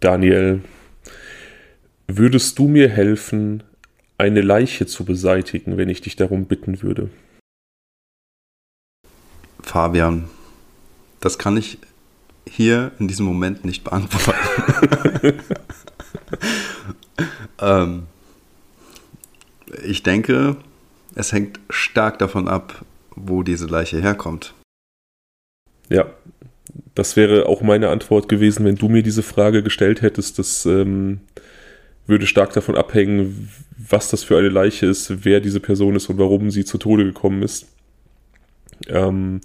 Daniel, würdest du mir helfen, eine Leiche zu beseitigen, wenn ich dich darum bitten würde? Fabian, das kann ich hier in diesem Moment nicht beantworten. ähm, ich denke, es hängt stark davon ab, wo diese Leiche herkommt. Ja, das wäre auch meine Antwort gewesen, wenn du mir diese Frage gestellt hättest. Das ähm, würde stark davon abhängen, was das für eine Leiche ist, wer diese Person ist und warum sie zu Tode gekommen ist. Ähm,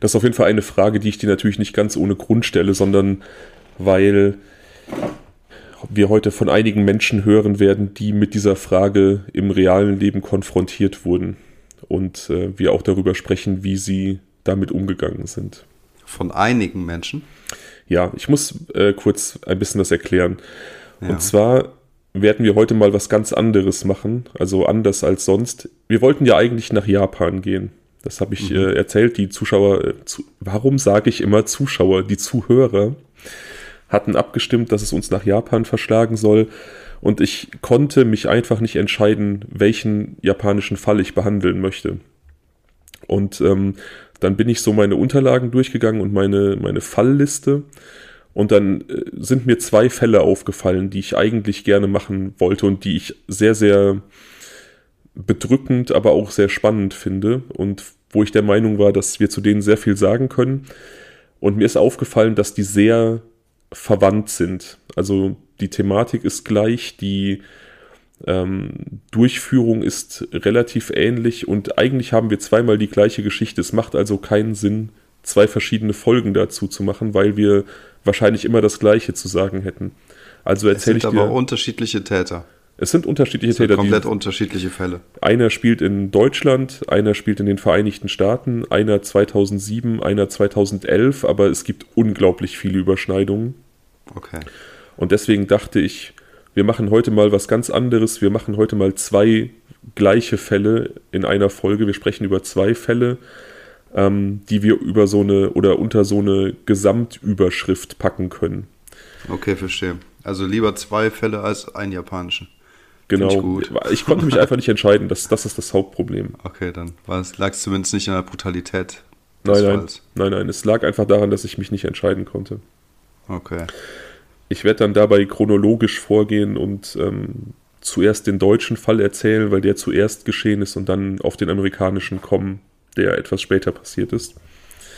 das ist auf jeden Fall eine Frage, die ich dir natürlich nicht ganz ohne Grund stelle, sondern weil wir heute von einigen Menschen hören werden, die mit dieser Frage im realen Leben konfrontiert wurden. Und äh, wir auch darüber sprechen, wie sie damit umgegangen sind. Von einigen Menschen? Ja, ich muss äh, kurz ein bisschen das erklären. Ja. Und zwar werden wir heute mal was ganz anderes machen, also anders als sonst. Wir wollten ja eigentlich nach Japan gehen. Das habe ich mhm. äh, erzählt. Die Zuschauer, äh, zu, warum sage ich immer Zuschauer? Die Zuhörer hatten abgestimmt, dass es uns nach Japan verschlagen soll. Und ich konnte mich einfach nicht entscheiden, welchen japanischen Fall ich behandeln möchte. Und ähm, dann bin ich so meine Unterlagen durchgegangen und meine, meine Fallliste. Und dann äh, sind mir zwei Fälle aufgefallen, die ich eigentlich gerne machen wollte und die ich sehr, sehr bedrückend, aber auch sehr spannend finde und wo ich der Meinung war, dass wir zu denen sehr viel sagen können. Und mir ist aufgefallen, dass die sehr verwandt sind. Also die Thematik ist gleich, die ähm, Durchführung ist relativ ähnlich und eigentlich haben wir zweimal die gleiche Geschichte. Es macht also keinen Sinn, zwei verschiedene Folgen dazu zu machen, weil wir wahrscheinlich immer das Gleiche zu sagen hätten. Also erzähle ich dir. Es sind aber unterschiedliche Täter. Es sind unterschiedliche es sind Täter. Komplett die, unterschiedliche Fälle. Einer spielt in Deutschland, einer spielt in den Vereinigten Staaten, einer 2007, einer 2011, aber es gibt unglaublich viele Überschneidungen. Okay. Und deswegen dachte ich, wir machen heute mal was ganz anderes. Wir machen heute mal zwei gleiche Fälle in einer Folge. Wir sprechen über zwei Fälle, ähm, die wir über so eine oder unter so eine Gesamtüberschrift packen können. Okay, verstehe. Also lieber zwei Fälle als einen japanischen. Genau. Ich, ich, konnte mich einfach nicht entscheiden. Das, das ist das Hauptproblem. Okay, dann lag es zumindest nicht an der Brutalität. Nein, nein, nein, nein. Es lag einfach daran, dass ich mich nicht entscheiden konnte. Okay. Ich werde dann dabei chronologisch vorgehen und ähm, zuerst den deutschen Fall erzählen, weil der zuerst geschehen ist und dann auf den amerikanischen kommen, der etwas später passiert ist.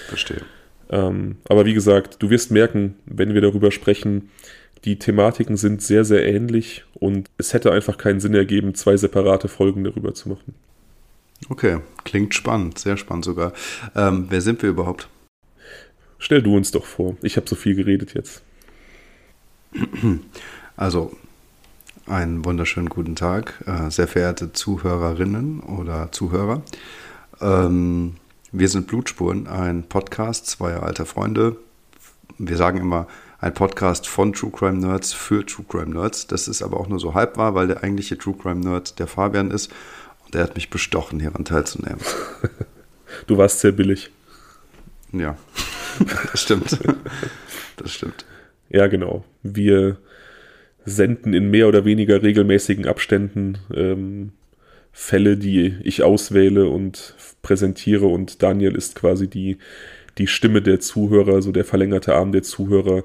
Verstehe. Ähm, aber wie gesagt, du wirst merken, wenn wir darüber sprechen, die Thematiken sind sehr, sehr ähnlich und es hätte einfach keinen Sinn ergeben, zwei separate Folgen darüber zu machen. Okay, klingt spannend, sehr spannend sogar. Ähm, wer sind wir überhaupt? Stell du uns doch vor. Ich habe so viel geredet jetzt. Also, einen wunderschönen guten Tag, äh, sehr verehrte Zuhörerinnen oder Zuhörer. Ähm, wir sind Blutspuren, ein Podcast zweier alter Freunde. Wir sagen immer, ein Podcast von True Crime Nerds für True Crime Nerds. Das ist aber auch nur so halb wahr, weil der eigentliche True Crime Nerd der Fabian ist und er hat mich bestochen, hieran teilzunehmen. Du warst sehr billig. Ja, das stimmt. Das stimmt. Ja, genau. Wir senden in mehr oder weniger regelmäßigen Abständen ähm, Fälle, die ich auswähle und präsentiere und Daniel ist quasi die, die Stimme der Zuhörer, so der verlängerte Arm der Zuhörer,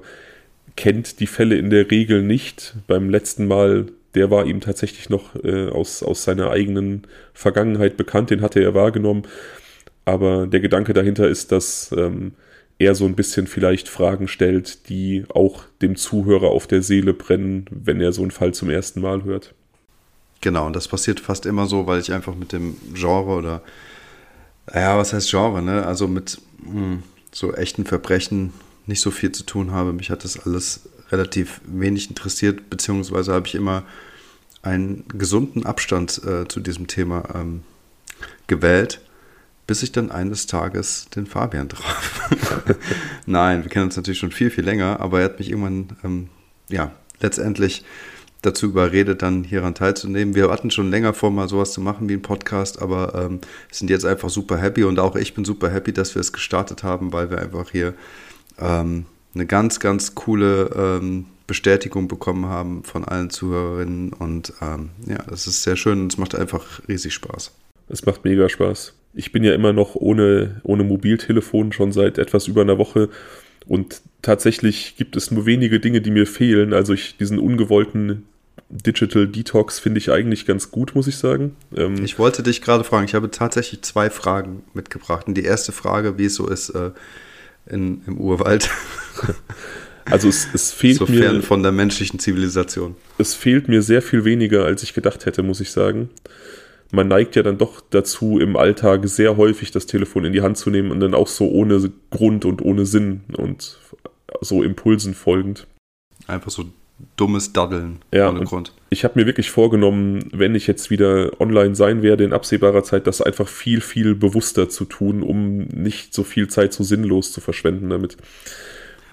kennt die Fälle in der Regel nicht. Beim letzten Mal, der war ihm tatsächlich noch äh, aus, aus seiner eigenen Vergangenheit bekannt, den hatte er wahrgenommen. Aber der Gedanke dahinter ist, dass ähm, er so ein bisschen vielleicht Fragen stellt, die auch dem Zuhörer auf der Seele brennen, wenn er so einen Fall zum ersten Mal hört. Genau, und das passiert fast immer so, weil ich einfach mit dem Genre oder, ja, was heißt Genre, ne? Also mit mh, hm, so echten Verbrechen nicht so viel zu tun habe. Mich hat das alles relativ wenig interessiert, beziehungsweise habe ich immer einen gesunden Abstand äh, zu diesem Thema ähm, gewählt bis ich dann eines Tages den Fabian traf. Nein, wir kennen uns natürlich schon viel, viel länger, aber er hat mich irgendwann, ähm, ja, letztendlich dazu überredet, dann hieran teilzunehmen. Wir hatten schon länger vor, mal sowas zu machen wie ein Podcast, aber ähm, sind jetzt einfach super happy und auch ich bin super happy, dass wir es gestartet haben, weil wir einfach hier ähm, eine ganz, ganz coole ähm, Bestätigung bekommen haben von allen Zuhörerinnen. Und ähm, ja, das ist sehr schön und es macht einfach riesig Spaß. Es macht mega Spaß. Ich bin ja immer noch ohne, ohne Mobiltelefon schon seit etwas über einer Woche. Und tatsächlich gibt es nur wenige Dinge, die mir fehlen. Also ich diesen ungewollten Digital Detox finde ich eigentlich ganz gut, muss ich sagen. Ähm, ich wollte dich gerade fragen, ich habe tatsächlich zwei Fragen mitgebracht. Und die erste Frage, wie es so ist äh, in, im Urwald. Also es, es fehlt Sofern mir von der menschlichen Zivilisation. Es fehlt mir sehr viel weniger, als ich gedacht hätte, muss ich sagen. Man neigt ja dann doch dazu, im Alltag sehr häufig das Telefon in die Hand zu nehmen und dann auch so ohne Grund und ohne Sinn und so Impulsen folgend. Einfach so dummes Daddeln ja, ohne Grund. Ich habe mir wirklich vorgenommen, wenn ich jetzt wieder online sein werde in absehbarer Zeit, das einfach viel, viel bewusster zu tun, um nicht so viel Zeit so sinnlos zu verschwenden damit.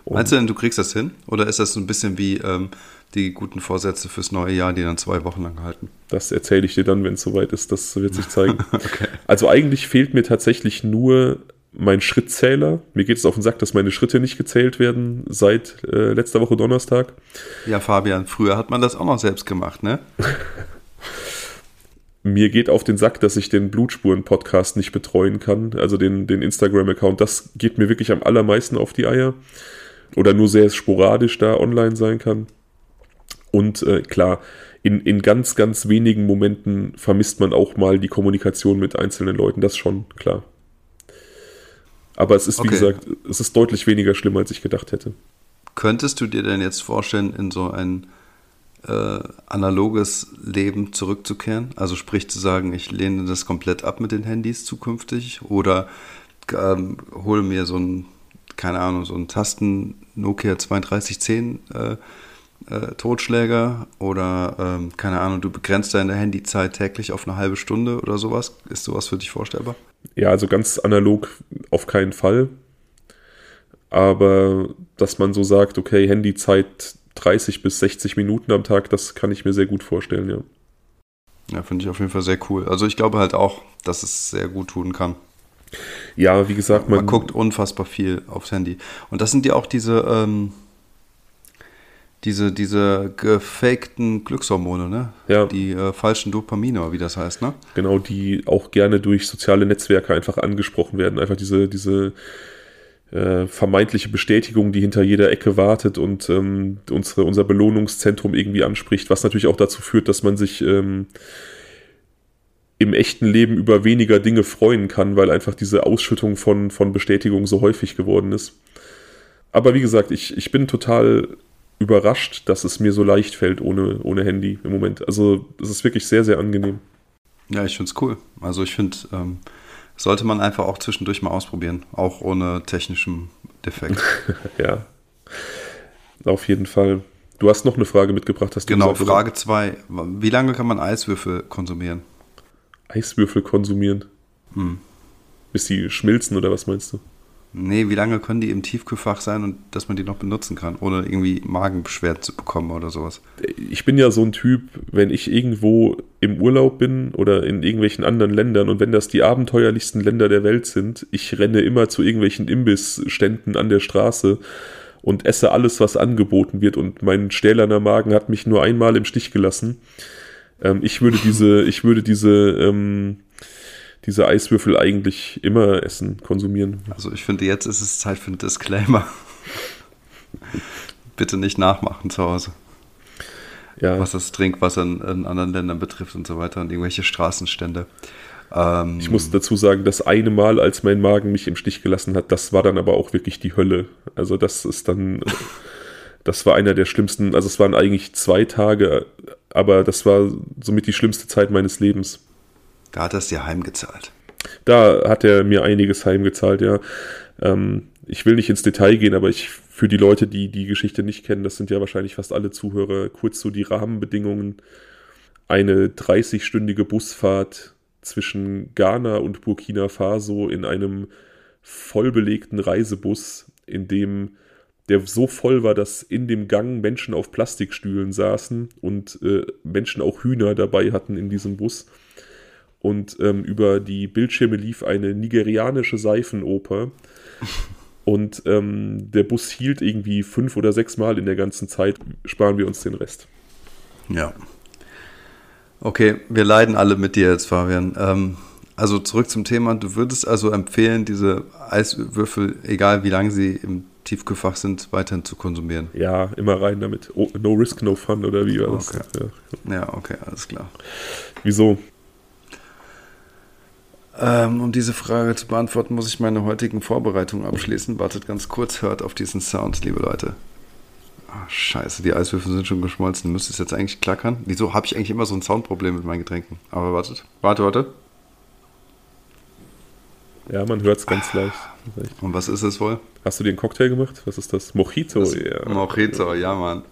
Und Meinst du denn, du kriegst das hin? Oder ist das so ein bisschen wie ähm, die guten Vorsätze fürs neue Jahr, die dann zwei Wochen lang halten? Das erzähle ich dir dann, wenn es soweit ist. Das wird sich zeigen. okay. Also eigentlich fehlt mir tatsächlich nur mein Schrittzähler. Mir geht es auf den Sack, dass meine Schritte nicht gezählt werden seit äh, letzter Woche Donnerstag. Ja, Fabian, früher hat man das auch noch selbst gemacht, ne? Mir geht auf den Sack, dass ich den Blutspuren-Podcast nicht betreuen kann, also den, den Instagram-Account. Das geht mir wirklich am allermeisten auf die Eier. Oder nur sehr sporadisch da online sein kann. Und äh, klar, in, in ganz, ganz wenigen Momenten vermisst man auch mal die Kommunikation mit einzelnen Leuten. Das schon, klar. Aber es ist, okay. wie gesagt, es ist deutlich weniger schlimm, als ich gedacht hätte. Könntest du dir denn jetzt vorstellen, in so ein äh, analoges Leben zurückzukehren? Also sprich zu sagen, ich lehne das komplett ab mit den Handys zukünftig oder ähm, hole mir so ein, keine Ahnung, so einen Tasten Nokia 3210 äh, äh, Totschläger oder ähm, keine Ahnung, du begrenzt deine Handyzeit täglich auf eine halbe Stunde oder sowas. Ist sowas für dich vorstellbar? Ja, also ganz analog auf keinen Fall. Aber dass man so sagt, okay, Handyzeit 30 bis 60 Minuten am Tag, das kann ich mir sehr gut vorstellen, ja. Ja, finde ich auf jeden Fall sehr cool. Also ich glaube halt auch, dass es sehr gut tun kann. Ja, wie gesagt, man, man guckt unfassbar viel aufs Handy. Und das sind ja auch diese, ähm, diese, diese gefakten Glückshormone, ne? Ja. Die äh, falschen Dopamine, wie das heißt, ne? Genau, die auch gerne durch soziale Netzwerke einfach angesprochen werden. Einfach diese, diese äh, vermeintliche Bestätigung, die hinter jeder Ecke wartet und ähm, unsere, unser Belohnungszentrum irgendwie anspricht, was natürlich auch dazu führt, dass man sich ähm, im echten Leben über weniger Dinge freuen kann, weil einfach diese Ausschüttung von, von Bestätigung so häufig geworden ist. Aber wie gesagt, ich, ich bin total überrascht, dass es mir so leicht fällt ohne, ohne Handy im Moment. Also es ist wirklich sehr, sehr angenehm. Ja, ich finde es cool. Also ich finde, ähm, sollte man einfach auch zwischendurch mal ausprobieren, auch ohne technischen Defekt. ja, auf jeden Fall. Du hast noch eine Frage mitgebracht, hast du Genau, gesagt, Frage 2. Wie lange kann man Eiswürfel konsumieren? Eiswürfel konsumieren? Hm. Bis sie schmilzen oder was meinst du? Nee, wie lange können die im Tiefkühlfach sein und dass man die noch benutzen kann, ohne irgendwie Magenbeschwerden zu bekommen oder sowas? Ich bin ja so ein Typ, wenn ich irgendwo im Urlaub bin oder in irgendwelchen anderen Ländern und wenn das die abenteuerlichsten Länder der Welt sind, ich renne immer zu irgendwelchen Imbissständen an der Straße und esse alles, was angeboten wird und mein stählerner Magen hat mich nur einmal im Stich gelassen. Ähm, ich würde diese, ich würde diese, ähm, diese Eiswürfel eigentlich immer essen, konsumieren. Also ich finde, jetzt ist es Zeit für einen Disclaimer. Bitte nicht nachmachen zu Hause. Ja. Was das Trinkwasser in, in, anderen Ländern betrifft und so weiter und irgendwelche Straßenstände. Ähm, ich muss dazu sagen, das eine Mal, als mein Magen mich im Stich gelassen hat, das war dann aber auch wirklich die Hölle. Also das ist dann, das war einer der schlimmsten, also es waren eigentlich zwei Tage, aber das war somit die schlimmste Zeit meines Lebens. Da hat er es dir heimgezahlt. Da hat er mir einiges heimgezahlt, ja. Ähm, ich will nicht ins Detail gehen, aber ich für die Leute, die die Geschichte nicht kennen, das sind ja wahrscheinlich fast alle Zuhörer, kurz so die Rahmenbedingungen. Eine 30-stündige Busfahrt zwischen Ghana und Burkina Faso in einem vollbelegten Reisebus, in dem der so voll war, dass in dem Gang Menschen auf Plastikstühlen saßen und äh, Menschen auch Hühner dabei hatten in diesem Bus und ähm, über die Bildschirme lief eine nigerianische Seifenoper. Und ähm, der Bus hielt irgendwie fünf oder sechs Mal in der ganzen Zeit. Sparen wir uns den Rest. Ja. Okay, wir leiden alle mit dir jetzt, Fabian. Ähm, also zurück zum Thema. Du würdest also empfehlen, diese Eiswürfel, egal wie lange sie im Tiefkühlfach sind, weiterhin zu konsumieren. Ja, immer rein damit. Oh, no risk, no fun oder wie war das? Okay. Ja. ja, okay, alles klar. Wieso? Ähm, um diese Frage zu beantworten, muss ich meine heutigen Vorbereitungen abschließen. Wartet ganz kurz, hört auf diesen Sound, liebe Leute. Ach, scheiße, die Eiswürfel sind schon geschmolzen. Müsste es jetzt eigentlich klackern? Wieso habe ich eigentlich immer so ein Soundproblem mit meinen Getränken? Aber wartet. Warte, warte. Ja, man hört es ganz ah. leicht. Und was ist es wohl? Hast du dir einen Cocktail gemacht? Was ist das? Mojito, das ja. Mojito, ja, Mann.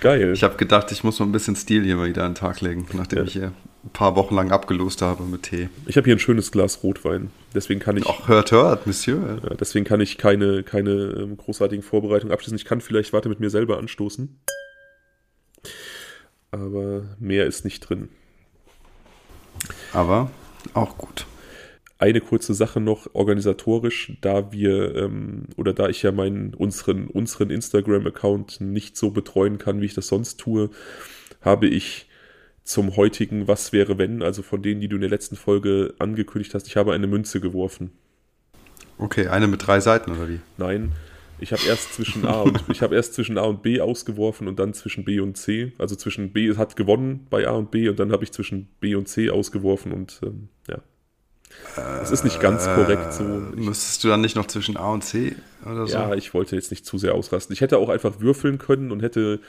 Geil. Ich habe gedacht, ich muss mal ein bisschen Stil hier mal wieder an den Tag legen, nachdem ja. ich hier ein paar Wochen lang abgelost habe mit Tee. Ich habe hier ein schönes Glas Rotwein. Deswegen kann ich. Ach, hört, hört, Monsieur. Ja, deswegen kann ich keine, keine ähm, großartigen Vorbereitungen abschließen. Ich kann vielleicht weiter mit mir selber anstoßen. Aber mehr ist nicht drin. Aber auch gut eine kurze Sache noch organisatorisch, da wir ähm, oder da ich ja meinen unseren, unseren Instagram-Account nicht so betreuen kann, wie ich das sonst tue, habe ich zum heutigen Was wäre wenn, also von denen, die du in der letzten Folge angekündigt hast, ich habe eine Münze geworfen. Okay, eine mit drei Seiten oder wie? Nein, ich habe erst zwischen A und ich habe erst zwischen A und B ausgeworfen und dann zwischen B und C. Also zwischen B hat gewonnen bei A und B und dann habe ich zwischen B und C ausgeworfen und ähm, ja. Das ist nicht ganz korrekt so. Ich, Müsstest du dann nicht noch zwischen A und C oder so? Ja, ich wollte jetzt nicht zu sehr ausrasten. Ich hätte auch einfach würfeln können und hätte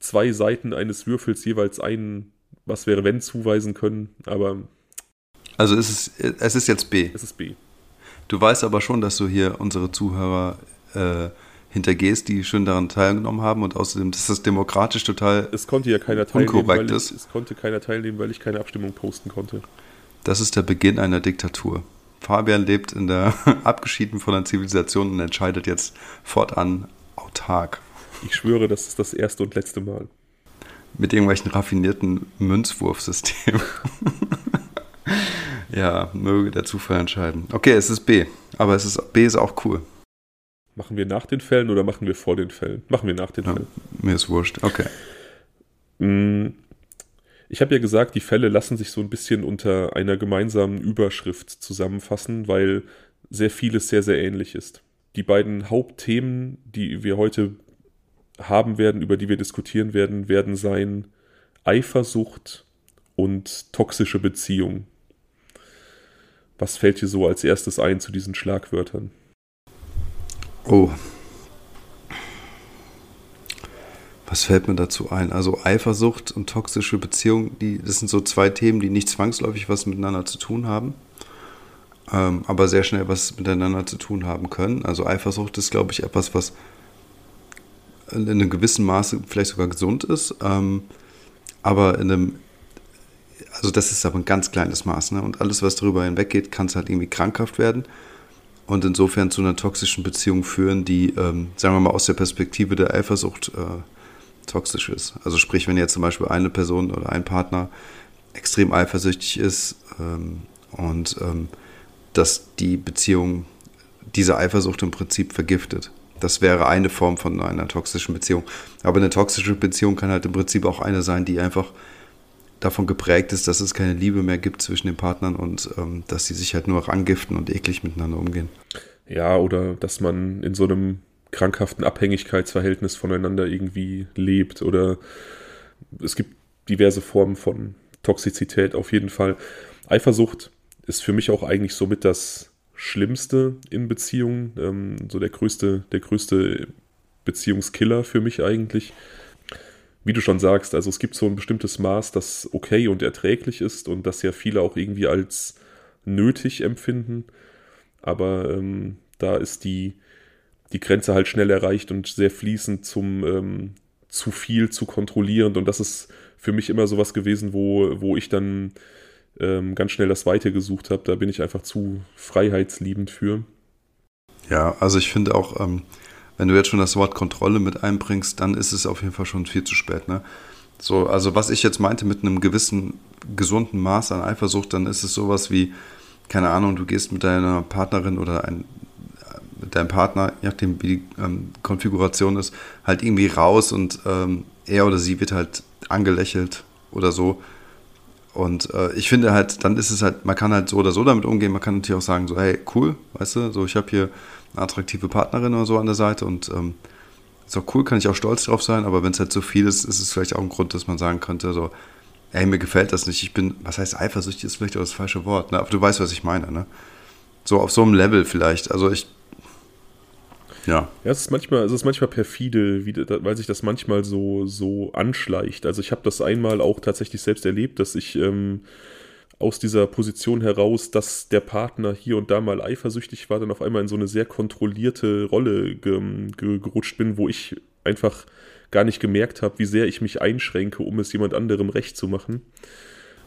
zwei Seiten eines Würfels jeweils einen, was wäre wenn, zuweisen können, aber. Also es ist, es ist jetzt B. Es ist B. Du weißt aber schon, dass du hier unsere Zuhörer äh, hintergehst, die schön daran teilgenommen haben und außerdem, dass das demokratisch total es konnte ja keiner teilnehmen, weil ich, es konnte keiner teilnehmen, weil ich keine Abstimmung posten konnte. Das ist der Beginn einer Diktatur. Fabian lebt in der abgeschieden von der Zivilisation und entscheidet jetzt fortan autark. Ich schwöre, das ist das erste und letzte Mal. Mit irgendwelchen raffinierten Münzwurfsystemen. ja, möge der Zufall entscheiden. Okay, es ist B, aber es ist, B ist auch cool. Machen wir nach den Fällen oder machen wir vor den Fällen? Machen wir nach den ja, Fällen. Mir ist wurscht, okay. Mm, ich habe ja gesagt, die Fälle lassen sich so ein bisschen unter einer gemeinsamen Überschrift zusammenfassen, weil sehr vieles sehr, sehr ähnlich ist. Die beiden Hauptthemen, die wir heute haben werden, über die wir diskutieren werden, werden sein Eifersucht und toxische Beziehung. Was fällt dir so als erstes ein zu diesen Schlagwörtern? Oh, Was fällt mir dazu ein? Also Eifersucht und toxische Beziehung, die, das sind so zwei Themen, die nicht zwangsläufig was miteinander zu tun haben, ähm, aber sehr schnell was miteinander zu tun haben können. Also Eifersucht ist, glaube ich, etwas, was in einem gewissen Maße vielleicht sogar gesund ist, ähm, aber in einem, also das ist aber ein ganz kleines Maß, ne? Und alles, was darüber hinweggeht, kann es halt irgendwie krankhaft werden und insofern zu einer toxischen Beziehung führen, die, ähm, sagen wir mal, aus der Perspektive der Eifersucht äh, toxisch ist. Also sprich, wenn jetzt zum Beispiel eine Person oder ein Partner extrem eifersüchtig ist ähm, und ähm, dass die Beziehung diese Eifersucht im Prinzip vergiftet. Das wäre eine Form von einer toxischen Beziehung. Aber eine toxische Beziehung kann halt im Prinzip auch eine sein, die einfach davon geprägt ist, dass es keine Liebe mehr gibt zwischen den Partnern und ähm, dass sie sich halt nur angiften und eklig miteinander umgehen. Ja, oder dass man in so einem krankhaften Abhängigkeitsverhältnis voneinander irgendwie lebt oder es gibt diverse Formen von Toxizität auf jeden Fall. Eifersucht ist für mich auch eigentlich somit das Schlimmste in Beziehungen, ähm, so der größte, der größte Beziehungskiller für mich eigentlich. Wie du schon sagst, also es gibt so ein bestimmtes Maß, das okay und erträglich ist und das ja viele auch irgendwie als nötig empfinden. Aber ähm, da ist die, die Grenze halt schnell erreicht und sehr fließend zum ähm, zu viel, zu kontrollierend. Und das ist für mich immer sowas gewesen, wo, wo ich dann ähm, ganz schnell das Weite gesucht habe. Da bin ich einfach zu freiheitsliebend für. Ja, also ich finde auch, ähm, wenn du jetzt schon das Wort Kontrolle mit einbringst, dann ist es auf jeden Fall schon viel zu spät. Ne? So, also was ich jetzt meinte mit einem gewissen gesunden Maß an Eifersucht, dann ist es sowas wie, keine Ahnung, du gehst mit deiner Partnerin oder ein, dein Partner, je nachdem wie die ähm, Konfiguration ist, halt irgendwie raus und ähm, er oder sie wird halt angelächelt oder so. Und äh, ich finde halt, dann ist es halt, man kann halt so oder so damit umgehen. Man kann natürlich auch sagen, so, hey, cool, weißt du, so ich habe hier eine attraktive Partnerin oder so an der Seite und ähm, ist auch cool, kann ich auch stolz drauf sein, aber wenn es halt zu viel ist, ist es vielleicht auch ein Grund, dass man sagen könnte, so, ey, mir gefällt das nicht. Ich bin, was heißt eifersüchtig, ist vielleicht auch das falsche Wort, ne? aber du weißt, was ich meine, ne? So auf so einem Level vielleicht. Also ich, ja. Ja, es ist manchmal, es ist manchmal perfide, wie, weil sich das manchmal so, so anschleicht. Also ich habe das einmal auch tatsächlich selbst erlebt, dass ich ähm, aus dieser Position heraus, dass der Partner hier und da mal eifersüchtig war, dann auf einmal in so eine sehr kontrollierte Rolle ge ge gerutscht bin, wo ich einfach gar nicht gemerkt habe, wie sehr ich mich einschränke, um es jemand anderem recht zu machen.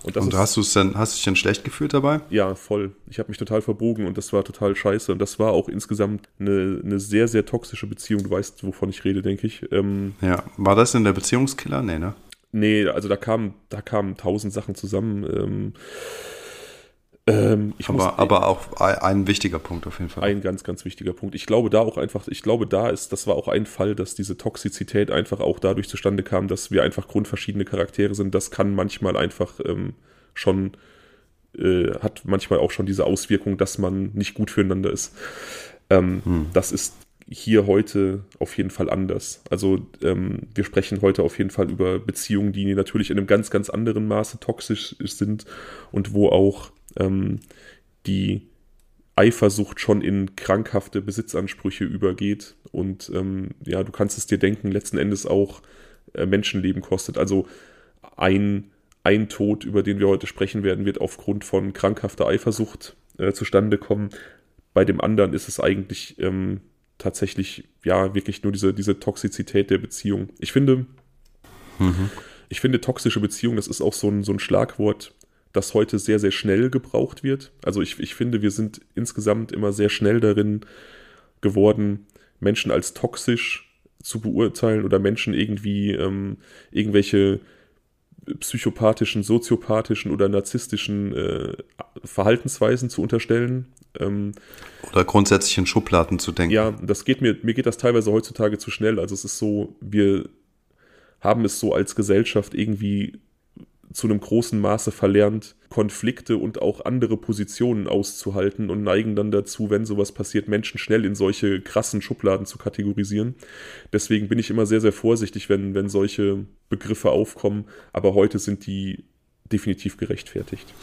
Und, und hast du es dann, hast du dich denn schlecht gefühlt dabei? Ja, voll. Ich habe mich total verbogen und das war total scheiße. Und das war auch insgesamt eine, eine sehr, sehr toxische Beziehung. Du weißt, wovon ich rede, denke ich. Ähm, ja, war das denn der Beziehungskiller? Nee, ne? Nee, also da kamen, da kamen tausend Sachen zusammen. Ähm, ähm, aber, muss, aber auch ein wichtiger Punkt auf jeden Fall. Ein ganz, ganz wichtiger Punkt. Ich glaube da auch einfach, ich glaube da ist, das war auch ein Fall, dass diese Toxizität einfach auch dadurch zustande kam, dass wir einfach grundverschiedene Charaktere sind. Das kann manchmal einfach ähm, schon, äh, hat manchmal auch schon diese Auswirkung, dass man nicht gut füreinander ist. Ähm, hm. Das ist hier heute auf jeden Fall anders. Also ähm, wir sprechen heute auf jeden Fall über Beziehungen, die natürlich in einem ganz, ganz anderen Maße toxisch sind und wo auch ähm, die Eifersucht schon in krankhafte Besitzansprüche übergeht. Und ähm, ja, du kannst es dir denken, letzten Endes auch äh, Menschenleben kostet. Also ein, ein Tod, über den wir heute sprechen werden, wird aufgrund von krankhafter Eifersucht äh, zustande kommen. Bei dem anderen ist es eigentlich ähm, tatsächlich ja wirklich nur diese, diese Toxizität der Beziehung. Ich finde, mhm. ich finde toxische Beziehung, das ist auch so ein, so ein Schlagwort, das heute sehr, sehr schnell gebraucht wird. Also ich, ich finde, wir sind insgesamt immer sehr schnell darin geworden, Menschen als toxisch zu beurteilen oder Menschen irgendwie ähm, irgendwelche psychopathischen, soziopathischen oder narzisstischen äh, Verhaltensweisen zu unterstellen. Ähm, oder grundsätzlich in Schubladen zu denken. Ja, das geht mir, mir geht das teilweise heutzutage zu schnell. Also es ist so, wir haben es so als Gesellschaft irgendwie zu einem großen Maße verlernt, Konflikte und auch andere Positionen auszuhalten und neigen dann dazu, wenn sowas passiert, Menschen schnell in solche krassen Schubladen zu kategorisieren. Deswegen bin ich immer sehr, sehr vorsichtig, wenn, wenn solche Begriffe aufkommen, aber heute sind die definitiv gerechtfertigt.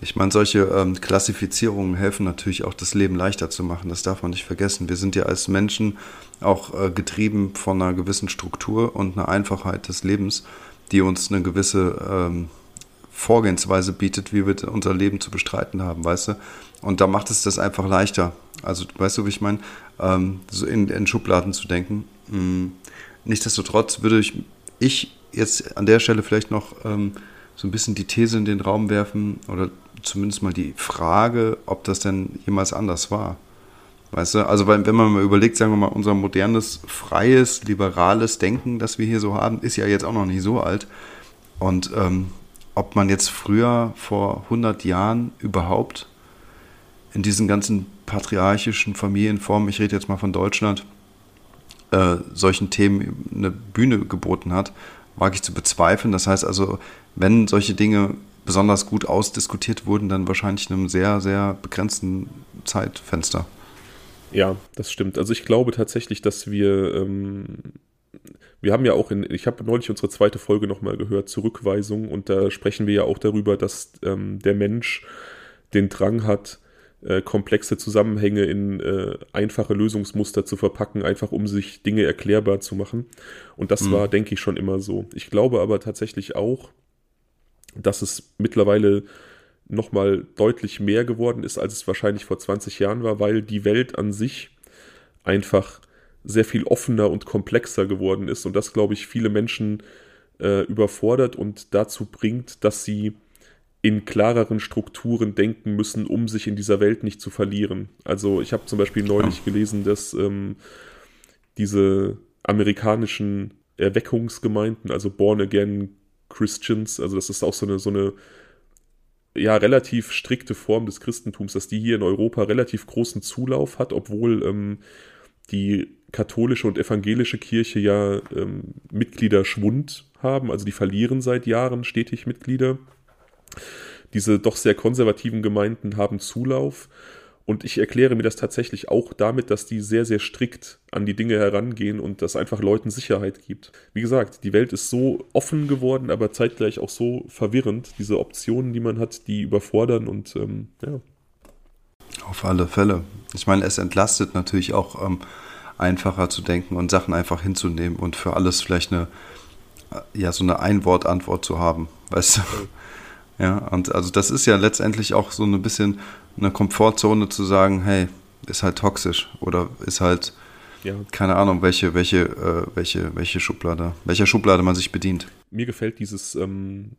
Ich meine, solche ähm, Klassifizierungen helfen natürlich auch, das Leben leichter zu machen. Das darf man nicht vergessen. Wir sind ja als Menschen auch äh, getrieben von einer gewissen Struktur und einer Einfachheit des Lebens die uns eine gewisse ähm, Vorgehensweise bietet, wie wir unser Leben zu bestreiten haben, weißt du? Und da macht es das einfach leichter. Also, weißt du, wie ich meine? Ähm, so in, in, Schubladen zu denken. Mhm. Nichtsdestotrotz würde ich, ich jetzt an der Stelle vielleicht noch ähm, so ein bisschen die These in den Raum werfen oder zumindest mal die Frage, ob das denn jemals anders war. Weißt du, also wenn man mal überlegt, sagen wir mal, unser modernes, freies, liberales Denken, das wir hier so haben, ist ja jetzt auch noch nicht so alt. Und ähm, ob man jetzt früher, vor 100 Jahren überhaupt in diesen ganzen patriarchischen Familienformen, ich rede jetzt mal von Deutschland, äh, solchen Themen eine Bühne geboten hat, wage ich zu bezweifeln. Das heißt also, wenn solche Dinge besonders gut ausdiskutiert wurden, dann wahrscheinlich in einem sehr, sehr begrenzten Zeitfenster. Ja, das stimmt. Also ich glaube tatsächlich, dass wir, ähm, wir haben ja auch in, ich habe neulich unsere zweite Folge nochmal gehört, Zurückweisung, und da sprechen wir ja auch darüber, dass ähm, der Mensch den Drang hat, äh, komplexe Zusammenhänge in äh, einfache Lösungsmuster zu verpacken, einfach um sich Dinge erklärbar zu machen. Und das mhm. war, denke ich, schon immer so. Ich glaube aber tatsächlich auch, dass es mittlerweile nochmal deutlich mehr geworden ist, als es wahrscheinlich vor 20 Jahren war, weil die Welt an sich einfach sehr viel offener und komplexer geworden ist und das, glaube ich, viele Menschen äh, überfordert und dazu bringt, dass sie in klareren Strukturen denken müssen, um sich in dieser Welt nicht zu verlieren. Also ich habe zum Beispiel neulich gelesen, dass ähm, diese amerikanischen Erweckungsgemeinden, also Born Again Christians, also das ist auch so eine, so eine ja relativ strikte Form des Christentums, dass die hier in Europa relativ großen Zulauf hat, obwohl ähm, die katholische und evangelische Kirche ja ähm, Mitgliederschwund haben, also die verlieren seit Jahren stetig Mitglieder. Diese doch sehr konservativen Gemeinden haben Zulauf. Und ich erkläre mir das tatsächlich auch damit, dass die sehr, sehr strikt an die Dinge herangehen und das einfach Leuten Sicherheit gibt. Wie gesagt, die Welt ist so offen geworden, aber zeitgleich auch so verwirrend. Diese Optionen, die man hat, die überfordern und ähm, ja. Auf alle Fälle. Ich meine, es entlastet natürlich auch ähm, einfacher zu denken und Sachen einfach hinzunehmen und für alles vielleicht eine, äh, ja, so eine Einwort-Antwort zu haben. Weißt du? Ja, und also das ist ja letztendlich auch so ein bisschen eine Komfortzone zu sagen, hey, ist halt toxisch oder ist halt, ja. keine Ahnung, welche, welche, äh, welche, welche Schublade, welcher Schublade man sich bedient. Mir gefällt dieses ähm,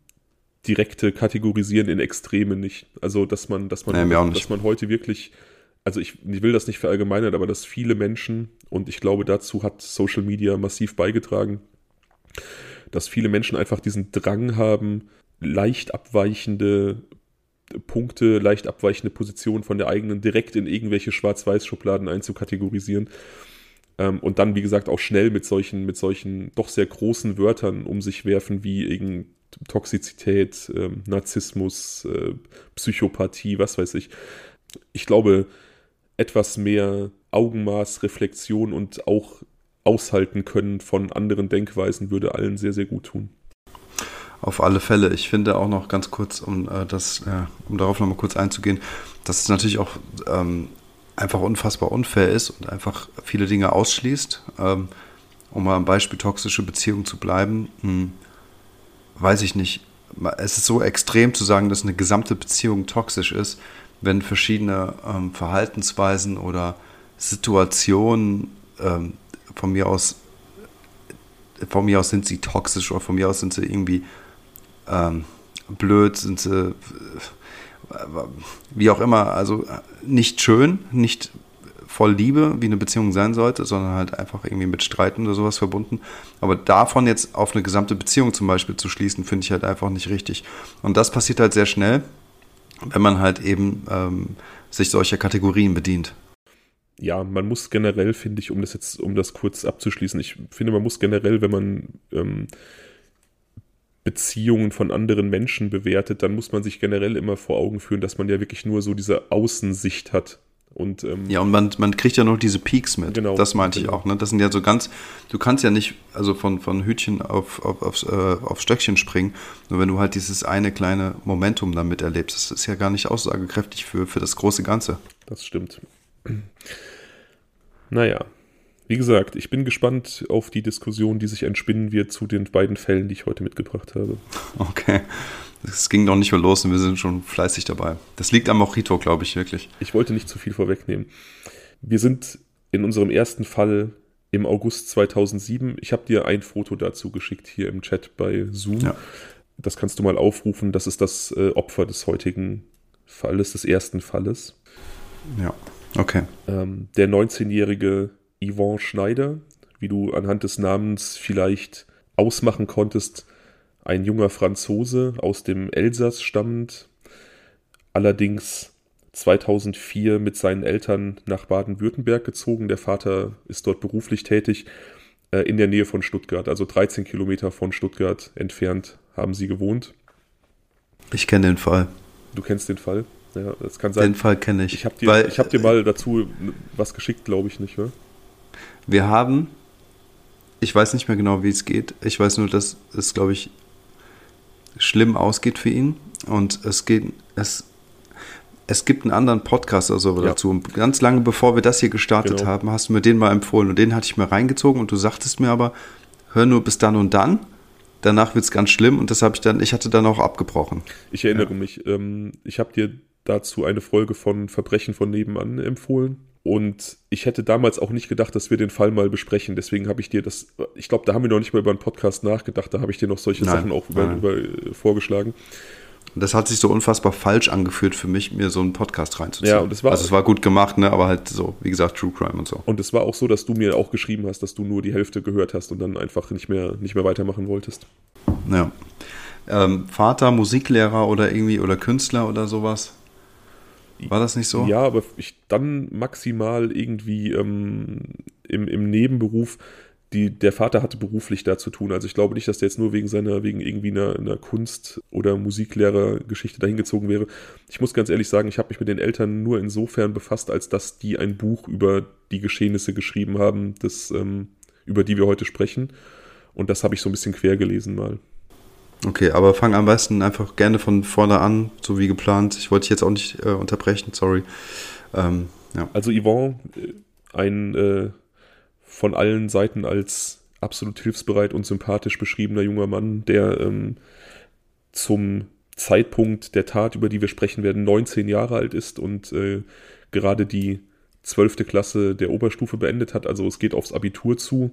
direkte Kategorisieren in Extreme nicht. Also, dass man, dass man, nee, dass man heute wirklich, also ich, ich will das nicht verallgemeinern, aber dass viele Menschen, und ich glaube, dazu hat Social Media massiv beigetragen, dass viele Menschen einfach diesen Drang haben, leicht abweichende Punkte, leicht abweichende Positionen von der eigenen direkt in irgendwelche Schwarz-Weiß-Schubladen einzukategorisieren. Ähm, und dann, wie gesagt, auch schnell mit solchen, mit solchen doch sehr großen Wörtern um sich werfen, wie irgend Toxizität, äh, Narzissmus, äh, Psychopathie, was weiß ich. Ich glaube, etwas mehr Augenmaß, Reflexion und auch aushalten können von anderen Denkweisen würde allen sehr, sehr gut tun. Auf alle Fälle. Ich finde auch noch ganz kurz, um äh, das, äh, um darauf nochmal kurz einzugehen, dass es natürlich auch ähm, einfach unfassbar unfair ist und einfach viele Dinge ausschließt. Ähm, um mal am Beispiel toxische Beziehungen zu bleiben, hm, weiß ich nicht. Es ist so extrem zu sagen, dass eine gesamte Beziehung toxisch ist, wenn verschiedene ähm, Verhaltensweisen oder Situationen ähm, von mir aus von mir aus sind sie toxisch oder von mir aus sind sie irgendwie ähm, blöd, sind sie, wie auch immer, also nicht schön, nicht voll Liebe, wie eine Beziehung sein sollte, sondern halt einfach irgendwie mit Streiten oder sowas verbunden. Aber davon jetzt auf eine gesamte Beziehung zum Beispiel zu schließen, finde ich halt einfach nicht richtig. Und das passiert halt sehr schnell, wenn man halt eben ähm, sich solcher Kategorien bedient. Ja, man muss generell, finde ich, um das jetzt, um das kurz abzuschließen, ich finde, man muss generell, wenn man ähm, Beziehungen von anderen Menschen bewertet, dann muss man sich generell immer vor Augen führen, dass man ja wirklich nur so diese Außensicht hat. Und, ähm, ja, und man, man kriegt ja noch diese Peaks mit. Genau. Das meinte genau. ich auch. Ne? Das sind ja so ganz, du kannst ja nicht also von, von Hütchen auf, auf, aufs, äh, auf Stöckchen springen, nur wenn du halt dieses eine kleine Momentum damit erlebst. Das ist ja gar nicht aussagekräftig für, für das große Ganze. Das stimmt. Naja, wie gesagt, ich bin gespannt auf die Diskussion, die sich entspinnen wird zu den beiden Fällen, die ich heute mitgebracht habe. Okay. Es ging noch nicht mehr los und wir sind schon fleißig dabei. Das liegt am Mojito, glaube ich, wirklich. Ich wollte nicht zu viel vorwegnehmen. Wir sind in unserem ersten Fall im August 2007. Ich habe dir ein Foto dazu geschickt hier im Chat bei Zoom. Ja. Das kannst du mal aufrufen. Das ist das äh, Opfer des heutigen Falles, des ersten Falles. Ja, okay. Ähm, der 19-jährige Yvonne Schneider, wie du anhand des Namens vielleicht ausmachen konntest, ein junger Franzose aus dem Elsass stammend, allerdings 2004 mit seinen Eltern nach Baden-Württemberg gezogen. Der Vater ist dort beruflich tätig, äh, in der Nähe von Stuttgart, also 13 Kilometer von Stuttgart entfernt haben sie gewohnt. Ich kenne den Fall. Du kennst den Fall? Ja, das kann sein. Den Fall kenne ich. Ich habe dir, hab dir mal dazu was geschickt, glaube ich nicht, oder? Wir haben, ich weiß nicht mehr genau, wie es geht. Ich weiß nur, dass es, glaube ich, schlimm ausgeht für ihn. Und es geht, es, es gibt einen anderen Podcast oder so ja. dazu. Und ganz lange bevor wir das hier gestartet genau. haben, hast du mir den mal empfohlen. Und den hatte ich mir reingezogen und du sagtest mir aber, hör nur bis dann und dann. Danach wird es ganz schlimm und das habe ich dann, ich hatte dann auch abgebrochen. Ich erinnere ja. mich, ähm, ich habe dir dazu eine Folge von Verbrechen von nebenan empfohlen. Und ich hätte damals auch nicht gedacht, dass wir den Fall mal besprechen. Deswegen habe ich dir das, ich glaube, da haben wir noch nicht mal über einen Podcast nachgedacht. Da habe ich dir noch solche nein, Sachen auch über, über, äh, vorgeschlagen. Das hat sich so unfassbar falsch angefühlt für mich, mir so einen Podcast reinzuziehen. Ja, und es war, also es war gut gemacht, ne? aber halt so, wie gesagt, True Crime und so. Und es war auch so, dass du mir auch geschrieben hast, dass du nur die Hälfte gehört hast und dann einfach nicht mehr, nicht mehr weitermachen wolltest. Ja. Ähm, Vater, Musiklehrer oder irgendwie oder Künstler oder sowas? War das nicht so? Ja, aber ich dann maximal irgendwie ähm, im, im Nebenberuf. Die, der Vater hatte beruflich da zu tun. Also ich glaube nicht, dass der jetzt nur wegen seiner, wegen irgendwie einer, einer Kunst- oder Musiklehrergeschichte dahin gezogen wäre. Ich muss ganz ehrlich sagen, ich habe mich mit den Eltern nur insofern befasst, als dass die ein Buch über die Geschehnisse geschrieben haben, das, ähm, über die wir heute sprechen. Und das habe ich so ein bisschen quer gelesen mal. Okay, aber fang am besten einfach gerne von vorne an, so wie geplant. Ich wollte dich jetzt auch nicht äh, unterbrechen, sorry. Ähm, ja. Also Yvonne, äh, ein äh, von allen Seiten als absolut hilfsbereit und sympathisch beschriebener junger Mann, der ähm, zum Zeitpunkt der Tat, über die wir sprechen werden, 19 Jahre alt ist und äh, gerade die 12. Klasse der Oberstufe beendet hat. Also es geht aufs Abitur zu.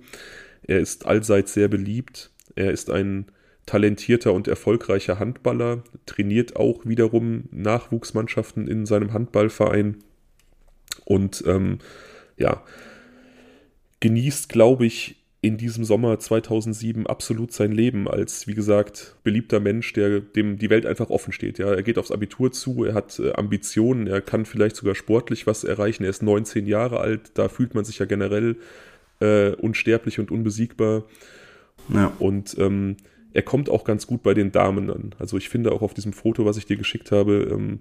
Er ist allseits sehr beliebt. Er ist ein talentierter und erfolgreicher Handballer, trainiert auch wiederum Nachwuchsmannschaften in seinem Handballverein und ähm, ja, genießt, glaube ich, in diesem Sommer 2007 absolut sein Leben als, wie gesagt, beliebter Mensch, der dem die Welt einfach offen steht. Ja, er geht aufs Abitur zu, er hat äh, Ambitionen, er kann vielleicht sogar sportlich was erreichen. Er ist 19 Jahre alt, da fühlt man sich ja generell äh, unsterblich und unbesiegbar. Ja. Und ähm, er kommt auch ganz gut bei den Damen an. Also ich finde auch auf diesem Foto, was ich dir geschickt habe, ähm,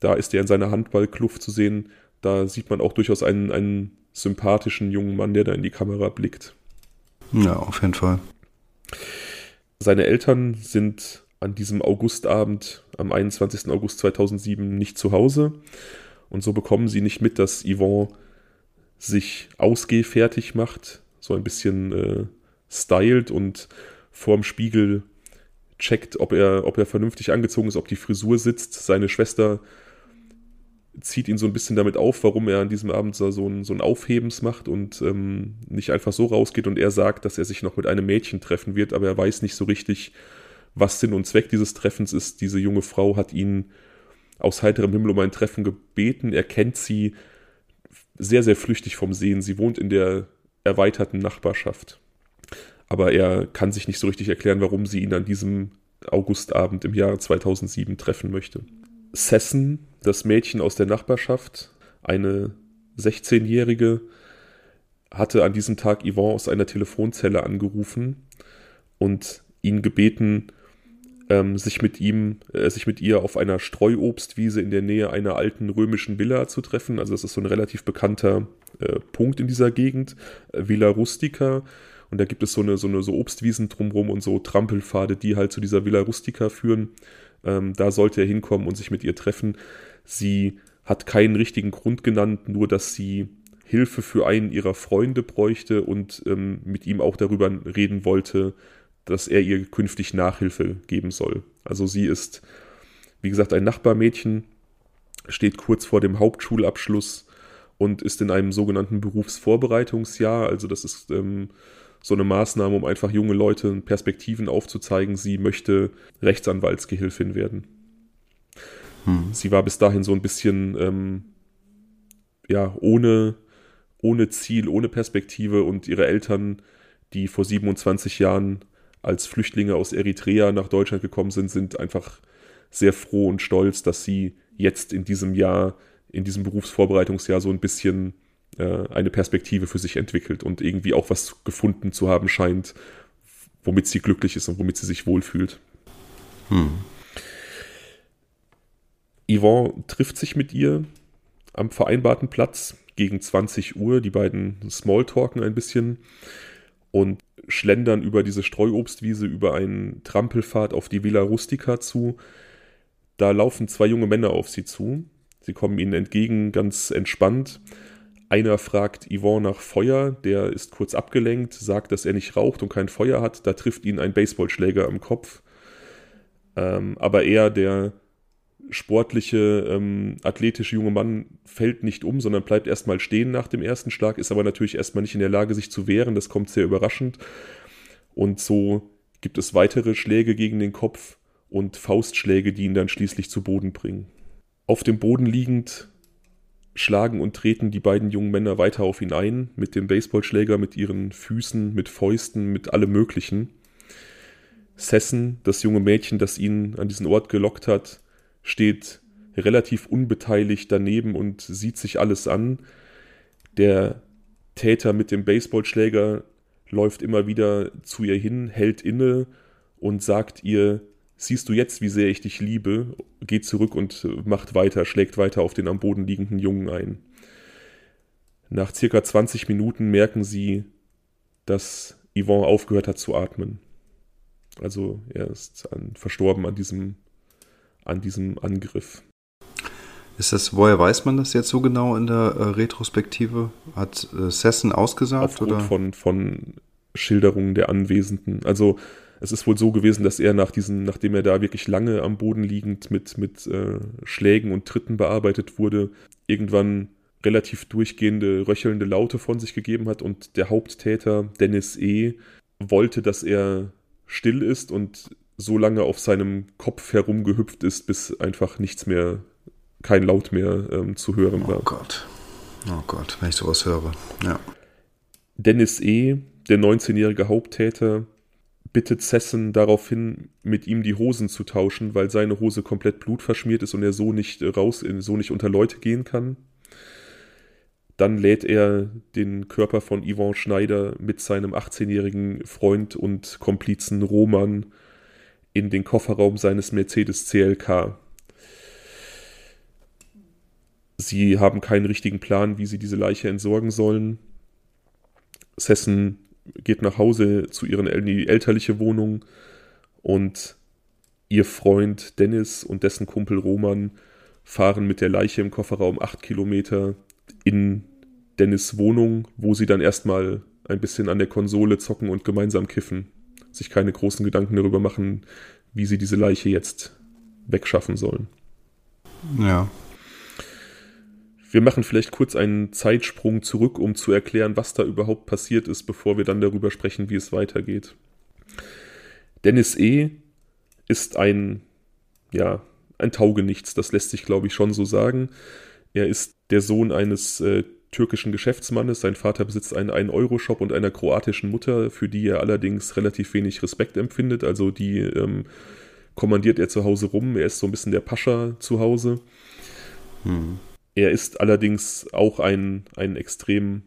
da ist er in seiner Handballkluft zu sehen. Da sieht man auch durchaus einen, einen sympathischen jungen Mann, der da in die Kamera blickt. Ja, auf jeden Fall. Seine Eltern sind an diesem Augustabend, am 21. August 2007, nicht zu Hause. Und so bekommen sie nicht mit, dass Yvonne sich ausgehfertig macht, so ein bisschen äh, stylt und vorm Spiegel checkt, ob er, ob er vernünftig angezogen ist, ob die Frisur sitzt. Seine Schwester zieht ihn so ein bisschen damit auf, warum er an diesem Abend so ein, so ein Aufhebens macht und ähm, nicht einfach so rausgeht. Und er sagt, dass er sich noch mit einem Mädchen treffen wird, aber er weiß nicht so richtig, was Sinn und Zweck dieses Treffens ist. Diese junge Frau hat ihn aus heiterem Himmel um ein Treffen gebeten. Er kennt sie sehr, sehr flüchtig vom Sehen. Sie wohnt in der erweiterten Nachbarschaft aber er kann sich nicht so richtig erklären, warum sie ihn an diesem Augustabend im Jahre 2007 treffen möchte. Sessen, das Mädchen aus der Nachbarschaft, eine 16-Jährige, hatte an diesem Tag Yvonne aus einer Telefonzelle angerufen und ihn gebeten, ähm, sich mit ihm, äh, sich mit ihr auf einer Streuobstwiese in der Nähe einer alten römischen Villa zu treffen. Also das ist so ein relativ bekannter äh, Punkt in dieser Gegend. Äh, Villa Rustica und da gibt es so eine, so eine so Obstwiesen drumherum und so Trampelpfade, die halt zu dieser Villa Rustica führen. Ähm, da sollte er hinkommen und sich mit ihr treffen. Sie hat keinen richtigen Grund genannt, nur dass sie Hilfe für einen ihrer Freunde bräuchte und ähm, mit ihm auch darüber reden wollte, dass er ihr künftig Nachhilfe geben soll. Also sie ist, wie gesagt, ein Nachbarmädchen, steht kurz vor dem Hauptschulabschluss und ist in einem sogenannten Berufsvorbereitungsjahr. Also das ist ähm, so eine Maßnahme, um einfach junge Leute Perspektiven aufzuzeigen. Sie möchte Rechtsanwaltsgehilfin werden. Hm. Sie war bis dahin so ein bisschen ähm, ja ohne ohne Ziel, ohne Perspektive und ihre Eltern, die vor 27 Jahren als Flüchtlinge aus Eritrea nach Deutschland gekommen sind, sind einfach sehr froh und stolz, dass sie jetzt in diesem Jahr, in diesem Berufsvorbereitungsjahr so ein bisschen äh, eine Perspektive für sich entwickelt und irgendwie auch was gefunden zu haben scheint, womit sie glücklich ist und womit sie sich wohlfühlt. Hm. Yvonne trifft sich mit ihr am vereinbarten Platz gegen 20 Uhr. Die beiden smalltalken ein bisschen und schlendern über diese Streuobstwiese über einen Trampelpfad auf die Villa Rustica zu. Da laufen zwei junge Männer auf sie zu. Sie kommen ihnen entgegen, ganz entspannt. Einer fragt Yvonne nach Feuer, der ist kurz abgelenkt, sagt, dass er nicht raucht und kein Feuer hat. Da trifft ihn ein Baseballschläger am Kopf. Ähm, aber er, der sportliche, ähm, athletische junge Mann, fällt nicht um, sondern bleibt erstmal stehen nach dem ersten Schlag, ist aber natürlich erstmal nicht in der Lage, sich zu wehren. Das kommt sehr überraschend. Und so gibt es weitere Schläge gegen den Kopf und Faustschläge, die ihn dann schließlich zu Boden bringen. Auf dem Boden liegend schlagen und treten die beiden jungen Männer weiter auf ihn ein, mit dem Baseballschläger, mit ihren Füßen, mit Fäusten, mit allem Möglichen. Sessen, das junge Mädchen, das ihn an diesen Ort gelockt hat, steht relativ unbeteiligt daneben und sieht sich alles an. Der Täter mit dem Baseballschläger läuft immer wieder zu ihr hin, hält inne und sagt ihr, siehst du jetzt, wie sehr ich dich liebe, geht zurück und macht weiter, schlägt weiter auf den am Boden liegenden Jungen ein. Nach circa 20 Minuten merken sie, dass Yvonne aufgehört hat zu atmen. Also er ist an, verstorben an diesem, an diesem Angriff. Ist das, woher weiß man das jetzt so genau in der äh, Retrospektive? Hat äh, Sessen ausgesagt? Aufgrund oder? Von, von Schilderungen der Anwesenden. Also es ist wohl so gewesen, dass er nach diesen, nachdem er da wirklich lange am Boden liegend mit, mit äh, Schlägen und Tritten bearbeitet wurde, irgendwann relativ durchgehende, röchelnde Laute von sich gegeben hat und der Haupttäter, Dennis E., wollte, dass er still ist und so lange auf seinem Kopf herumgehüpft ist, bis einfach nichts mehr, kein Laut mehr ähm, zu hören war. Oh Gott. Oh Gott, wenn ich sowas höre. Ja. Dennis E., der 19-jährige Haupttäter, bittet Sessen daraufhin, mit ihm die Hosen zu tauschen, weil seine Hose komplett blutverschmiert ist und er so nicht raus, so nicht unter Leute gehen kann. Dann lädt er den Körper von Yvonne Schneider mit seinem 18-jährigen Freund und Komplizen Roman in den Kofferraum seines Mercedes CLK. Sie haben keinen richtigen Plan, wie sie diese Leiche entsorgen sollen. Sessen geht nach Hause zu ihren in die elterliche Wohnung und ihr Freund Dennis und dessen Kumpel Roman fahren mit der Leiche im Kofferraum acht Kilometer in Dennis Wohnung, wo sie dann erstmal ein bisschen an der Konsole zocken und gemeinsam kiffen. Sich keine großen Gedanken darüber machen, wie sie diese Leiche jetzt wegschaffen sollen. Ja. Wir machen vielleicht kurz einen Zeitsprung zurück, um zu erklären, was da überhaupt passiert ist, bevor wir dann darüber sprechen, wie es weitergeht. Dennis E. ist ein, ja, ein Taugenichts, das lässt sich, glaube ich, schon so sagen. Er ist der Sohn eines äh, türkischen Geschäftsmannes. Sein Vater besitzt einen 1-Euro-Shop und einer kroatischen Mutter, für die er allerdings relativ wenig Respekt empfindet. Also die ähm, kommandiert er zu Hause rum. Er ist so ein bisschen der Pascha zu Hause. Hm. Er ist allerdings auch ein, ein extrem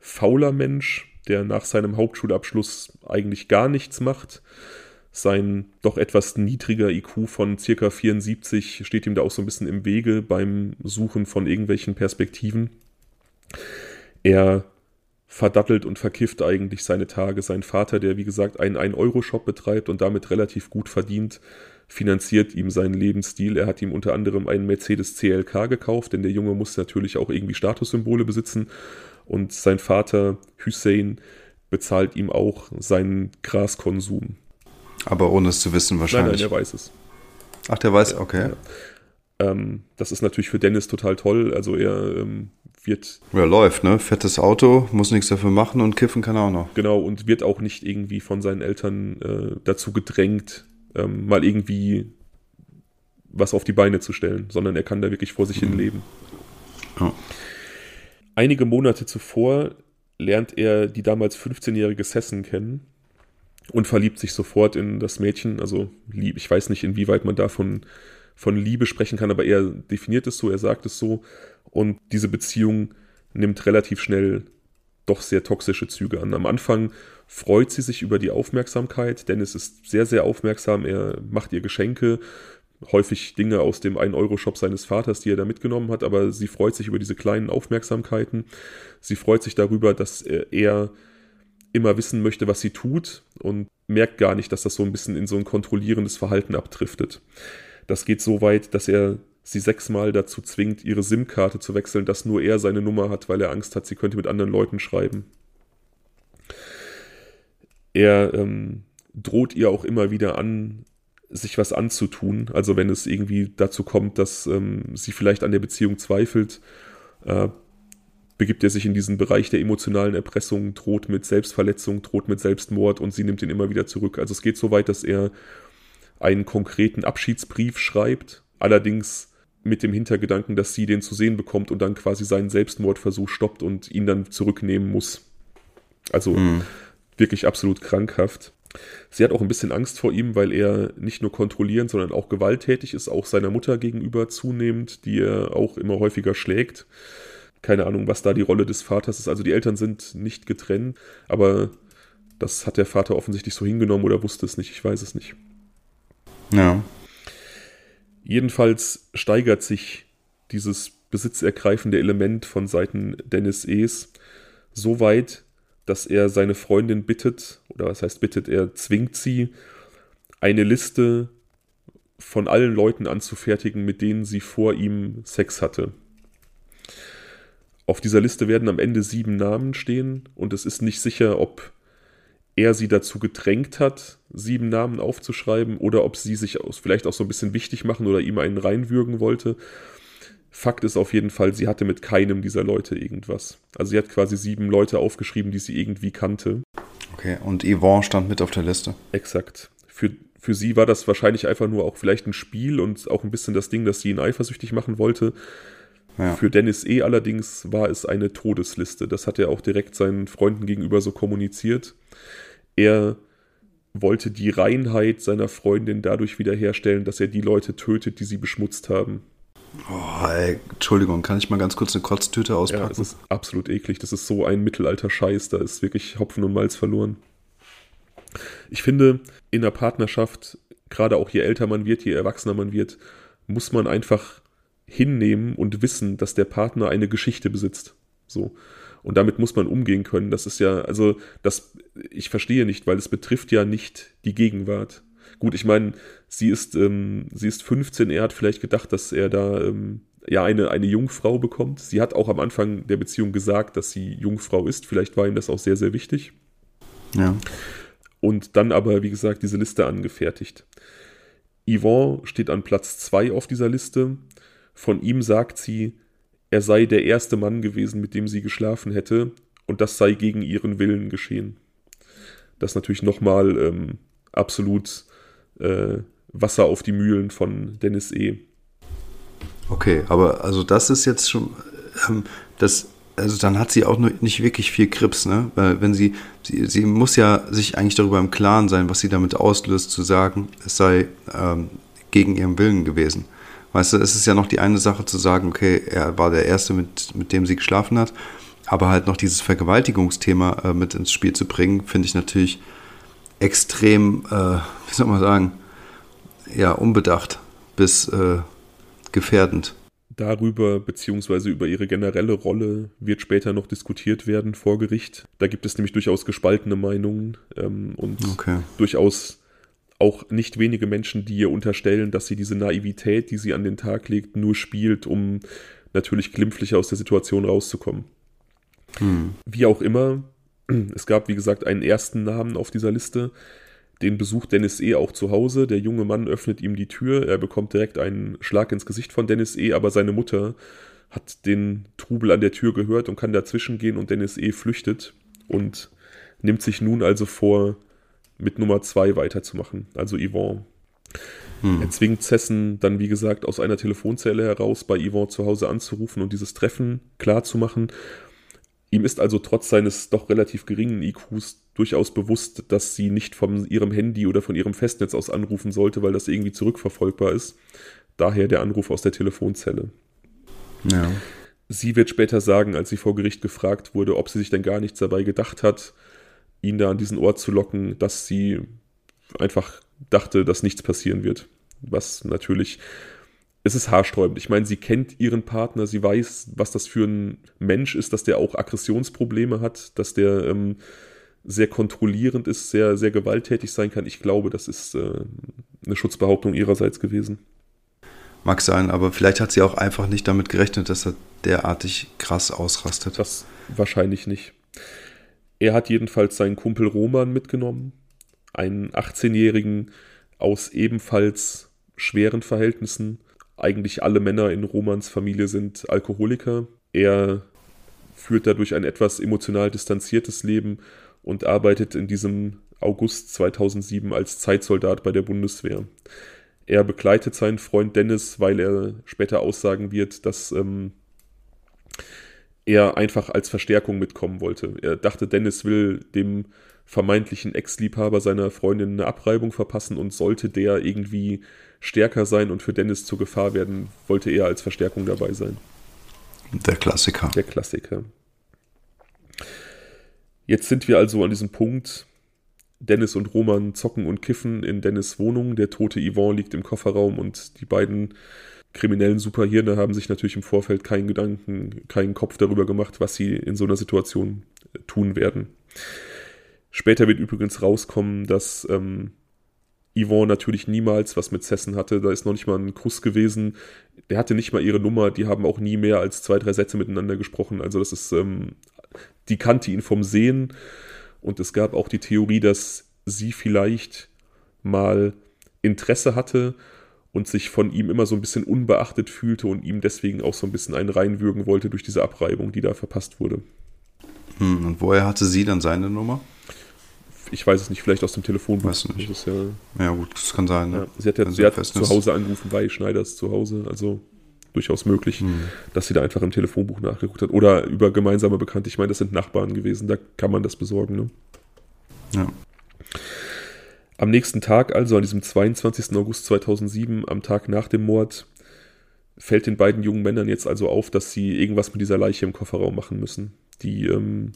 fauler Mensch, der nach seinem Hauptschulabschluss eigentlich gar nichts macht. Sein doch etwas niedriger IQ von ca. 74 steht ihm da auch so ein bisschen im Wege beim Suchen von irgendwelchen Perspektiven. Er verdattelt und verkifft eigentlich seine Tage. Sein Vater, der wie gesagt einen 1-Euro-Shop betreibt und damit relativ gut verdient, finanziert ihm seinen Lebensstil. Er hat ihm unter anderem einen Mercedes CLK gekauft, denn der Junge muss natürlich auch irgendwie Statussymbole besitzen. Und sein Vater Hussein bezahlt ihm auch seinen Graskonsum. Aber ohne es zu wissen wahrscheinlich. Nein, nein, er weiß es. Ach, der weiß, okay. Ja. Ähm, das ist natürlich für Dennis total toll. Also er ähm, wird. Ja, läuft, ne? Fettes Auto, muss nichts dafür machen und kiffen kann er auch noch. Genau, und wird auch nicht irgendwie von seinen Eltern äh, dazu gedrängt, ähm, mal irgendwie was auf die Beine zu stellen, sondern er kann da wirklich vor sich hin leben. Ja. Einige Monate zuvor lernt er die damals 15-jährige Sessen kennen und verliebt sich sofort in das Mädchen. Also, ich weiß nicht, inwieweit man davon von Liebe sprechen kann, aber er definiert es so, er sagt es so. Und diese Beziehung nimmt relativ schnell doch sehr toxische Züge an. Am Anfang freut sie sich über die Aufmerksamkeit. Dennis ist sehr, sehr aufmerksam. Er macht ihr Geschenke, häufig Dinge aus dem 1-Euro-Shop seines Vaters, die er da mitgenommen hat, aber sie freut sich über diese kleinen Aufmerksamkeiten. Sie freut sich darüber, dass er immer wissen möchte, was sie tut und merkt gar nicht, dass das so ein bisschen in so ein kontrollierendes Verhalten abdriftet. Das geht so weit, dass er sie sechsmal dazu zwingt, ihre SIM-Karte zu wechseln, dass nur er seine Nummer hat, weil er Angst hat, sie könnte mit anderen Leuten schreiben. Er ähm, droht ihr auch immer wieder an, sich was anzutun. Also wenn es irgendwie dazu kommt, dass ähm, sie vielleicht an der Beziehung zweifelt, äh, begibt er sich in diesen Bereich der emotionalen Erpressung, droht mit Selbstverletzung, droht mit Selbstmord und sie nimmt ihn immer wieder zurück. Also es geht so weit, dass er einen konkreten Abschiedsbrief schreibt, allerdings mit dem Hintergedanken, dass sie den zu sehen bekommt und dann quasi seinen Selbstmordversuch stoppt und ihn dann zurücknehmen muss. Also mhm. Wirklich absolut krankhaft. Sie hat auch ein bisschen Angst vor ihm, weil er nicht nur kontrollierend, sondern auch gewalttätig ist, auch seiner Mutter gegenüber zunehmend, die er auch immer häufiger schlägt. Keine Ahnung, was da die Rolle des Vaters ist. Also die Eltern sind nicht getrennt, aber das hat der Vater offensichtlich so hingenommen oder wusste es nicht, ich weiß es nicht. Ja. Jedenfalls steigert sich dieses besitzergreifende Element von Seiten Dennis E's so weit, dass er seine Freundin bittet, oder was heißt bittet, er zwingt sie, eine Liste von allen Leuten anzufertigen, mit denen sie vor ihm Sex hatte. Auf dieser Liste werden am Ende sieben Namen stehen und es ist nicht sicher, ob er sie dazu gedrängt hat, sieben Namen aufzuschreiben oder ob sie sich vielleicht auch so ein bisschen wichtig machen oder ihm einen reinwürgen wollte. Fakt ist auf jeden Fall, sie hatte mit keinem dieser Leute irgendwas. Also sie hat quasi sieben Leute aufgeschrieben, die sie irgendwie kannte. Okay, und Yvonne stand mit auf der Liste. Exakt. Für, für sie war das wahrscheinlich einfach nur auch vielleicht ein Spiel und auch ein bisschen das Ding, dass sie ihn eifersüchtig machen wollte. Ja. Für Dennis E. allerdings war es eine Todesliste. Das hat er auch direkt seinen Freunden gegenüber so kommuniziert. Er wollte die Reinheit seiner Freundin dadurch wiederherstellen, dass er die Leute tötet, die sie beschmutzt haben. Oh, ey, Entschuldigung, kann ich mal ganz kurz eine Kotztüte auspacken? Ja, es ist absolut eklig. Das ist so ein Mittelalter-Scheiß. Da ist wirklich Hopfen und Malz verloren. Ich finde, in der Partnerschaft, gerade auch je älter man wird, je erwachsener man wird, muss man einfach hinnehmen und wissen, dass der Partner eine Geschichte besitzt. So. Und damit muss man umgehen können. Das ist ja, also, das, ich verstehe nicht, weil es betrifft ja nicht die Gegenwart. Gut, ich meine, sie ist, ähm, sie ist 15, er hat vielleicht gedacht, dass er da ähm, ja eine, eine Jungfrau bekommt. Sie hat auch am Anfang der Beziehung gesagt, dass sie Jungfrau ist. Vielleicht war ihm das auch sehr, sehr wichtig. Ja. Und dann aber, wie gesagt, diese Liste angefertigt. Yvonne steht an Platz 2 auf dieser Liste. Von ihm sagt sie, er sei der erste Mann gewesen, mit dem sie geschlafen hätte, und das sei gegen ihren Willen geschehen. Das natürlich nochmal ähm, absolut äh, Wasser auf die Mühlen von Dennis E. Okay, aber also das ist jetzt schon, ähm, das, also dann hat sie auch nicht wirklich viel Krips, ne? Weil wenn sie, sie, sie muss ja sich eigentlich darüber im Klaren sein, was sie damit auslöst, zu sagen, es sei ähm, gegen ihren Willen gewesen. Weißt du, es ist ja noch die eine Sache zu sagen, okay, er war der Erste, mit, mit dem sie geschlafen hat, aber halt noch dieses Vergewaltigungsthema äh, mit ins Spiel zu bringen, finde ich natürlich extrem, äh, wie soll man sagen, ja, unbedacht bis äh, gefährdend. Darüber beziehungsweise über ihre generelle Rolle wird später noch diskutiert werden vor Gericht. Da gibt es nämlich durchaus gespaltene Meinungen ähm, und okay. durchaus auch nicht wenige Menschen, die ihr unterstellen, dass sie diese Naivität, die sie an den Tag legt, nur spielt, um natürlich glimpflicher aus der Situation rauszukommen. Hm. Wie auch immer, es gab, wie gesagt, einen ersten Namen auf dieser Liste. Den besucht Dennis E. auch zu Hause. Der junge Mann öffnet ihm die Tür. Er bekommt direkt einen Schlag ins Gesicht von Dennis E., aber seine Mutter hat den Trubel an der Tür gehört und kann dazwischen gehen und Dennis E. flüchtet und nimmt sich nun also vor, mit Nummer 2 weiterzumachen, also Yvonne. Hm. Er zwingt Cessen dann, wie gesagt, aus einer Telefonzelle heraus bei Yvonne zu Hause anzurufen und dieses Treffen klarzumachen. Ihm ist also trotz seines doch relativ geringen IQs durchaus bewusst, dass sie nicht von ihrem Handy oder von ihrem Festnetz aus anrufen sollte, weil das irgendwie zurückverfolgbar ist. Daher der Anruf aus der Telefonzelle. Ja. Sie wird später sagen, als sie vor Gericht gefragt wurde, ob sie sich denn gar nichts dabei gedacht hat, ihn da an diesen Ort zu locken, dass sie einfach dachte, dass nichts passieren wird. Was natürlich es ist haarsträubend. Ich meine, sie kennt ihren Partner, sie weiß, was das für ein Mensch ist, dass der auch Aggressionsprobleme hat, dass der ähm, sehr kontrollierend ist, sehr, sehr gewalttätig sein kann. Ich glaube, das ist äh, eine Schutzbehauptung ihrerseits gewesen. Mag sein, aber vielleicht hat sie auch einfach nicht damit gerechnet, dass er derartig krass ausrastet. Das wahrscheinlich nicht. Er hat jedenfalls seinen Kumpel Roman mitgenommen, einen 18-Jährigen aus ebenfalls schweren Verhältnissen, eigentlich alle Männer in Romans Familie sind Alkoholiker. Er führt dadurch ein etwas emotional distanziertes Leben und arbeitet in diesem August 2007 als Zeitsoldat bei der Bundeswehr. Er begleitet seinen Freund Dennis, weil er später aussagen wird, dass ähm, er einfach als Verstärkung mitkommen wollte. Er dachte, Dennis will dem vermeintlichen Ex-Liebhaber seiner Freundin eine Abreibung verpassen und sollte der irgendwie stärker sein und für Dennis zur Gefahr werden, wollte er als Verstärkung dabei sein. Der Klassiker. Der Klassiker. Jetzt sind wir also an diesem Punkt. Dennis und Roman zocken und kiffen in Dennis Wohnung. Der tote Yvonne liegt im Kofferraum und die beiden kriminellen Superhirne haben sich natürlich im Vorfeld keinen Gedanken, keinen Kopf darüber gemacht, was sie in so einer Situation tun werden. Später wird übrigens rauskommen, dass ähm, Yvonne natürlich niemals was mit Sessen hatte. Da ist noch nicht mal ein Kuss gewesen. Der hatte nicht mal ihre Nummer. Die haben auch nie mehr als zwei, drei Sätze miteinander gesprochen. Also das ist, ähm, die kannte ihn vom Sehen. Und es gab auch die Theorie, dass sie vielleicht mal Interesse hatte und sich von ihm immer so ein bisschen unbeachtet fühlte und ihm deswegen auch so ein bisschen einen reinwürgen wollte durch diese Abreibung, die da verpasst wurde. Hm, und woher hatte sie dann seine Nummer? Ich weiß es nicht, vielleicht aus dem Telefonbuch. Weiß nicht. Das ja, ja, gut, das kann sein. Ne? Ja, sie hat, ja, sie hat zu Hause angerufen bei Schneiders zu Hause, also durchaus möglich, hm. dass sie da einfach im Telefonbuch nachgeguckt hat. Oder über gemeinsame Bekannte. Ich meine, das sind Nachbarn gewesen, da kann man das besorgen. Ne? Ja. Am nächsten Tag, also an diesem 22. August 2007, am Tag nach dem Mord, fällt den beiden jungen Männern jetzt also auf, dass sie irgendwas mit dieser Leiche im Kofferraum machen müssen. Die ähm,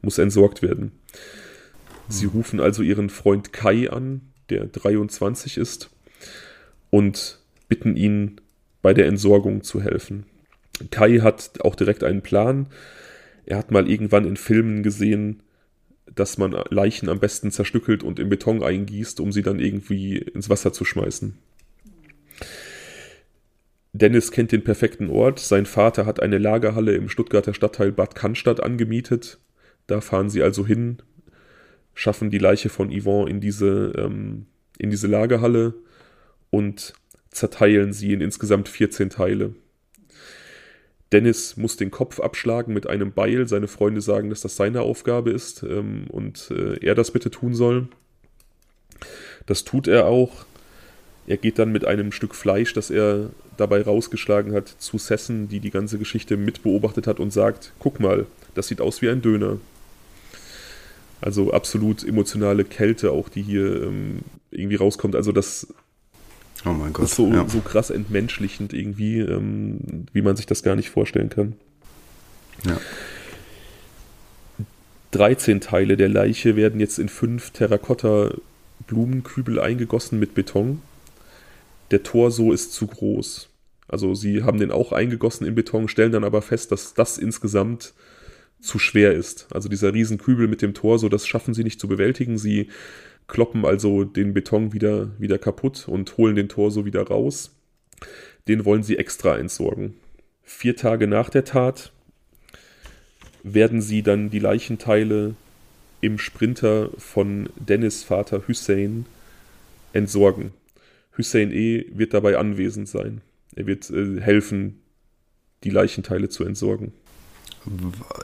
muss entsorgt werden. Sie rufen also ihren Freund Kai an, der 23 ist, und bitten ihn, bei der Entsorgung zu helfen. Kai hat auch direkt einen Plan. Er hat mal irgendwann in Filmen gesehen, dass man Leichen am besten zerstückelt und in Beton eingießt, um sie dann irgendwie ins Wasser zu schmeißen. Dennis kennt den perfekten Ort. Sein Vater hat eine Lagerhalle im Stuttgarter Stadtteil Bad Cannstatt angemietet. Da fahren sie also hin schaffen die Leiche von Yvonne in diese, ähm, in diese Lagerhalle und zerteilen sie in insgesamt 14 Teile. Dennis muss den Kopf abschlagen mit einem Beil. Seine Freunde sagen, dass das seine Aufgabe ist ähm, und äh, er das bitte tun soll. Das tut er auch. Er geht dann mit einem Stück Fleisch, das er dabei rausgeschlagen hat, zu Sessen, die die ganze Geschichte mitbeobachtet hat und sagt, guck mal, das sieht aus wie ein Döner. Also absolut emotionale Kälte auch, die hier ähm, irgendwie rauskommt. Also das oh mein Gott, ist so, ja. so krass entmenschlichend irgendwie, ähm, wie man sich das gar nicht vorstellen kann. Ja. 13 Teile der Leiche werden jetzt in fünf Terrakotta-Blumenkübel eingegossen mit Beton. Der Torso ist zu groß. Also sie haben den auch eingegossen in Beton, stellen dann aber fest, dass das insgesamt zu schwer ist. Also dieser Riesenkübel mit dem Tor, so das schaffen sie nicht zu bewältigen. Sie kloppen also den Beton wieder, wieder kaputt und holen den Tor so wieder raus. Den wollen sie extra entsorgen. Vier Tage nach der Tat werden sie dann die Leichenteile im Sprinter von Dennis Vater Hussein entsorgen. Hussein E. wird dabei anwesend sein. Er wird äh, helfen, die Leichenteile zu entsorgen.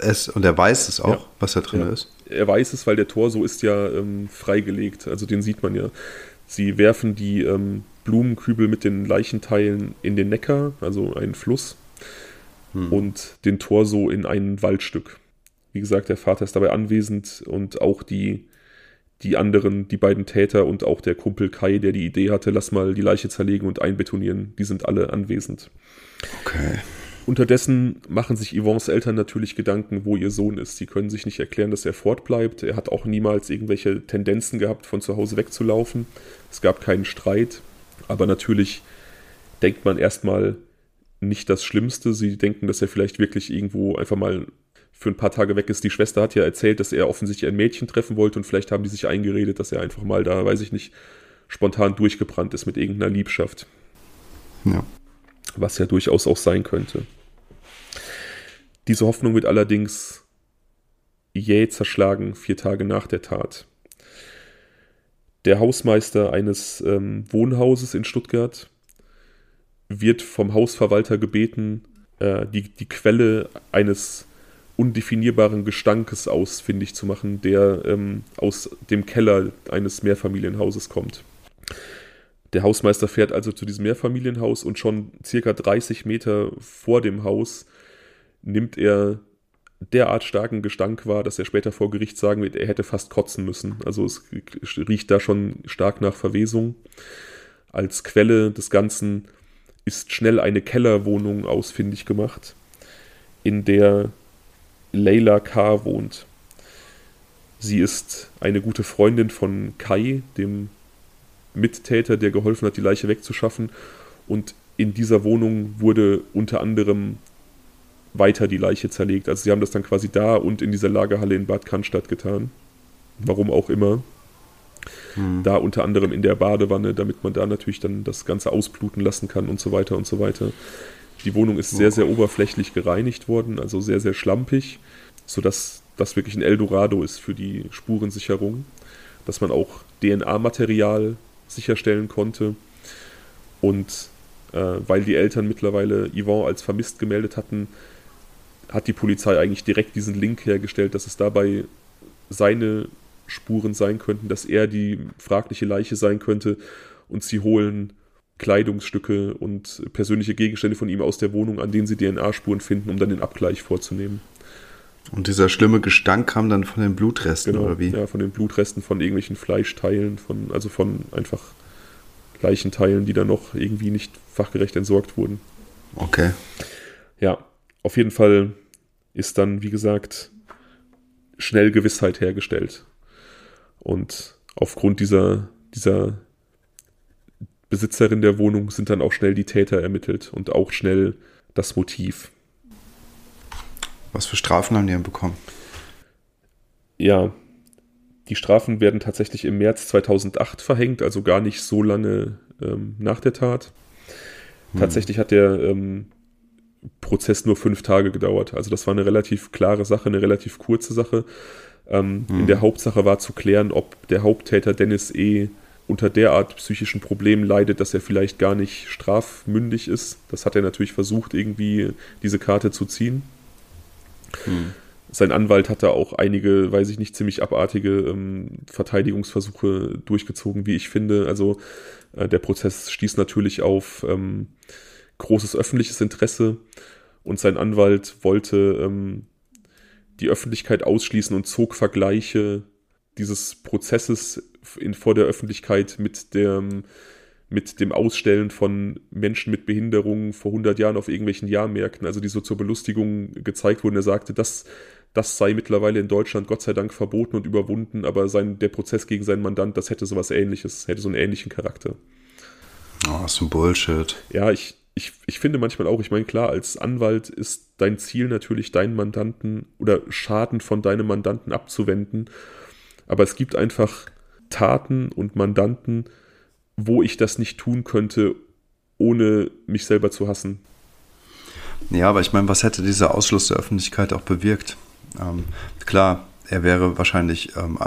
Es, und er weiß es auch, ja. was da drin ja. ist. Er weiß es, weil der Tor so ist ja ähm, freigelegt. Also den sieht man ja. Sie werfen die ähm, Blumenkübel mit den Leichenteilen in den Neckar, also einen Fluss, hm. und den Tor so in ein Waldstück. Wie gesagt, der Vater ist dabei anwesend und auch die, die anderen, die beiden Täter und auch der Kumpel Kai, der die Idee hatte, lass mal die Leiche zerlegen und einbetonieren, die sind alle anwesend. Okay. Unterdessen machen sich Yvonnes Eltern natürlich Gedanken, wo ihr Sohn ist. Sie können sich nicht erklären, dass er fortbleibt. Er hat auch niemals irgendwelche Tendenzen gehabt, von zu Hause wegzulaufen. Es gab keinen Streit. Aber natürlich denkt man erstmal nicht das Schlimmste. Sie denken, dass er vielleicht wirklich irgendwo einfach mal für ein paar Tage weg ist. Die Schwester hat ja erzählt, dass er offensichtlich ein Mädchen treffen wollte und vielleicht haben die sich eingeredet, dass er einfach mal da, weiß ich nicht, spontan durchgebrannt ist mit irgendeiner Liebschaft. Ja. Was ja durchaus auch sein könnte. Diese Hoffnung wird allerdings jäh zerschlagen, vier Tage nach der Tat. Der Hausmeister eines ähm, Wohnhauses in Stuttgart wird vom Hausverwalter gebeten, äh, die, die Quelle eines undefinierbaren Gestankes ausfindig zu machen, der ähm, aus dem Keller eines Mehrfamilienhauses kommt. Der Hausmeister fährt also zu diesem Mehrfamilienhaus und schon circa 30 Meter vor dem Haus nimmt er derart starken Gestank war, dass er später vor Gericht sagen wird, er hätte fast kotzen müssen. Also es riecht da schon stark nach Verwesung. Als Quelle des Ganzen ist schnell eine Kellerwohnung ausfindig gemacht, in der Leila K. wohnt. Sie ist eine gute Freundin von Kai, dem Mittäter, der geholfen hat, die Leiche wegzuschaffen. Und in dieser Wohnung wurde unter anderem weiter die Leiche zerlegt. Also sie haben das dann quasi da und in dieser Lagerhalle in Bad Cannstatt getan. Warum auch immer. Hm. Da unter anderem in der Badewanne, damit man da natürlich dann das Ganze ausbluten lassen kann und so weiter und so weiter. Die Wohnung ist sehr, sehr oberflächlich gereinigt worden, also sehr, sehr schlampig, sodass das wirklich ein Eldorado ist für die Spurensicherung. Dass man auch DNA-Material sicherstellen konnte. Und äh, weil die Eltern mittlerweile Yvonne als vermisst gemeldet hatten, hat die Polizei eigentlich direkt diesen Link hergestellt, dass es dabei seine Spuren sein könnten, dass er die fragliche Leiche sein könnte und sie holen Kleidungsstücke und persönliche Gegenstände von ihm aus der Wohnung, an denen sie DNA-Spuren finden, um dann den Abgleich vorzunehmen. Und dieser schlimme Gestank kam dann von den Blutresten, genau, oder wie? Ja, von den Blutresten, von irgendwelchen Fleischteilen, von, also von einfach Leichenteilen, die dann noch irgendwie nicht fachgerecht entsorgt wurden. Okay. Ja, auf jeden Fall ist dann, wie gesagt, schnell Gewissheit hergestellt. Und aufgrund dieser, dieser Besitzerin der Wohnung sind dann auch schnell die Täter ermittelt und auch schnell das Motiv. Was für Strafen haben die denn bekommen? Ja, die Strafen werden tatsächlich im März 2008 verhängt, also gar nicht so lange ähm, nach der Tat. Hm. Tatsächlich hat der ähm, Prozess nur fünf Tage gedauert. Also das war eine relativ klare Sache, eine relativ kurze Sache. Ähm, hm. In der Hauptsache war zu klären, ob der Haupttäter Dennis E. unter derart psychischen Problemen leidet, dass er vielleicht gar nicht strafmündig ist. Das hat er natürlich versucht, irgendwie diese Karte zu ziehen. Hm. Sein Anwalt hat da auch einige, weiß ich nicht, ziemlich abartige ähm, Verteidigungsversuche durchgezogen, wie ich finde. Also äh, der Prozess stieß natürlich auf ähm, großes öffentliches Interesse und sein Anwalt wollte ähm, die Öffentlichkeit ausschließen und zog Vergleiche dieses Prozesses in, vor der Öffentlichkeit mit dem, mit dem Ausstellen von Menschen mit Behinderungen vor 100 Jahren auf irgendwelchen Jahrmärkten, also die so zur Belustigung gezeigt wurden. Er sagte, das, das sei mittlerweile in Deutschland Gott sei Dank verboten und überwunden, aber sein, der Prozess gegen seinen Mandant, das hätte sowas ähnliches, hätte so einen ähnlichen Charakter. Oh, was ein Bullshit. Ja, ich, ich, ich finde manchmal auch, ich meine, klar, als Anwalt ist dein Ziel natürlich, deinen Mandanten oder Schaden von deinem Mandanten abzuwenden. Aber es gibt einfach Taten und Mandanten, wo ich das nicht tun könnte, ohne mich selber zu hassen. Ja, aber ich meine, was hätte dieser Ausschluss der Öffentlichkeit auch bewirkt? Ähm, klar, er wäre wahrscheinlich ähm,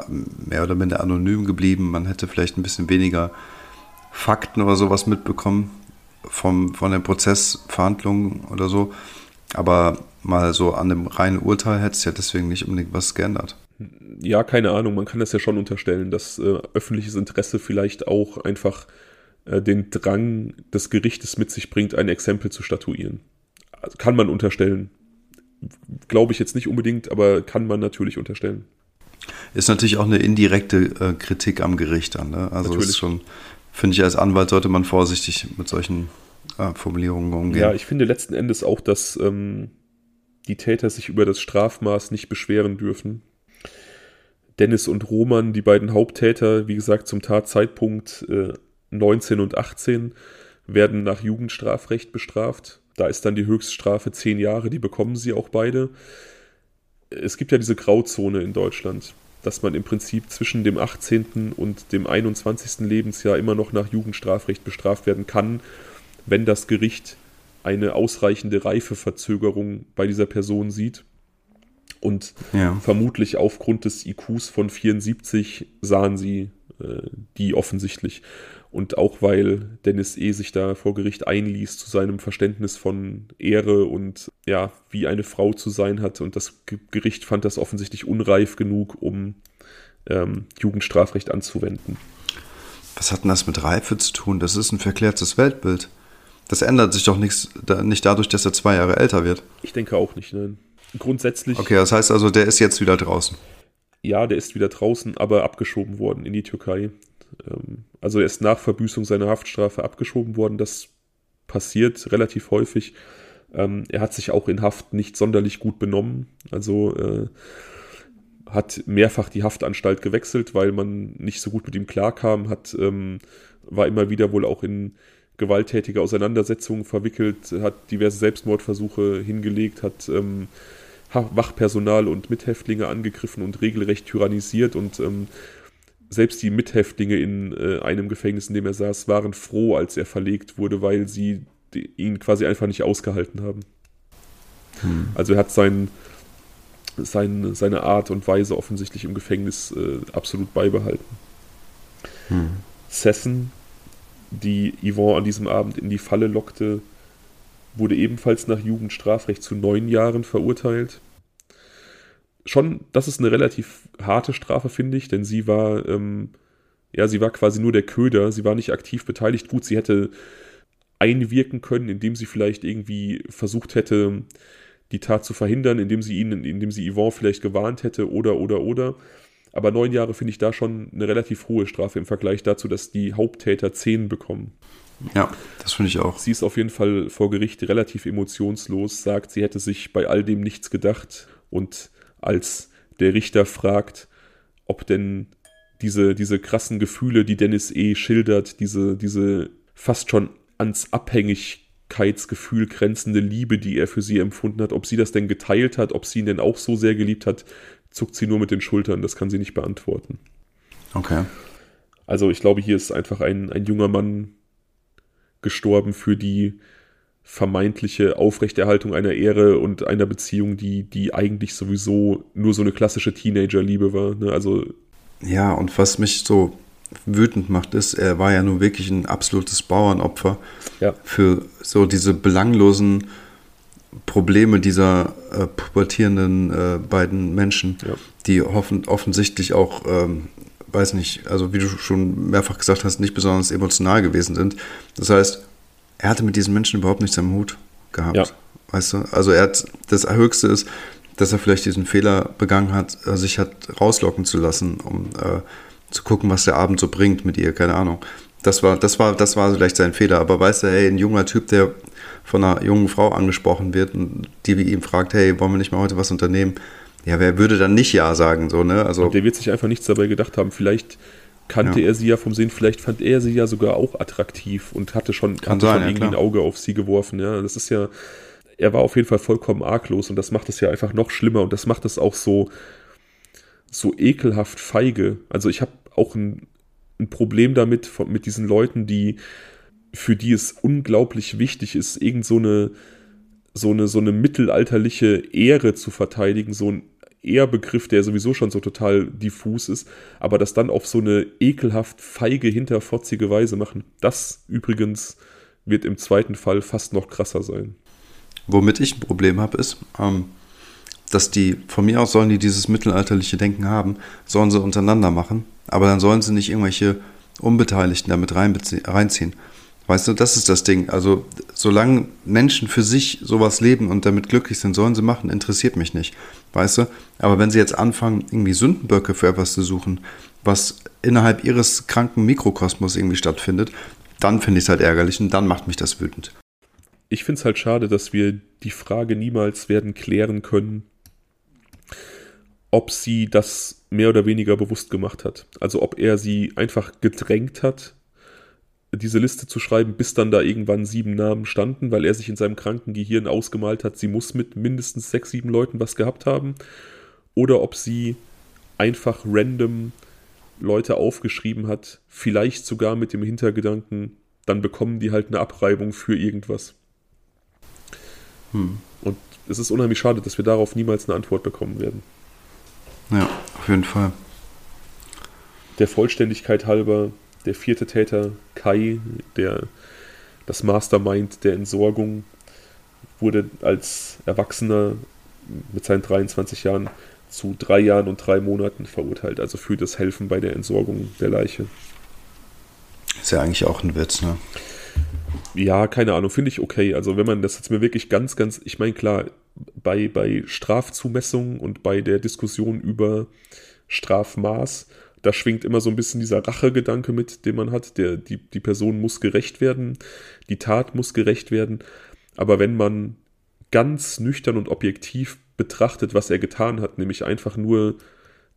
mehr oder minder anonym geblieben. Man hätte vielleicht ein bisschen weniger Fakten oder sowas mitbekommen vom, von den Prozessverhandlungen oder so. Aber mal so an dem reinen Urteil hätte es ja deswegen nicht unbedingt was geändert. Ja, keine Ahnung. Man kann das ja schon unterstellen, dass äh, öffentliches Interesse vielleicht auch einfach äh, den Drang des Gerichtes mit sich bringt, ein Exempel zu statuieren. Also kann man unterstellen. Glaube ich jetzt nicht unbedingt, aber kann man natürlich unterstellen. Ist natürlich auch eine indirekte äh, Kritik am Gericht dann. Ne? Also natürlich. ist schon finde ich, als Anwalt sollte man vorsichtig mit solchen äh, Formulierungen umgehen. Ja, ich finde letzten Endes auch, dass ähm, die Täter sich über das Strafmaß nicht beschweren dürfen. Dennis und Roman, die beiden Haupttäter, wie gesagt, zum Tatzeitpunkt äh, 19 und 18, werden nach Jugendstrafrecht bestraft. Da ist dann die Höchststrafe zehn Jahre, die bekommen sie auch beide. Es gibt ja diese Grauzone in Deutschland dass man im Prinzip zwischen dem 18. und dem 21. Lebensjahr immer noch nach Jugendstrafrecht bestraft werden kann, wenn das Gericht eine ausreichende Reifeverzögerung bei dieser Person sieht. Und ja. vermutlich aufgrund des IQs von 74 sahen sie äh, die offensichtlich. Und auch weil Dennis E. sich da vor Gericht einließ zu seinem Verständnis von Ehre und ja, wie eine Frau zu sein hat. Und das Gericht fand das offensichtlich unreif genug, um ähm, Jugendstrafrecht anzuwenden. Was hat denn das mit Reife zu tun? Das ist ein verklärtes Weltbild. Das ändert sich doch nichts, nicht dadurch, dass er zwei Jahre älter wird. Ich denke auch nicht, nein. grundsätzlich. Okay, das heißt also, der ist jetzt wieder draußen. Ja, der ist wieder draußen, aber abgeschoben worden in die Türkei. Ähm, also er ist nach Verbüßung seiner Haftstrafe abgeschoben worden. Das passiert relativ häufig. Ähm, er hat sich auch in Haft nicht sonderlich gut benommen. Also äh, hat mehrfach die Haftanstalt gewechselt, weil man nicht so gut mit ihm klarkam, hat, ähm, war immer wieder wohl auch in gewalttätige Auseinandersetzungen verwickelt, hat diverse Selbstmordversuche hingelegt, hat ähm, Wachpersonal und Mithäftlinge angegriffen und regelrecht tyrannisiert und ähm, selbst die Mithäftlinge in äh, einem Gefängnis, in dem er saß, waren froh, als er verlegt wurde, weil sie die, ihn quasi einfach nicht ausgehalten haben. Hm. Also er hat sein, sein, seine Art und Weise offensichtlich im Gefängnis äh, absolut beibehalten. Hm. Sessen, die Yvonne an diesem Abend in die Falle lockte, wurde ebenfalls nach Jugendstrafrecht zu neun Jahren verurteilt. Schon, das ist eine relativ harte Strafe, finde ich, denn sie war, ähm, ja, sie war quasi nur der Köder, sie war nicht aktiv beteiligt. Gut, sie hätte einwirken können, indem sie vielleicht irgendwie versucht hätte, die Tat zu verhindern, indem sie ihn, indem sie Yvonne vielleicht gewarnt hätte oder oder oder. Aber neun Jahre finde ich da schon eine relativ hohe Strafe im Vergleich dazu, dass die Haupttäter zehn bekommen. Ja, das finde ich auch. Sie ist auf jeden Fall vor Gericht relativ emotionslos, sagt, sie hätte sich bei all dem nichts gedacht und als der Richter fragt, ob denn diese, diese krassen Gefühle, die Dennis E. schildert, diese, diese fast schon ans Abhängigkeitsgefühl grenzende Liebe, die er für sie empfunden hat, ob sie das denn geteilt hat, ob sie ihn denn auch so sehr geliebt hat, zuckt sie nur mit den Schultern. Das kann sie nicht beantworten. Okay. Also ich glaube, hier ist einfach ein, ein junger Mann gestorben für die vermeintliche Aufrechterhaltung einer Ehre und einer Beziehung, die, die eigentlich sowieso nur so eine klassische Teenagerliebe war. Ne? Also ja, und was mich so wütend macht, ist, er war ja nun wirklich ein absolutes Bauernopfer ja. für so diese belanglosen Probleme dieser äh, pubertierenden äh, beiden Menschen, ja. die hoffen, offensichtlich auch, ähm, weiß nicht, also wie du schon mehrfach gesagt hast, nicht besonders emotional gewesen sind. Das heißt, er hatte mit diesen Menschen überhaupt nichts am Hut gehabt. Ja. Weißt du? Also er hat, das Höchste ist, dass er vielleicht diesen Fehler begangen hat, sich hat rauslocken zu lassen, um äh, zu gucken, was der Abend so bringt mit ihr, keine Ahnung. Das war, das war, das war vielleicht sein Fehler. Aber weißt du, hey, ein junger Typ, der von einer jungen Frau angesprochen wird und die wie ihm fragt, hey, wollen wir nicht mal heute was unternehmen? Ja, wer würde dann nicht Ja sagen, so, ne? Also. Und der wird sich einfach nichts dabei gedacht haben. Vielleicht kannte ja. er sie ja vom Sehen, vielleicht fand er sie ja sogar auch attraktiv und hatte schon, hatte sein, schon ja, irgendwie klar. ein Auge auf sie geworfen, ja. Das ist ja, er war auf jeden Fall vollkommen arglos und das macht es ja einfach noch schlimmer und das macht es auch so, so ekelhaft feige. Also ich habe auch ein, ein Problem damit, von, mit diesen Leuten, die, für die es unglaublich wichtig ist, irgend so eine, so eine, so eine mittelalterliche Ehre zu verteidigen, so ein Ehrbegriff, der sowieso schon so total diffus ist, aber das dann auf so eine ekelhaft feige, hinterfotzige Weise machen. Das übrigens wird im zweiten Fall fast noch krasser sein. Womit ich ein Problem habe, ist, ähm, dass die, von mir aus sollen die dieses mittelalterliche Denken haben, sollen sie untereinander machen, aber dann sollen sie nicht irgendwelche Unbeteiligten damit reinziehen. Weißt du, das ist das Ding. Also, solange Menschen für sich sowas leben und damit glücklich sind, sollen sie machen, interessiert mich nicht. Weißt du? Aber wenn sie jetzt anfangen, irgendwie Sündenböcke für etwas zu suchen, was innerhalb ihres kranken Mikrokosmos irgendwie stattfindet, dann finde ich es halt ärgerlich und dann macht mich das wütend. Ich finde es halt schade, dass wir die Frage niemals werden klären können, ob sie das mehr oder weniger bewusst gemacht hat. Also ob er sie einfach gedrängt hat, diese Liste zu schreiben, bis dann da irgendwann sieben Namen standen, weil er sich in seinem kranken Gehirn ausgemalt hat, sie muss mit mindestens sechs, sieben Leuten was gehabt haben. Oder ob sie einfach random Leute aufgeschrieben hat, vielleicht sogar mit dem Hintergedanken, dann bekommen die halt eine Abreibung für irgendwas. Hm. Und es ist unheimlich schade, dass wir darauf niemals eine Antwort bekommen werden. Ja, auf jeden Fall. Der Vollständigkeit halber, der vierte Täter, Kai, der das Mastermind der Entsorgung, wurde als Erwachsener mit seinen 23 Jahren zu drei Jahren und drei Monaten verurteilt, also für das Helfen bei der Entsorgung der Leiche. Ist ja eigentlich auch ein Witz, ne? Ja, keine Ahnung, finde ich okay. Also wenn man das jetzt mir wirklich ganz, ganz, ich meine klar, bei, bei Strafzumessungen und bei der Diskussion über Strafmaß, da schwingt immer so ein bisschen dieser Rachegedanke mit, den man hat. Der, die, die Person muss gerecht werden, die Tat muss gerecht werden. Aber wenn man ganz nüchtern und objektiv betrachtet, was er getan hat, nämlich einfach nur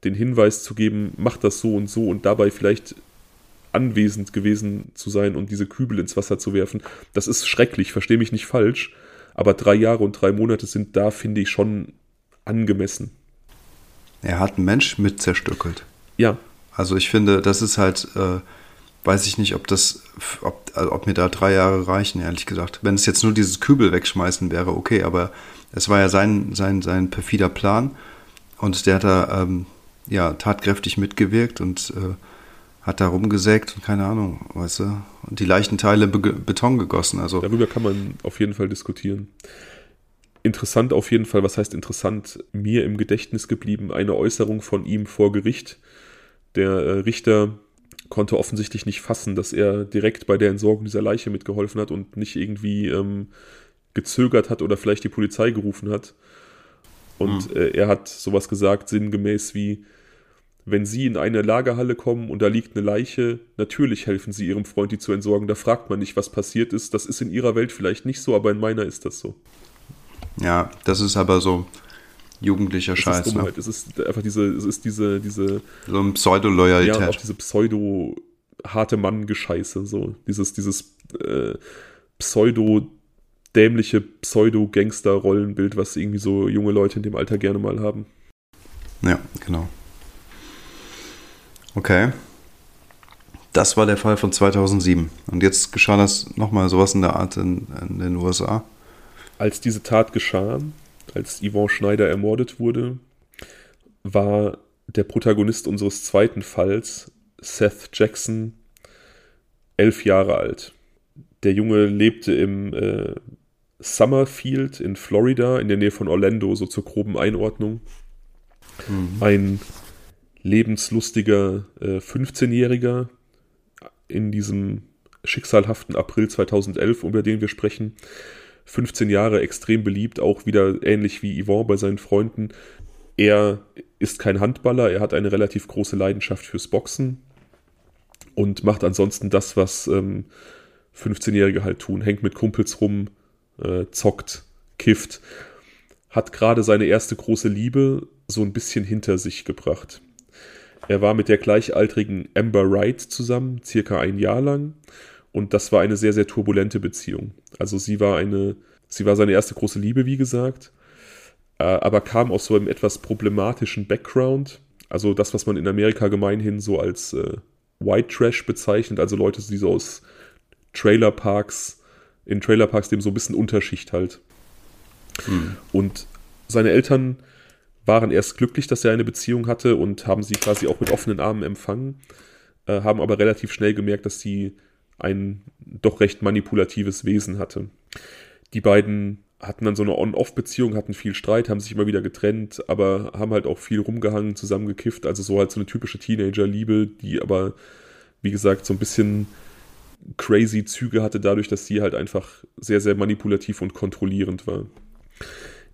den Hinweis zu geben, mach das so und so und dabei vielleicht anwesend gewesen zu sein und diese Kübel ins Wasser zu werfen, das ist schrecklich, verstehe mich nicht falsch, aber drei Jahre und drei Monate sind da, finde ich, schon angemessen. Er hat einen Mensch mit zerstückelt. Ja. Also ich finde, das ist halt, äh, weiß ich nicht, ob das, ob, also ob mir da drei Jahre reichen, ehrlich gesagt. Wenn es jetzt nur dieses Kübel wegschmeißen wäre, okay, aber es war ja sein, sein, sein perfider Plan und der hat da ähm, ja tatkräftig mitgewirkt und äh, hat da rumgesägt und keine Ahnung, weißt du, und die leichten Teile Be Beton gegossen. Also darüber kann man auf jeden Fall diskutieren. Interessant auf jeden Fall, was heißt interessant, mir im Gedächtnis geblieben, eine Äußerung von ihm vor Gericht. Der äh, Richter konnte offensichtlich nicht fassen, dass er direkt bei der Entsorgung dieser Leiche mitgeholfen hat und nicht irgendwie ähm, gezögert hat oder vielleicht die Polizei gerufen hat. Und mhm. äh, er hat sowas gesagt, sinngemäß wie, wenn Sie in eine Lagerhalle kommen und da liegt eine Leiche, natürlich helfen Sie Ihrem Freund, die zu entsorgen. Da fragt man nicht, was passiert ist. Das ist in Ihrer Welt vielleicht nicht so, aber in meiner ist das so. Ja, das ist aber so jugendlicher Scheiß. Ist ne? Es ist einfach diese, es ist diese, diese. So ein Pseudo-Loyalität. Ja, auch diese Pseudo- harte Mann-Gescheiße, so. Dieses, dieses äh, Pseudo- dämliche Pseudo-Gangster-Rollenbild, was irgendwie so junge Leute in dem Alter gerne mal haben. Ja, genau. Okay. Das war der Fall von 2007. Und jetzt geschah das nochmal sowas in der Art in, in, den USA. Als diese Tat geschah, als Yvonne Schneider ermordet wurde, war der Protagonist unseres zweiten Falls, Seth Jackson, elf Jahre alt. Der Junge lebte im äh, Summerfield in Florida, in der Nähe von Orlando, so zur groben Einordnung. Mhm. Ein lebenslustiger äh, 15-Jähriger in diesem schicksalhaften April 2011, über den wir sprechen. 15 Jahre extrem beliebt, auch wieder ähnlich wie Yvonne bei seinen Freunden. Er ist kein Handballer, er hat eine relativ große Leidenschaft fürs Boxen und macht ansonsten das, was ähm, 15-Jährige halt tun. Hängt mit Kumpels rum, äh, zockt, kifft. Hat gerade seine erste große Liebe so ein bisschen hinter sich gebracht. Er war mit der gleichaltrigen Amber Wright zusammen, circa ein Jahr lang. Und das war eine sehr, sehr turbulente Beziehung. Also sie war eine, sie war seine erste große Liebe, wie gesagt, äh, aber kam aus so einem etwas problematischen Background. Also das, was man in Amerika gemeinhin so als äh, White Trash bezeichnet, also Leute, die so aus Trailerparks, in Trailerparks dem so ein bisschen Unterschicht halt. Hm. Und seine Eltern waren erst glücklich, dass er eine Beziehung hatte und haben sie quasi auch mit offenen Armen empfangen, äh, haben aber relativ schnell gemerkt, dass sie ein doch recht manipulatives Wesen hatte. Die beiden hatten dann so eine On-Off-Beziehung, hatten viel Streit, haben sich immer wieder getrennt, aber haben halt auch viel rumgehangen, zusammengekifft. Also so halt so eine typische Teenager-Liebe, die aber, wie gesagt, so ein bisschen crazy Züge hatte, dadurch, dass sie halt einfach sehr, sehr manipulativ und kontrollierend war.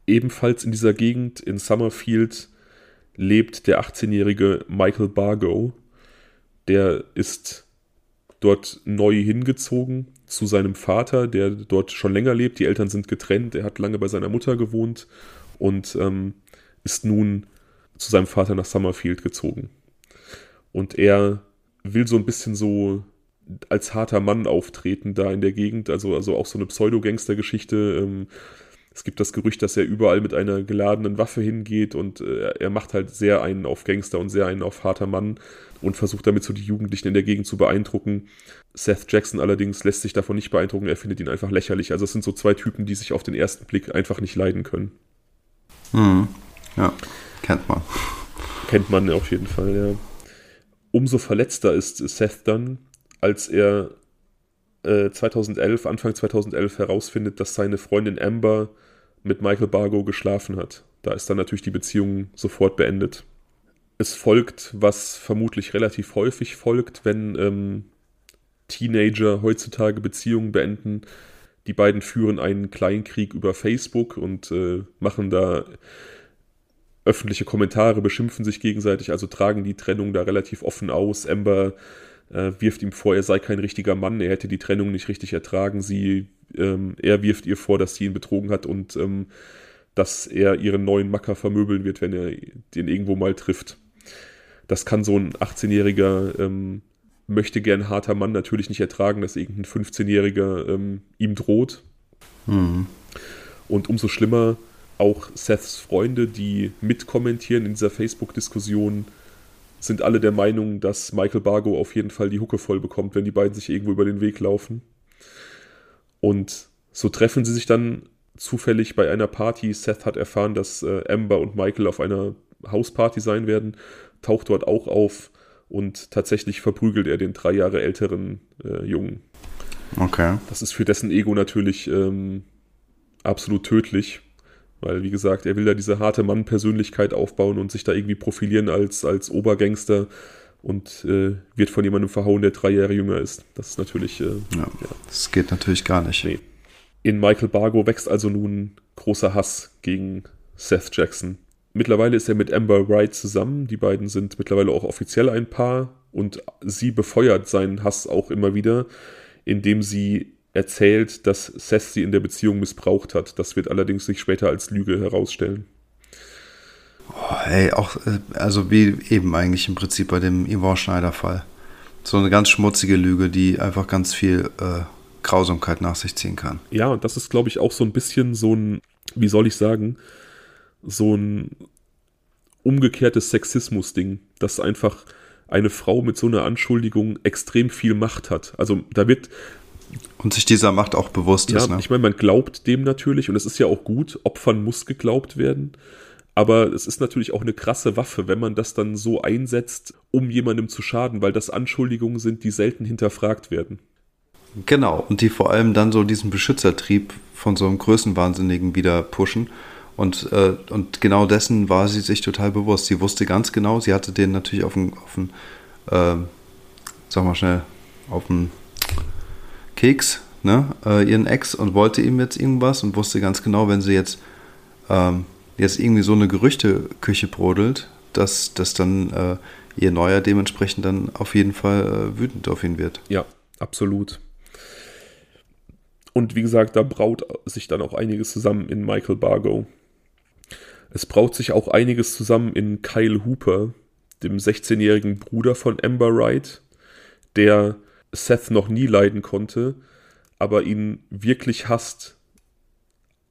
Ebenfalls in dieser Gegend in Summerfield lebt der 18-jährige Michael Bargo. Der ist dort neu hingezogen zu seinem Vater, der dort schon länger lebt. Die Eltern sind getrennt. Er hat lange bei seiner Mutter gewohnt und ähm, ist nun zu seinem Vater nach Summerfield gezogen. Und er will so ein bisschen so als harter Mann auftreten da in der Gegend, also, also auch so eine Pseudo-Gangster-Geschichte. Ähm, es gibt das Gerücht, dass er überall mit einer geladenen Waffe hingeht und äh, er macht halt sehr einen auf Gangster und sehr einen auf harter Mann und versucht damit so die Jugendlichen in der Gegend zu beeindrucken. Seth Jackson allerdings lässt sich davon nicht beeindrucken, er findet ihn einfach lächerlich. Also es sind so zwei Typen, die sich auf den ersten Blick einfach nicht leiden können. Hm. Ja, kennt man. Kennt man auf jeden Fall, ja. Umso verletzter ist Seth dann, als er äh, 2011, Anfang 2011 herausfindet, dass seine Freundin Amber mit Michael Bargo geschlafen hat. Da ist dann natürlich die Beziehung sofort beendet. Es folgt, was vermutlich relativ häufig folgt, wenn ähm, Teenager heutzutage Beziehungen beenden. Die beiden führen einen Kleinkrieg über Facebook und äh, machen da öffentliche Kommentare, beschimpfen sich gegenseitig, also tragen die Trennung da relativ offen aus. Amber äh, wirft ihm vor, er sei kein richtiger Mann, er hätte die Trennung nicht richtig ertragen. Sie, ähm, er wirft ihr vor, dass sie ihn betrogen hat und ähm, dass er ihren neuen Macker vermöbeln wird, wenn er den irgendwo mal trifft. Das kann so ein 18-jähriger ähm, möchte gern harter Mann natürlich nicht ertragen, dass irgendein 15-jähriger ähm, ihm droht. Mhm. Und umso schlimmer auch Seths Freunde, die mitkommentieren in dieser Facebook-Diskussion, sind alle der Meinung, dass Michael Bargo auf jeden Fall die Hucke voll bekommt, wenn die beiden sich irgendwo über den Weg laufen. Und so treffen sie sich dann zufällig bei einer Party. Seth hat erfahren, dass äh, Amber und Michael auf einer Hausparty sein werden, taucht dort auch auf und tatsächlich verprügelt er den drei Jahre älteren äh, Jungen. Okay. Das ist für dessen Ego natürlich ähm, absolut tödlich, weil, wie gesagt, er will da diese harte Mann-Persönlichkeit aufbauen und sich da irgendwie profilieren als, als Obergangster und äh, wird von jemandem verhauen, der drei Jahre jünger ist. Das ist natürlich. Äh, ja, ja, das geht natürlich gar nicht. Nee. In Michael Bargo wächst also nun großer Hass gegen Seth Jackson. Mittlerweile ist er mit Amber Wright zusammen. Die beiden sind mittlerweile auch offiziell ein Paar und sie befeuert seinen Hass auch immer wieder, indem sie erzählt, dass Seth sie in der Beziehung missbraucht hat. Das wird allerdings sich später als Lüge herausstellen. Oh, ey, auch, äh, also wie eben eigentlich im Prinzip bei dem Yvonne Schneider-Fall. So eine ganz schmutzige Lüge, die einfach ganz viel äh, Grausamkeit nach sich ziehen kann. Ja, und das ist, glaube ich, auch so ein bisschen so ein, wie soll ich sagen, so ein umgekehrtes Sexismus-Ding, dass einfach eine Frau mit so einer Anschuldigung extrem viel Macht hat. Also da wird. Und sich dieser Macht auch bewusst ja, ist. Ne? Ich meine, man glaubt dem natürlich und es ist ja auch gut, Opfern muss geglaubt werden. Aber es ist natürlich auch eine krasse Waffe, wenn man das dann so einsetzt, um jemandem zu schaden, weil das Anschuldigungen sind, die selten hinterfragt werden. Genau, und die vor allem dann so diesen Beschützertrieb von so einem Größenwahnsinnigen wieder pushen. Und, äh, und genau dessen war sie sich total bewusst. Sie wusste ganz genau, sie hatte den natürlich auf dem, auf dem äh, sag mal schnell, auf dem Keks, ne, äh, ihren Ex und wollte ihm jetzt irgendwas und wusste ganz genau, wenn sie jetzt, ähm, jetzt irgendwie so eine Gerüchteküche brodelt, dass, dass dann äh, ihr Neuer dementsprechend dann auf jeden Fall äh, wütend auf ihn wird. Ja, absolut. Und wie gesagt, da braut sich dann auch einiges zusammen in Michael Bargo. Es braut sich auch einiges zusammen in Kyle Hooper, dem 16-jährigen Bruder von Amber Wright, der Seth noch nie leiden konnte, aber ihn wirklich hasst,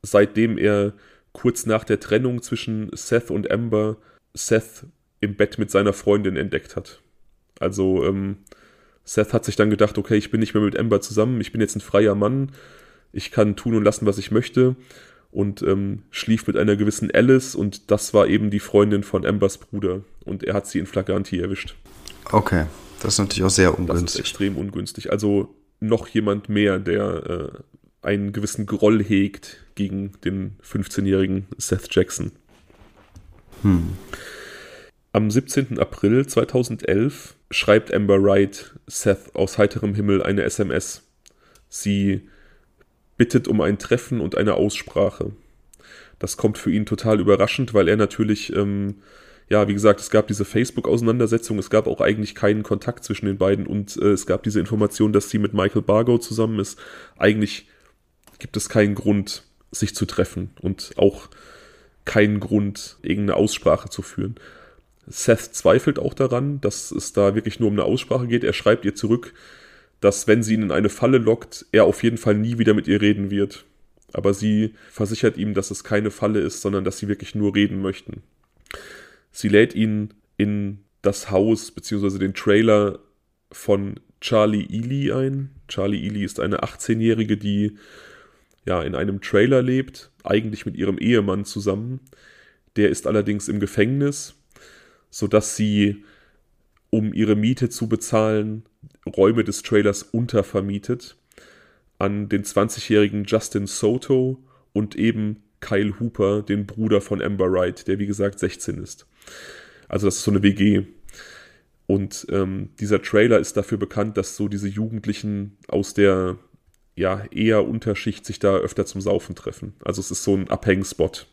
seitdem er kurz nach der Trennung zwischen Seth und Amber Seth im Bett mit seiner Freundin entdeckt hat. Also ähm, Seth hat sich dann gedacht, okay, ich bin nicht mehr mit Amber zusammen, ich bin jetzt ein freier Mann, ich kann tun und lassen, was ich möchte und ähm, schlief mit einer gewissen Alice und das war eben die Freundin von Ambers Bruder und er hat sie in Flagranti erwischt. Okay, das ist natürlich auch sehr ungünstig. Das ist extrem ungünstig. Also noch jemand mehr, der äh, einen gewissen Groll hegt gegen den 15-jährigen Seth Jackson. Hm. Am 17. April 2011 schreibt Amber Wright Seth aus heiterem Himmel eine SMS. Sie bittet um ein Treffen und eine Aussprache. Das kommt für ihn total überraschend, weil er natürlich, ähm, ja, wie gesagt, es gab diese Facebook-Auseinandersetzung, es gab auch eigentlich keinen Kontakt zwischen den beiden und äh, es gab diese Information, dass sie mit Michael Bargo zusammen ist. Eigentlich gibt es keinen Grund, sich zu treffen und auch keinen Grund, irgendeine Aussprache zu führen. Seth zweifelt auch daran, dass es da wirklich nur um eine Aussprache geht. Er schreibt ihr zurück, dass wenn sie ihn in eine Falle lockt, er auf jeden Fall nie wieder mit ihr reden wird. Aber sie versichert ihm, dass es keine Falle ist, sondern dass sie wirklich nur reden möchten. Sie lädt ihn in das Haus bzw. den Trailer von Charlie Ely ein. Charlie Ely ist eine 18-Jährige, die ja in einem Trailer lebt, eigentlich mit ihrem Ehemann zusammen. Der ist allerdings im Gefängnis, sodass sie, um ihre Miete zu bezahlen, Räume des Trailers untervermietet an den 20-jährigen Justin Soto und eben Kyle Hooper, den Bruder von Amber Wright, der wie gesagt 16 ist. Also das ist so eine WG. Und ähm, dieser Trailer ist dafür bekannt, dass so diese Jugendlichen aus der ja, eher Unterschicht sich da öfter zum Saufen treffen. Also es ist so ein Abhängspot.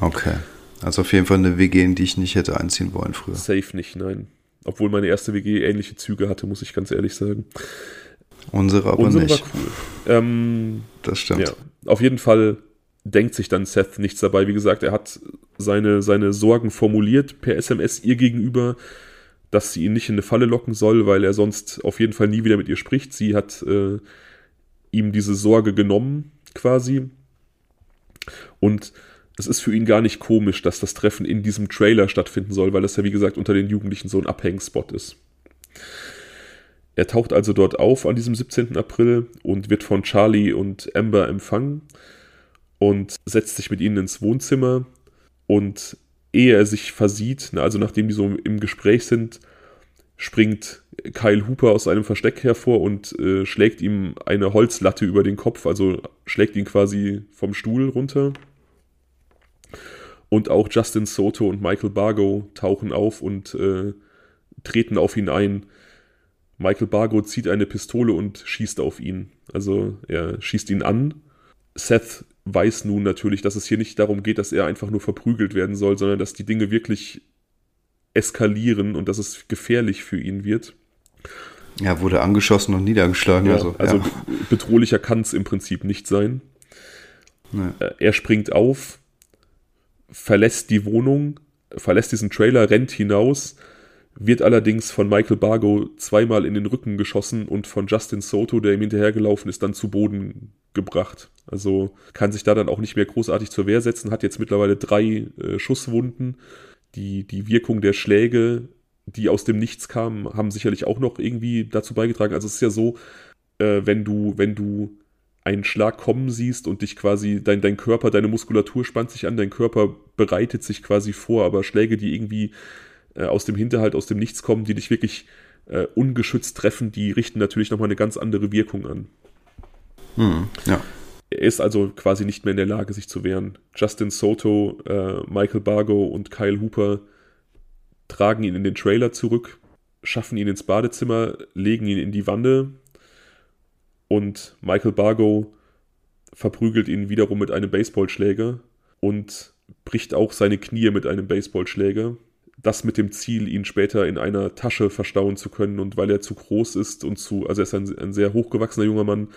Okay. Also auf jeden Fall eine WG, in die ich nicht hätte einziehen wollen früher. Safe nicht, nein. Obwohl meine erste WG ähnliche Züge hatte, muss ich ganz ehrlich sagen. Unsere aber Unsere nicht. war cool. Ähm, das stimmt. Ja, auf jeden Fall denkt sich dann Seth nichts dabei. Wie gesagt, er hat seine, seine Sorgen formuliert per SMS ihr gegenüber, dass sie ihn nicht in eine Falle locken soll, weil er sonst auf jeden Fall nie wieder mit ihr spricht. Sie hat äh, ihm diese Sorge genommen, quasi. Und es ist für ihn gar nicht komisch, dass das Treffen in diesem Trailer stattfinden soll, weil das ja, wie gesagt, unter den Jugendlichen so ein Abhängspot ist. Er taucht also dort auf an diesem 17. April und wird von Charlie und Amber empfangen und setzt sich mit ihnen ins Wohnzimmer. Und ehe er sich versieht, also nachdem die so im Gespräch sind, springt Kyle Hooper aus einem Versteck hervor und äh, schlägt ihm eine Holzlatte über den Kopf, also schlägt ihn quasi vom Stuhl runter. Und auch Justin Soto und Michael Bargo tauchen auf und äh, treten auf ihn ein. Michael Bargo zieht eine Pistole und schießt auf ihn. Also er schießt ihn an. Seth weiß nun natürlich, dass es hier nicht darum geht, dass er einfach nur verprügelt werden soll, sondern dass die Dinge wirklich eskalieren und dass es gefährlich für ihn wird. Ja, wurde angeschossen und niedergeschlagen. Ja, also, also ja. bedrohlicher kann es im Prinzip nicht sein. Nee. Er springt auf, verlässt die Wohnung, verlässt diesen Trailer, rennt hinaus, wird allerdings von Michael Bargo zweimal in den Rücken geschossen und von Justin Soto, der ihm hinterhergelaufen ist, dann zu Boden gebracht. Also kann sich da dann auch nicht mehr großartig zur Wehr setzen, hat jetzt mittlerweile drei äh, Schusswunden. Die, die Wirkung der Schläge, die aus dem Nichts kamen, haben sicherlich auch noch irgendwie dazu beigetragen. Also es ist ja so, äh, wenn du, wenn du einen Schlag kommen siehst und dich quasi, dein, dein Körper, deine Muskulatur spannt sich an, dein Körper bereitet sich quasi vor, aber Schläge, die irgendwie äh, aus dem Hinterhalt, aus dem Nichts kommen, die dich wirklich äh, ungeschützt treffen, die richten natürlich nochmal eine ganz andere Wirkung an. Hm, ja. Er ist also quasi nicht mehr in der Lage, sich zu wehren. Justin Soto, äh, Michael Bargo und Kyle Hooper tragen ihn in den Trailer zurück, schaffen ihn ins Badezimmer, legen ihn in die Wanne und Michael Bargo verprügelt ihn wiederum mit einem Baseballschläger und bricht auch seine Knie mit einem Baseballschläger das mit dem Ziel, ihn später in einer Tasche verstauen zu können. Und weil er zu groß ist und zu, also er ist ein, ein sehr hochgewachsener junger Mann,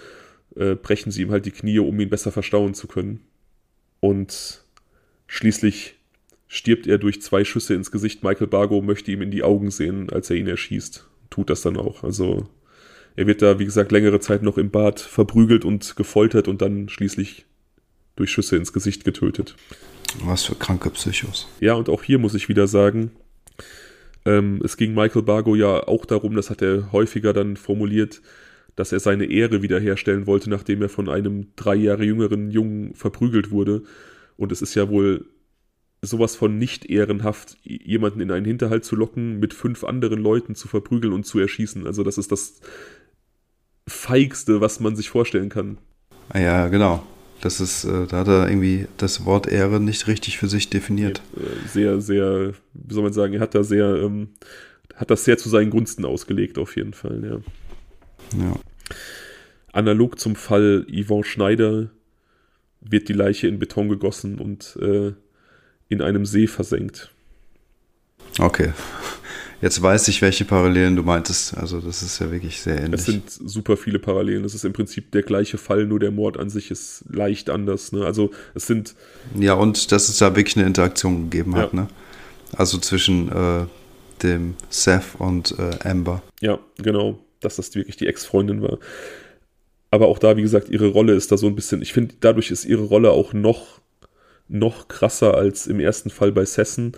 äh, brechen sie ihm halt die Knie, um ihn besser verstauen zu können. Und schließlich stirbt er durch zwei Schüsse ins Gesicht. Michael Bargo möchte ihm in die Augen sehen, als er ihn erschießt. Tut das dann auch. Also er wird da, wie gesagt, längere Zeit noch im Bad verprügelt und gefoltert und dann schließlich durch Schüsse ins Gesicht getötet. Was für kranke Psychos. Ja, und auch hier muss ich wieder sagen, ähm, es ging Michael Bargo ja auch darum, das hat er häufiger dann formuliert, dass er seine Ehre wiederherstellen wollte, nachdem er von einem drei Jahre jüngeren Jungen verprügelt wurde. Und es ist ja wohl sowas von nicht ehrenhaft, jemanden in einen Hinterhalt zu locken, mit fünf anderen Leuten zu verprügeln und zu erschießen. Also das ist das feigste, was man sich vorstellen kann. Ja, genau. Das ist, äh, da hat er irgendwie das Wort Ehre nicht richtig für sich definiert. Äh, sehr, sehr, wie soll man sagen, er hat da sehr, ähm, hat das sehr zu seinen Gunsten ausgelegt, auf jeden Fall, ja. Ja. Analog zum Fall Yvonne Schneider wird die Leiche in Beton gegossen und äh, in einem See versenkt. Okay. Jetzt weiß ich, welche Parallelen du meintest. Also das ist ja wirklich sehr ähnlich. Es sind super viele Parallelen. Es ist im Prinzip der gleiche Fall, nur der Mord an sich ist leicht anders. Ne? Also es sind... Ja, und dass es da wirklich eine Interaktion gegeben hat. Ja. Ne? Also zwischen äh, dem Seth und äh, Amber. Ja, genau. Dass das wirklich die Ex-Freundin war. Aber auch da, wie gesagt, ihre Rolle ist da so ein bisschen... Ich finde, dadurch ist ihre Rolle auch noch, noch krasser als im ersten Fall bei Sessen.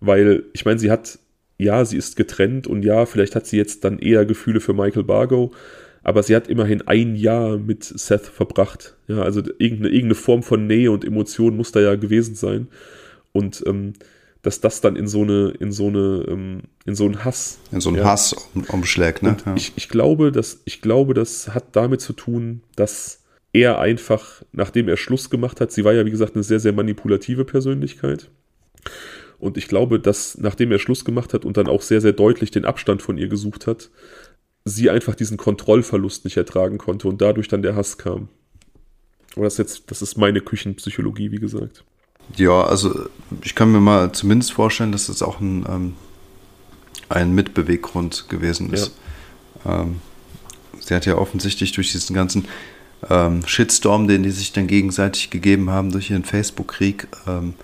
Weil, ich meine, sie hat ja, sie ist getrennt und ja, vielleicht hat sie jetzt dann eher Gefühle für Michael Bargo, aber sie hat immerhin ein Jahr mit Seth verbracht. Ja, also irgendeine, irgendeine Form von Nähe und Emotion muss da ja gewesen sein. Und ähm, dass das dann in so eine, in so eine, ähm, in so einen Hass. In so einen ja. Hass um, umschlägt, ne? Ja. Ich, ich, glaube, dass, ich glaube, das hat damit zu tun, dass er einfach, nachdem er Schluss gemacht hat, sie war ja, wie gesagt, eine sehr, sehr manipulative Persönlichkeit. Und ich glaube, dass nachdem er Schluss gemacht hat und dann auch sehr, sehr deutlich den Abstand von ihr gesucht hat, sie einfach diesen Kontrollverlust nicht ertragen konnte und dadurch dann der Hass kam. Aber das ist jetzt, das ist meine Küchenpsychologie, wie gesagt. Ja, also ich kann mir mal zumindest vorstellen, dass das auch ein, ähm, ein Mitbeweggrund gewesen ist. Ja. Ähm, sie hat ja offensichtlich durch diesen ganzen ähm, Shitstorm, den die sich dann gegenseitig gegeben haben durch ihren Facebook-Krieg, ähm,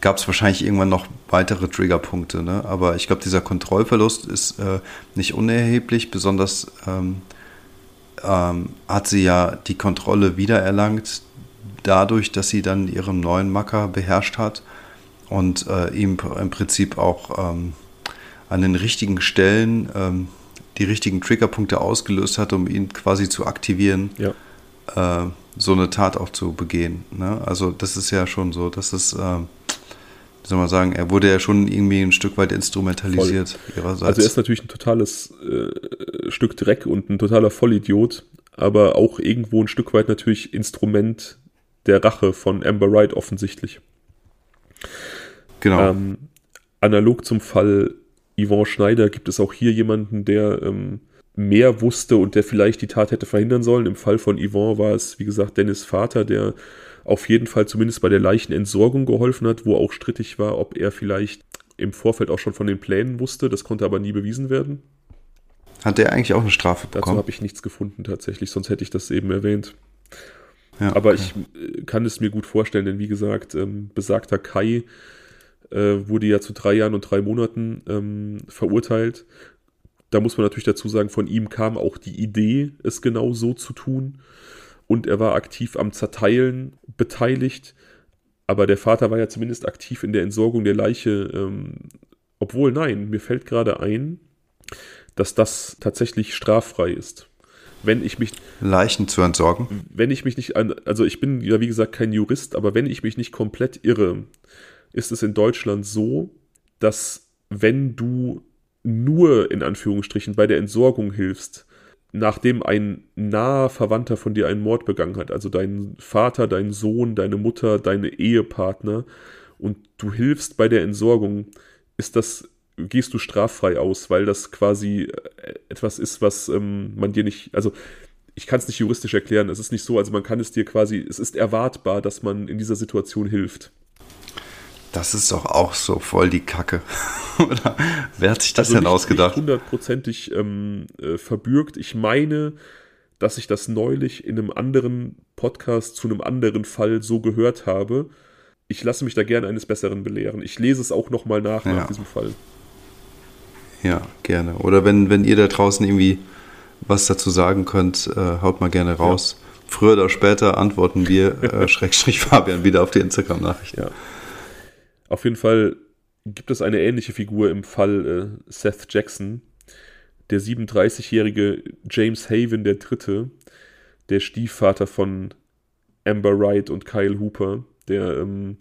gab es wahrscheinlich irgendwann noch weitere Triggerpunkte. Ne? Aber ich glaube, dieser Kontrollverlust ist äh, nicht unerheblich. Besonders ähm, ähm, hat sie ja die Kontrolle wiedererlangt, dadurch, dass sie dann ihren neuen Macker beherrscht hat und äh, ihm im Prinzip auch ähm, an den richtigen Stellen ähm, die richtigen Triggerpunkte ausgelöst hat, um ihn quasi zu aktivieren. Ja äh, so eine Tat auch zu begehen. Ne? Also das ist ja schon so, dass es, äh, wie soll man sagen, er wurde ja schon irgendwie ein Stück weit instrumentalisiert Voll. ihrerseits. Also er ist natürlich ein totales äh, Stück Dreck und ein totaler Vollidiot, aber auch irgendwo ein Stück weit natürlich Instrument der Rache von Amber Wright offensichtlich. Genau. Ähm, analog zum Fall Yvonne Schneider gibt es auch hier jemanden, der ähm, mehr wusste und der vielleicht die Tat hätte verhindern sollen. Im Fall von Yvonne war es, wie gesagt, Dennis Vater, der auf jeden Fall zumindest bei der Leichenentsorgung geholfen hat, wo auch strittig war, ob er vielleicht im Vorfeld auch schon von den Plänen wusste. Das konnte aber nie bewiesen werden. Hat er eigentlich auch eine Strafe bekommen? Dazu habe ich nichts gefunden tatsächlich, sonst hätte ich das eben erwähnt. Ja, aber okay. ich äh, kann es mir gut vorstellen, denn wie gesagt, ähm, besagter Kai äh, wurde ja zu drei Jahren und drei Monaten ähm, verurteilt da muss man natürlich dazu sagen, von ihm kam auch die Idee, es genau so zu tun. Und er war aktiv am Zerteilen beteiligt. Aber der Vater war ja zumindest aktiv in der Entsorgung der Leiche. Ähm, obwohl, nein, mir fällt gerade ein, dass das tatsächlich straffrei ist. Wenn ich mich. Leichen zu entsorgen? Wenn ich mich nicht. Also, ich bin ja, wie gesagt, kein Jurist, aber wenn ich mich nicht komplett irre, ist es in Deutschland so, dass wenn du nur in Anführungsstrichen bei der Entsorgung hilfst, nachdem ein naher Verwandter von dir einen Mord begangen hat, also dein Vater, dein Sohn, deine Mutter, deine Ehepartner, und du hilfst bei der Entsorgung, ist das, gehst du straffrei aus, weil das quasi äh, etwas ist, was ähm, man dir nicht, also ich kann es nicht juristisch erklären, es ist nicht so, also man kann es dir quasi, es ist erwartbar, dass man in dieser Situation hilft. Das ist doch auch so voll die Kacke. Oder wer hat sich das also denn nicht, ausgedacht? Nicht hundertprozentig ähm, äh, verbürgt. Ich meine, dass ich das neulich in einem anderen Podcast zu einem anderen Fall so gehört habe. Ich lasse mich da gerne eines Besseren belehren. Ich lese es auch nochmal nach ja. nach diesem Fall. Ja, gerne. Oder wenn, wenn ihr da draußen irgendwie was dazu sagen könnt, äh, haut mal gerne raus. Ja. Früher oder später antworten wir, äh, Schrägstrich Fabian, wieder auf die Instagram-Nachricht. Ja. Auf jeden Fall gibt es eine ähnliche Figur im Fall äh, Seth Jackson. Der 37-jährige James Haven III., der Stiefvater von Amber Wright und Kyle Hooper, der ähm,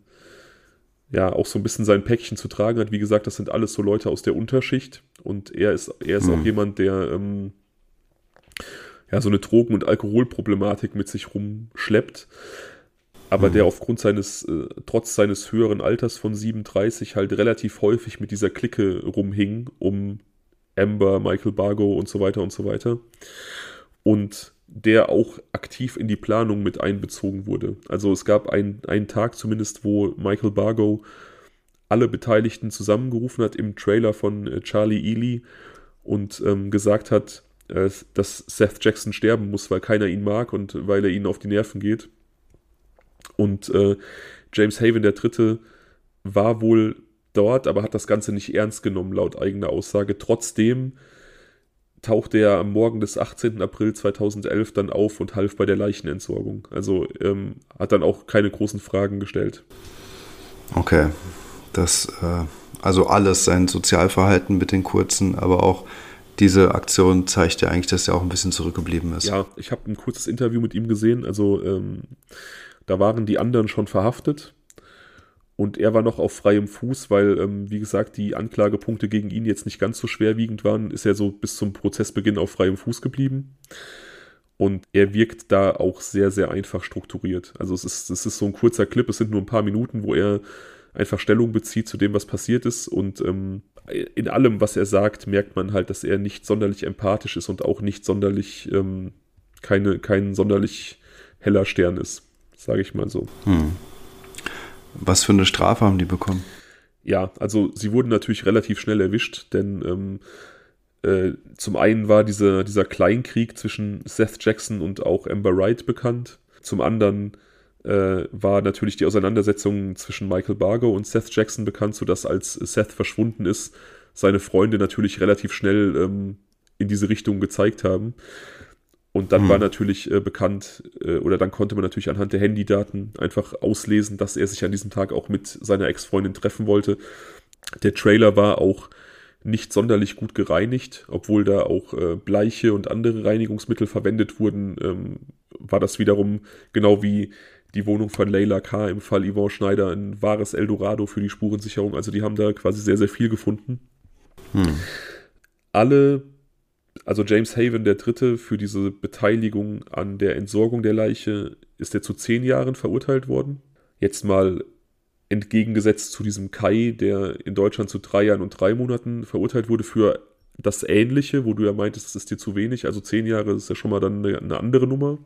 ja auch so ein bisschen sein Päckchen zu tragen hat. Wie gesagt, das sind alles so Leute aus der Unterschicht und er ist, er ist mhm. auch jemand, der ähm, ja so eine Drogen- und Alkoholproblematik mit sich rumschleppt aber mhm. der aufgrund seines, äh, trotz seines höheren Alters von 37 halt relativ häufig mit dieser Clique rumhing, um Amber, Michael Bargo und so weiter und so weiter. Und der auch aktiv in die Planung mit einbezogen wurde. Also es gab ein, einen Tag zumindest, wo Michael Bargo alle Beteiligten zusammengerufen hat im Trailer von äh, Charlie Ely und ähm, gesagt hat, äh, dass Seth Jackson sterben muss, weil keiner ihn mag und weil er ihnen auf die Nerven geht. Und äh, James Haven, der Dritte, war wohl dort, aber hat das Ganze nicht ernst genommen, laut eigener Aussage. Trotzdem tauchte er am Morgen des 18. April 2011 dann auf und half bei der Leichenentsorgung. Also ähm, hat dann auch keine großen Fragen gestellt. Okay. Das, äh, also alles, sein Sozialverhalten mit den kurzen, aber auch diese Aktion zeigt ja eigentlich, dass er auch ein bisschen zurückgeblieben ist. Ja, ich habe ein kurzes Interview mit ihm gesehen. Also ähm, da waren die anderen schon verhaftet und er war noch auf freiem Fuß, weil, ähm, wie gesagt, die Anklagepunkte gegen ihn jetzt nicht ganz so schwerwiegend waren, ist er so bis zum Prozessbeginn auf freiem Fuß geblieben. Und er wirkt da auch sehr, sehr einfach strukturiert. Also es ist, es ist so ein kurzer Clip, es sind nur ein paar Minuten, wo er einfach Stellung bezieht zu dem, was passiert ist. Und ähm, in allem, was er sagt, merkt man halt, dass er nicht sonderlich empathisch ist und auch nicht sonderlich, ähm, keine, kein sonderlich heller Stern ist, sage ich mal so. Hm. Was für eine Strafe haben die bekommen? Ja, also sie wurden natürlich relativ schnell erwischt, denn ähm, äh, zum einen war dieser, dieser Kleinkrieg zwischen Seth Jackson und auch Amber Wright bekannt. Zum anderen äh, war natürlich die Auseinandersetzung zwischen Michael Bargo und Seth Jackson bekannt, sodass als Seth verschwunden ist, seine Freunde natürlich relativ schnell ähm, in diese Richtung gezeigt haben. Und dann hm. war natürlich äh, bekannt, äh, oder dann konnte man natürlich anhand der Handydaten einfach auslesen, dass er sich an diesem Tag auch mit seiner Ex-Freundin treffen wollte. Der Trailer war auch nicht sonderlich gut gereinigt, obwohl da auch äh, Bleiche und andere Reinigungsmittel verwendet wurden, ähm, war das wiederum genau wie die Wohnung von Leila K. im Fall Yvonne Schneider ein wahres Eldorado für die Spurensicherung. Also die haben da quasi sehr, sehr viel gefunden. Hm. Alle, also James Haven, der Dritte, für diese Beteiligung an der Entsorgung der Leiche, ist er zu zehn Jahren verurteilt worden. Jetzt mal entgegengesetzt zu diesem Kai, der in Deutschland zu drei Jahren und drei Monaten verurteilt wurde für das Ähnliche, wo du ja meintest, das ist dir zu wenig. Also zehn Jahre ist ja schon mal dann eine, eine andere Nummer.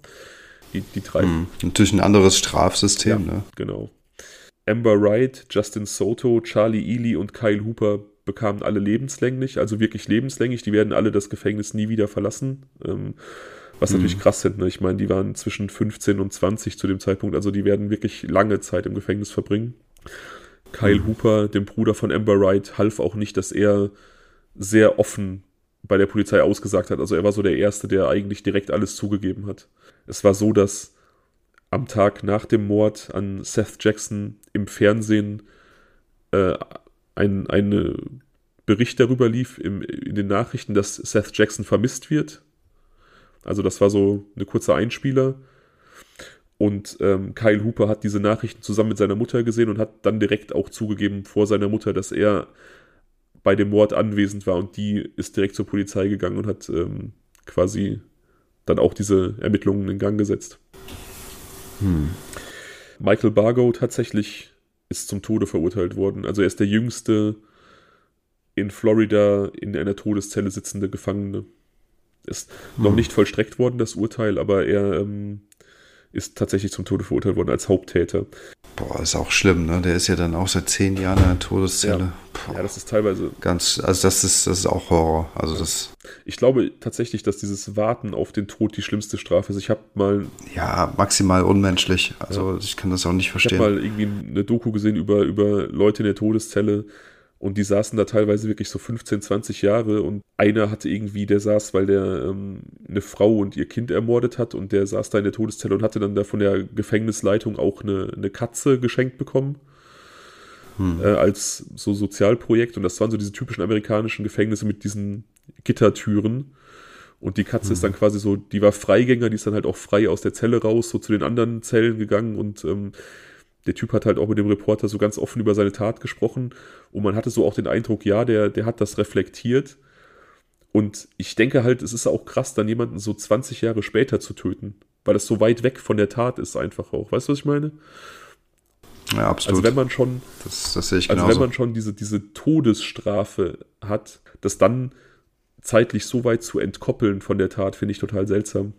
Die, die drei. Hm, natürlich ein anderes Strafsystem, ja, ne? Genau. Amber Wright, Justin Soto, Charlie Ely und Kyle Hooper bekamen alle lebenslänglich, also wirklich lebenslänglich. Die werden alle das Gefängnis nie wieder verlassen. Ähm, was mhm. natürlich krass sind. Ne? Ich meine, die waren zwischen 15 und 20 zu dem Zeitpunkt, also die werden wirklich lange Zeit im Gefängnis verbringen. Kyle mhm. Hooper, dem Bruder von Amber Wright, half auch nicht, dass er sehr offen bei der Polizei ausgesagt hat. Also er war so der Erste, der eigentlich direkt alles zugegeben hat. Es war so, dass am Tag nach dem Mord an Seth Jackson im Fernsehen äh, ein eine Bericht darüber lief im, in den Nachrichten, dass Seth Jackson vermisst wird. Also das war so eine kurze Einspieler. Und ähm, Kyle Hooper hat diese Nachrichten zusammen mit seiner Mutter gesehen und hat dann direkt auch zugegeben vor seiner Mutter, dass er bei dem Mord anwesend war und die ist direkt zur Polizei gegangen und hat ähm, quasi dann auch diese Ermittlungen in Gang gesetzt. Hm. Michael Bargo tatsächlich ist zum Tode verurteilt worden. Also er ist der jüngste in Florida in einer Todeszelle sitzende Gefangene. Ist hm. noch nicht vollstreckt worden, das Urteil, aber er ähm, ist tatsächlich zum Tode verurteilt worden als Haupttäter. Boah, ist auch schlimm, ne? Der ist ja dann auch seit zehn Jahren in der Todeszelle. Ja, ja das ist teilweise. Ganz, also das ist, das ist auch Horror. Also das. Ich glaube tatsächlich, dass dieses Warten auf den Tod die schlimmste Strafe ist. Ich habe mal. Ja, maximal unmenschlich. Also ja. ich kann das auch nicht verstehen. Ich habe mal irgendwie eine Doku gesehen über, über Leute in der Todeszelle, und die saßen da teilweise wirklich so 15, 20 Jahre und einer hatte irgendwie, der saß, weil der ähm, eine Frau und ihr Kind ermordet hat und der saß da in der Todeszelle und hatte dann da von der Gefängnisleitung auch eine, eine Katze geschenkt bekommen. Hm. Äh, als so Sozialprojekt und das waren so diese typischen amerikanischen Gefängnisse mit diesen Gittertüren. Und die Katze hm. ist dann quasi so, die war Freigänger, die ist dann halt auch frei aus der Zelle raus, so zu den anderen Zellen gegangen und ähm, der Typ hat halt auch mit dem Reporter so ganz offen über seine Tat gesprochen und man hatte so auch den Eindruck, ja, der, der hat das reflektiert. Und ich denke halt, es ist auch krass, dann jemanden so 20 Jahre später zu töten, weil es so weit weg von der Tat ist einfach auch. Weißt du, was ich meine? Ja, absolut. Also wenn man schon, das, das sehe ich also wenn man schon diese, diese Todesstrafe hat, das dann zeitlich so weit zu entkoppeln von der Tat, finde ich total seltsam.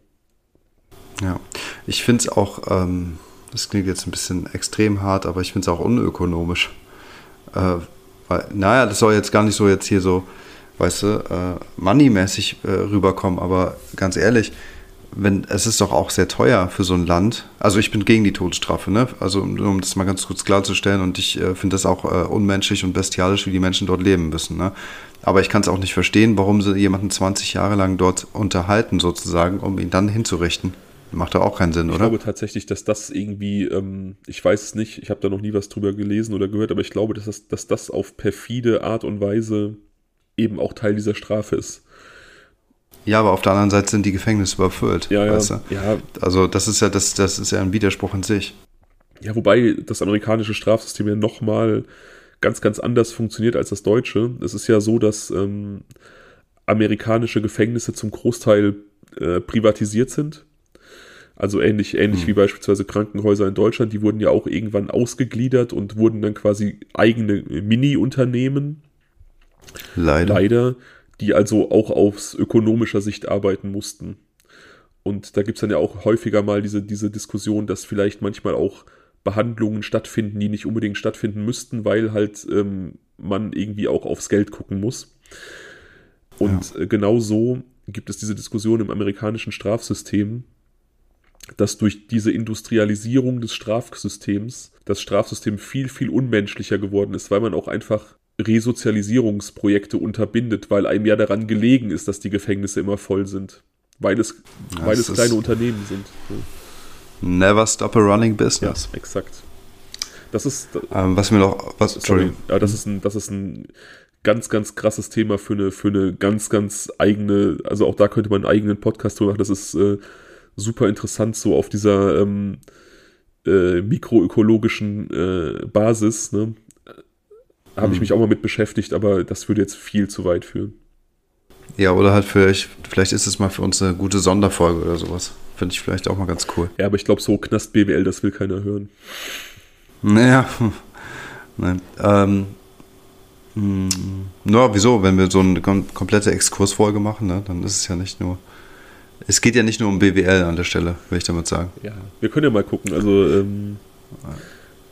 Ja, ich finde es auch, ähm, das klingt jetzt ein bisschen extrem hart, aber ich finde es auch unökonomisch. Äh, weil, naja, das soll jetzt gar nicht so jetzt hier so, weißt du, äh, moneymäßig äh, rüberkommen, aber ganz ehrlich, wenn, es ist doch auch sehr teuer für so ein Land. Also ich bin gegen die Todesstrafe, ne? Also um, um das mal ganz kurz klarzustellen und ich äh, finde das auch äh, unmenschlich und bestialisch, wie die Menschen dort leben müssen, ne? Aber ich kann es auch nicht verstehen, warum sie jemanden 20 Jahre lang dort unterhalten, sozusagen, um ihn dann hinzurichten. Macht doch auch keinen Sinn, ich oder? Ich glaube tatsächlich, dass das irgendwie, ähm, ich weiß es nicht, ich habe da noch nie was drüber gelesen oder gehört, aber ich glaube, dass das, dass das auf perfide Art und Weise eben auch Teil dieser Strafe ist. Ja, aber auf der anderen Seite sind die Gefängnisse überfüllt. Ja, ja, du? ja. Also das ist ja das, das ist ja ein Widerspruch in sich. Ja, wobei das amerikanische Strafsystem ja nochmal ganz, ganz anders funktioniert als das deutsche. Es ist ja so, dass ähm, amerikanische Gefängnisse zum Großteil äh, privatisiert sind Also ähnlich, ähnlich mhm. wie beispielsweise Krankenhäuser in Deutschland, die wurden ja auch irgendwann ausgegliedert und wurden dann quasi eigene Mini-Unternehmen. Leider. Leider, die also auch aus ökonomischer Sicht arbeiten mussten. Und da gibt es dann ja auch häufiger mal diese, diese Diskussion, dass vielleicht manchmal auch Behandlungen stattfinden, die nicht unbedingt stattfinden müssten, weil halt ähm, man irgendwie auch aufs Geld gucken muss. Und ja. äh, genau so gibt es diese Diskussion im amerikanischen Strafsystem, dass durch diese Industrialisierung des Strafsystems das Strafsystem viel, viel unmenschlicher geworden ist, weil man auch einfach Resozialisierungsprojekte unterbindet, weil einem ja daran gelegen ist, dass die Gefängnisse immer voll sind. Weil es, ja, weil es kleine Unternehmen sind. Never stop a running business. Ja, exakt. Das ist. Ähm, was mir noch. Was, sorry, ja, das ist ein, das ist ein ganz, ganz krasses Thema für eine, für eine ganz, ganz eigene, also auch da könnte man einen eigenen Podcast drüber machen. Das ist äh, super interessant, so auf dieser ähm, äh, mikroökologischen äh, Basis. Ne? Habe mhm. ich mich auch mal mit beschäftigt, aber das würde jetzt viel zu weit führen. Ja, oder halt vielleicht, vielleicht ist es mal für uns eine gute Sonderfolge oder sowas. Finde ich vielleicht auch mal ganz cool. Ja, aber ich glaube, so Knast BWL, das will keiner hören. Naja, nein. Ähm, mh, na, wieso? Wenn wir so eine kom komplette Exkursfolge machen, ne, dann ist es ja nicht nur. Es geht ja nicht nur um BWL an der Stelle, will ich damit sagen. Ja, wir können ja mal gucken. Also, ähm,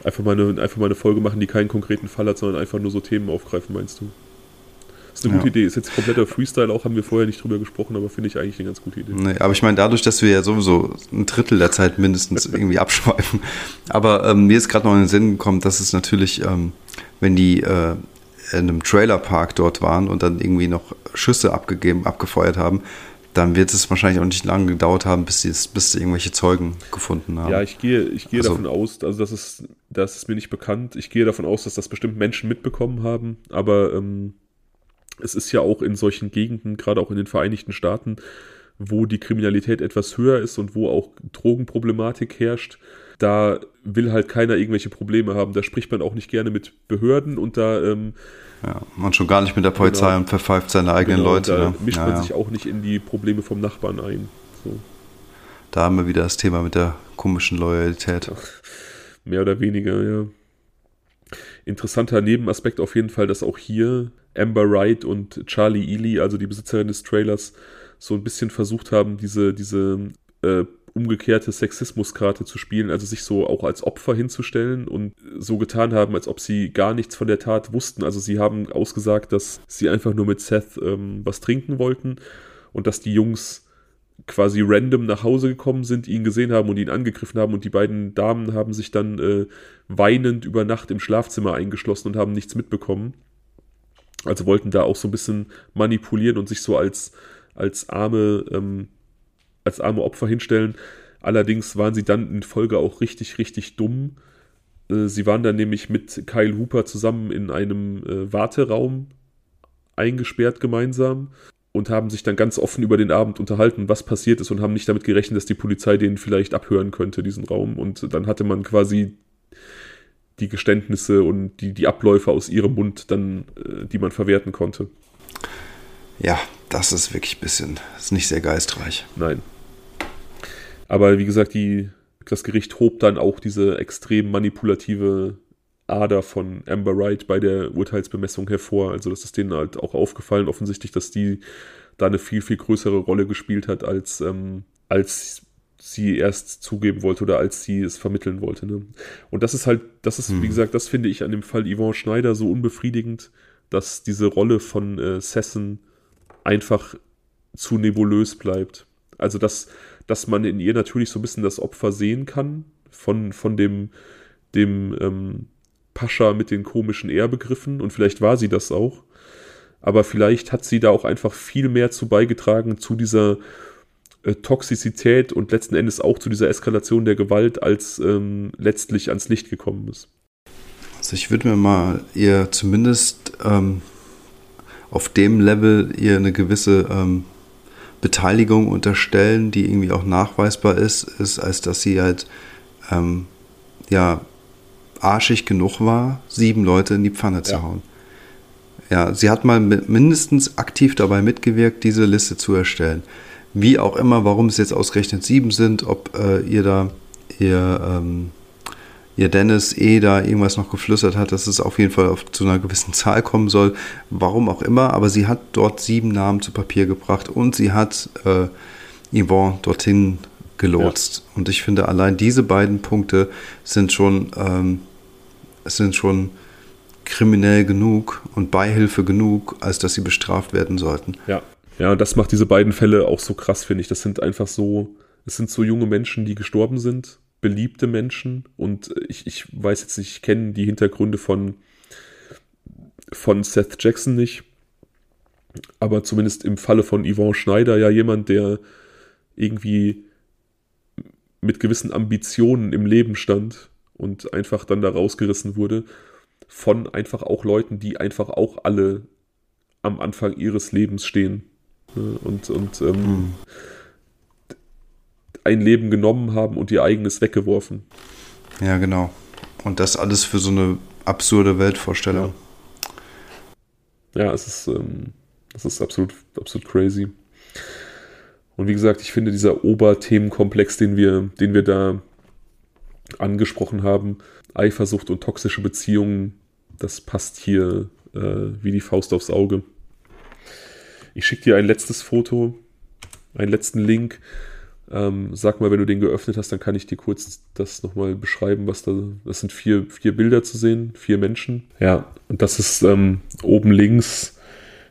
einfach, mal eine, einfach mal eine Folge machen, die keinen konkreten Fall hat, sondern einfach nur so Themen aufgreifen, meinst du? ist eine ja. gute Idee. Ist jetzt kompletter Freestyle auch, haben wir vorher nicht drüber gesprochen, aber finde ich eigentlich eine ganz gute Idee. Nee, aber ich meine, dadurch, dass wir ja sowieso ein Drittel der Zeit mindestens irgendwie abschweifen. Aber ähm, mir ist gerade noch in den Sinn gekommen, dass es natürlich, ähm, wenn die äh, in einem Trailerpark dort waren und dann irgendwie noch Schüsse abgegeben, abgefeuert haben, dann wird es wahrscheinlich auch nicht lange gedauert haben, bis sie, bis sie irgendwelche Zeugen gefunden haben. Ja, ich gehe, ich gehe also, davon aus, also das ist, das ist mir nicht bekannt. Ich gehe davon aus, dass das bestimmt Menschen mitbekommen haben, aber ähm, es ist ja auch in solchen Gegenden, gerade auch in den Vereinigten Staaten, wo die Kriminalität etwas höher ist und wo auch Drogenproblematik herrscht, da will halt keiner irgendwelche Probleme haben. Da spricht man auch nicht gerne mit Behörden und da. Ähm, ja, man schon gar nicht mit der Polizei genau, und verpfeift seine eigenen genau, Leute. Da ne? mischt ja, man ja. sich auch nicht in die Probleme vom Nachbarn ein. So. Da haben wir wieder das Thema mit der komischen Loyalität. Ja, mehr oder weniger, ja. Interessanter Nebenaspekt auf jeden Fall, dass auch hier Amber Wright und Charlie Ely, also die Besitzerin des Trailers, so ein bisschen versucht haben, diese, diese äh, umgekehrte Sexismuskarte zu spielen, also sich so auch als Opfer hinzustellen und so getan haben, als ob sie gar nichts von der Tat wussten. Also sie haben ausgesagt, dass sie einfach nur mit Seth ähm, was trinken wollten und dass die Jungs quasi random nach Hause gekommen sind, ihn gesehen haben und ihn angegriffen haben und die beiden Damen haben sich dann äh, weinend über Nacht im Schlafzimmer eingeschlossen und haben nichts mitbekommen. Also wollten da auch so ein bisschen manipulieren und sich so als, als arme, ähm, als arme Opfer hinstellen. Allerdings waren sie dann in Folge auch richtig, richtig dumm. Äh, sie waren dann nämlich mit Kyle Hooper zusammen in einem äh, Warteraum eingesperrt gemeinsam und haben sich dann ganz offen über den Abend unterhalten, was passiert ist und haben nicht damit gerechnet, dass die Polizei den vielleicht abhören könnte, diesen Raum. Und dann hatte man quasi die Geständnisse und die, die Abläufe aus ihrem Mund dann, äh, die man verwerten konnte. Ja, das ist wirklich ein bisschen, ist nicht sehr geistreich. Nein. Aber wie gesagt, die, das Gericht hob dann auch diese extrem manipulative Ader von Amber Wright bei der Urteilsbemessung hervor. Also das ist denen halt auch aufgefallen, offensichtlich, dass die da eine viel, viel größere Rolle gespielt hat, als, ähm, als sie erst zugeben wollte oder als sie es vermitteln wollte. Ne? Und das ist halt, das ist, hm. wie gesagt, das finde ich an dem Fall Yvonne Schneider so unbefriedigend, dass diese Rolle von äh, Sessen einfach zu nebulös bleibt. Also, dass, dass man in ihr natürlich so ein bisschen das Opfer sehen kann von, von dem, dem ähm, Pascha mit den komischen Ehrbegriffen und vielleicht war sie das auch. Aber vielleicht hat sie da auch einfach viel mehr zu beigetragen zu dieser äh, Toxizität und letzten Endes auch zu dieser Eskalation der Gewalt, als ähm, letztlich ans Licht gekommen ist. Also ich würde mir mal ihr zumindest ähm, auf dem Level ihr eine gewisse ähm, Beteiligung unterstellen, die irgendwie auch nachweisbar ist, ist, als dass sie halt ähm, ja arschig genug war, sieben Leute in die Pfanne ja. zu hauen. Ja, sie hat mal mindestens aktiv dabei mitgewirkt, diese Liste zu erstellen Wie auch immer, warum es jetzt ausgerechnet sieben sind, ob äh, ihr da, ihr, ähm, ihr Dennis eh da irgendwas noch geflüstert hat, dass es auf jeden Fall auf, zu einer gewissen Zahl kommen soll. Warum auch immer, aber sie hat dort sieben Namen zu Papier gebracht und sie hat äh, Yvonne dorthin gelotst. Ja. Und ich finde, allein diese beiden Punkte sind schon, ähm, sind schon kriminell genug und Beihilfe genug, als dass sie bestraft werden sollten. Ja, ja, das macht diese beiden Fälle auch so krass, finde ich. Das sind einfach so, es sind so junge Menschen, die gestorben sind, beliebte Menschen. Und ich, ich weiß jetzt nicht, ich kenne die Hintergründe von, von Seth Jackson nicht. Aber zumindest im Falle von Yvonne Schneider ja jemand, der irgendwie mit gewissen Ambitionen im Leben stand und einfach dann da rausgerissen wurde von einfach auch Leuten, die einfach auch alle am Anfang ihres Lebens stehen und, und ähm, mhm. Ein Leben genommen haben und ihr eigenes weggeworfen. Ja, genau. Und das alles für so eine absurde Weltvorstellung. Ja, ja es ist, ähm, das ist absolut, absolut crazy. Und wie gesagt, ich finde, dieser Oberthemenkomplex, den wir, den wir da angesprochen haben, Eifersucht und toxische Beziehungen, das passt hier äh, wie die Faust aufs Auge. Ich schicke dir ein letztes Foto, einen letzten Link. Ähm, sag mal, wenn du den geöffnet hast, dann kann ich dir kurz das nochmal beschreiben, was da. Das sind vier, vier Bilder zu sehen, vier Menschen. Ja, und das ist ähm, oben links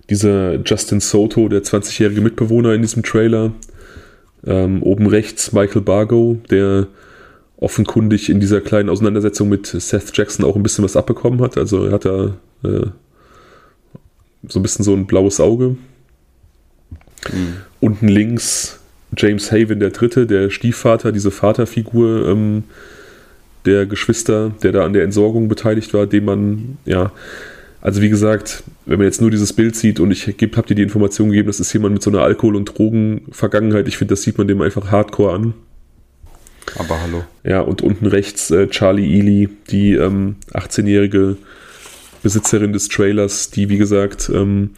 dieser Justin Soto, der 20-jährige Mitbewohner in diesem Trailer. Ähm, oben rechts Michael Bargo, der offenkundig in dieser kleinen Auseinandersetzung mit Seth Jackson auch ein bisschen was abbekommen hat. Also er hat da äh, so ein bisschen so ein blaues Auge. Mhm. Unten links James Haven, der Dritte, der Stiefvater, diese Vaterfigur ähm, der Geschwister, der da an der Entsorgung beteiligt war, dem man, ja, also wie gesagt, wenn man jetzt nur dieses Bild sieht und ich habe dir die Information gegeben, das ist jemand mit so einer Alkohol- und Drogenvergangenheit, ich finde, das sieht man dem einfach hardcore an. Aber hallo. Ja, und unten rechts äh, Charlie Ely, die ähm, 18-jährige Besitzerin des Trailers, die wie gesagt ähm,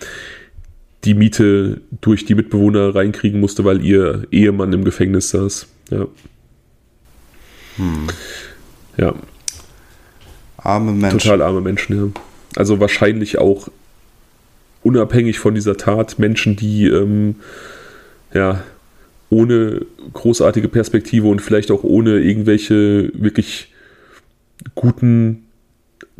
die Miete durch die Mitbewohner reinkriegen musste, weil ihr Ehemann im Gefängnis saß. Ja. Hm. Ja. Arme Menschen. Total arme Menschen, ja. Also wahrscheinlich auch unabhängig von dieser Tat Menschen, die ähm, ja ohne großartige Perspektive und vielleicht auch ohne irgendwelche wirklich guten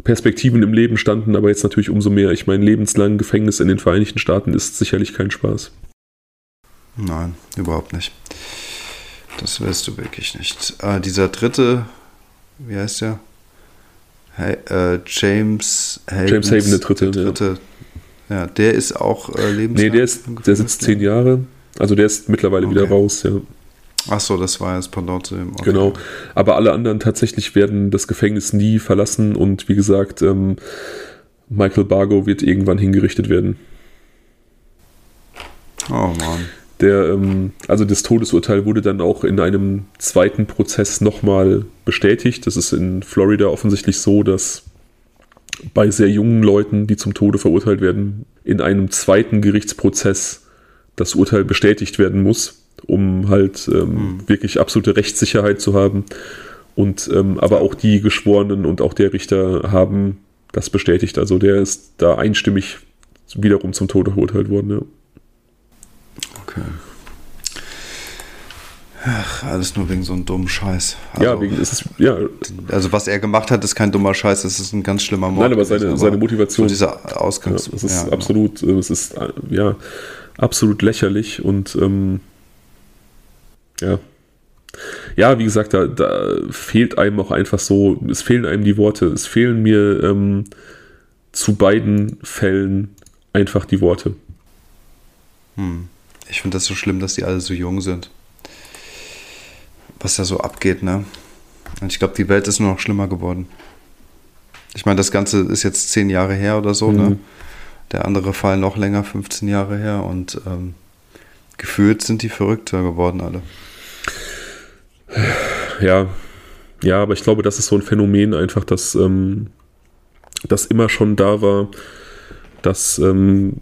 Perspektiven im Leben standen, aber jetzt natürlich umso mehr. Ich meine, lebenslang Gefängnis in den Vereinigten Staaten ist sicherlich kein Spaß. Nein, überhaupt nicht. Das willst du wirklich nicht. Äh, dieser dritte, wie heißt der? Hey, äh, James Haven. James Haven, der dritte. Der dritte. Ja. ja. der ist auch äh, lebenslang. Nee, der, ist, der sitzt zehn Jahre. Also der ist mittlerweile okay. wieder raus, ja. Ach so, das war das Pendant zu dem. Okay. Genau. Aber alle anderen tatsächlich werden das Gefängnis nie verlassen und wie gesagt, ähm, Michael Bargo wird irgendwann hingerichtet werden. Oh Mann. Der, ähm, also das Todesurteil wurde dann auch in einem zweiten Prozess nochmal bestätigt. Das ist in Florida offensichtlich so, dass bei sehr jungen Leuten, die zum Tode verurteilt werden, in einem zweiten Gerichtsprozess das Urteil bestätigt werden muss, um halt ähm, mhm. wirklich absolute Rechtssicherheit zu haben. Und ähm, aber auch die Geschworenen und auch der Richter haben das bestätigt. Also der ist da einstimmig wiederum zum Tode verurteilt worden. Ja. Okay. Ach, alles nur wegen so einem dummen Scheiß. Also, ja, wegen ist es, ja. Also was er gemacht hat, ist kein dummer Scheiß, es ist ein ganz schlimmer Mord. Nein, aber seine, aber seine Motivation. So dieser Ausgangs. Ja, es ist ja, genau. absolut, genau. es ist, äh, ja, absolut lächerlich und ähm, ja. Ja, wie gesagt, da, da, fehlt einem auch einfach so, es fehlen einem die Worte. Es fehlen mir ähm, zu beiden Fällen einfach die Worte. Hm. Ich finde das so schlimm, dass die alle so jung sind. Was da so abgeht, ne? Und ich glaube, die Welt ist nur noch schlimmer geworden. Ich meine, das Ganze ist jetzt zehn Jahre her oder so, ne? mhm. ne? Der andere Fall noch länger, 15 Jahre her. Und ähm, gefühlt sind die verrückter geworden alle. Ja, ja, aber ich glaube, das ist so ein Phänomen einfach, dass ähm, das immer schon da war dass ähm,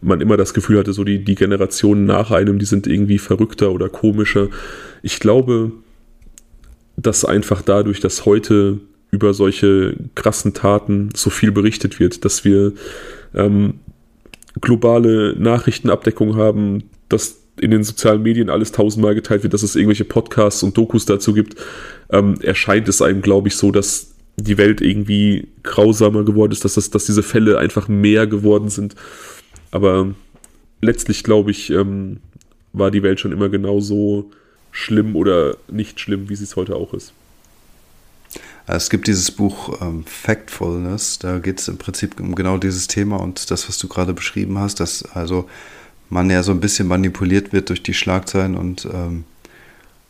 man immer das Gefühl hatte, so die, die Generationen nach einem, die sind irgendwie verrückter oder komischer. Ich glaube, dass einfach dadurch, dass heute über solche krassen Taten so viel berichtet wird, dass wir ähm, globale Nachrichtenabdeckung haben, dass in den sozialen Medien alles tausendmal geteilt wird, dass es irgendwelche Podcasts und Dokus dazu gibt, ähm, erscheint es einem, glaube ich, so, dass die Welt irgendwie grausamer geworden ist, dass, das, dass diese Fälle einfach mehr geworden sind. Aber letztlich, glaube ich, ähm, war die Welt schon immer genauso schlimm oder nicht schlimm, wie sie es heute auch ist. Es gibt dieses Buch ähm, Factfulness, da geht es im Prinzip um genau dieses Thema und das, was du gerade beschrieben hast, dass also man ja so ein bisschen manipuliert wird durch die Schlagzeilen und, ähm,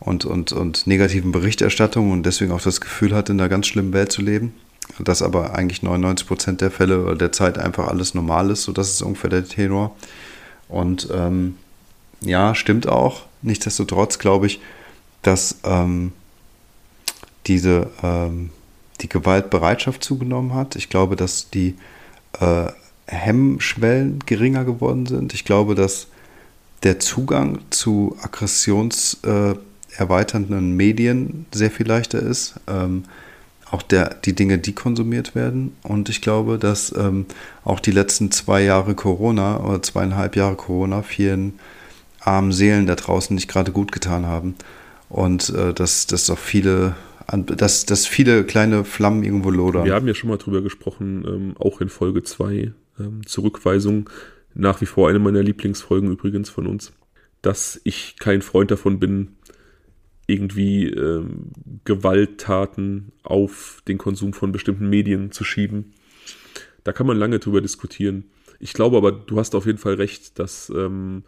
und, und, und negativen Berichterstattungen und deswegen auch das Gefühl hat, in einer ganz schlimmen Welt zu leben. Dass aber eigentlich 99 Prozent der Fälle oder der Zeit einfach alles normal ist, so das ist ungefähr der Tenor. Und ähm, ja, stimmt auch. Nichtsdestotrotz glaube ich, dass ähm, diese ähm, die Gewaltbereitschaft zugenommen hat. Ich glaube, dass die äh, Hemmschwellen geringer geworden sind. Ich glaube, dass der Zugang zu aggressionserweiternden Medien sehr viel leichter ist. Ähm, auch der, die Dinge, die konsumiert werden. Und ich glaube, dass ähm, auch die letzten zwei Jahre Corona oder zweieinhalb Jahre Corona vielen armen Seelen da draußen nicht gerade gut getan haben. Und äh, dass, dass auch viele dass, dass viele kleine Flammen irgendwo lodern. Wir haben ja schon mal drüber gesprochen, ähm, auch in Folge 2, ähm, Zurückweisung, nach wie vor eine meiner Lieblingsfolgen übrigens von uns, dass ich kein Freund davon bin, irgendwie ähm, Gewalttaten auf den Konsum von bestimmten Medien zu schieben. Da kann man lange drüber diskutieren. Ich glaube aber, du hast auf jeden Fall recht, dass ähm,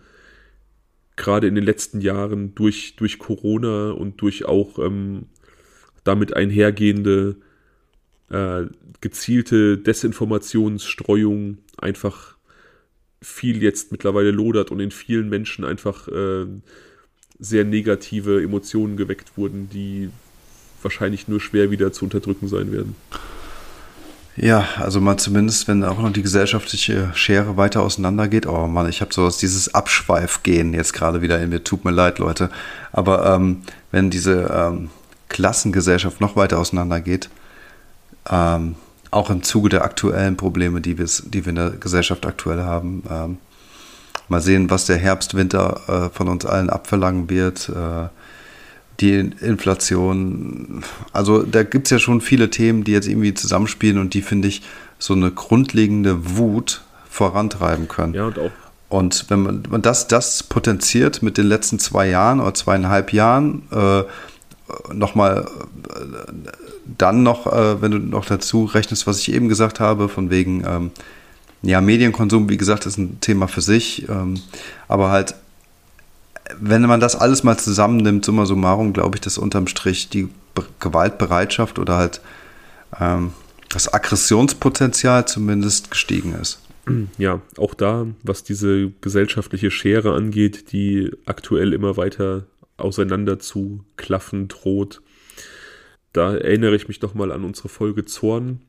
gerade in den letzten Jahren durch, durch Corona und durch auch ähm, damit einhergehende äh, gezielte Desinformationsstreuung einfach viel jetzt mittlerweile lodert und in vielen Menschen einfach äh, sehr negative Emotionen geweckt wurden, die wahrscheinlich nur schwer wieder zu unterdrücken sein werden. Ja, also mal zumindest, wenn auch noch die gesellschaftliche Schere weiter auseinandergeht. Oh Mann, ich habe sowas, dieses Abschweifgehen jetzt gerade wieder in mir. Tut mir leid, Leute. Aber ähm, wenn diese ähm, Klassengesellschaft noch weiter auseinandergeht, ähm, auch im Zuge der aktuellen Probleme, die, die wir in der Gesellschaft aktuell haben. Ähm, mal sehen, was der Herbst, Winter äh, von uns allen abverlangen wird. Äh, die Inflation, also da gibt es ja schon viele Themen, die jetzt irgendwie zusammenspielen und die, finde ich, so eine grundlegende Wut vorantreiben können. Ja, und auch. Und wenn man, man das, das potenziert mit den letzten zwei Jahren oder zweieinhalb Jahren, äh, nochmal dann noch, äh, wenn du noch dazu rechnest, was ich eben gesagt habe, von wegen, ähm, ja, Medienkonsum, wie gesagt, ist ein Thema für sich, ähm, aber halt, wenn man das alles mal zusammennimmt, summa summarum, glaube ich, dass unterm Strich die Gewaltbereitschaft oder halt ähm, das Aggressionspotenzial zumindest gestiegen ist. Ja, auch da, was diese gesellschaftliche Schere angeht, die aktuell immer weiter auseinander zu klaffen droht. Da erinnere ich mich nochmal an unsere Folge Zorn,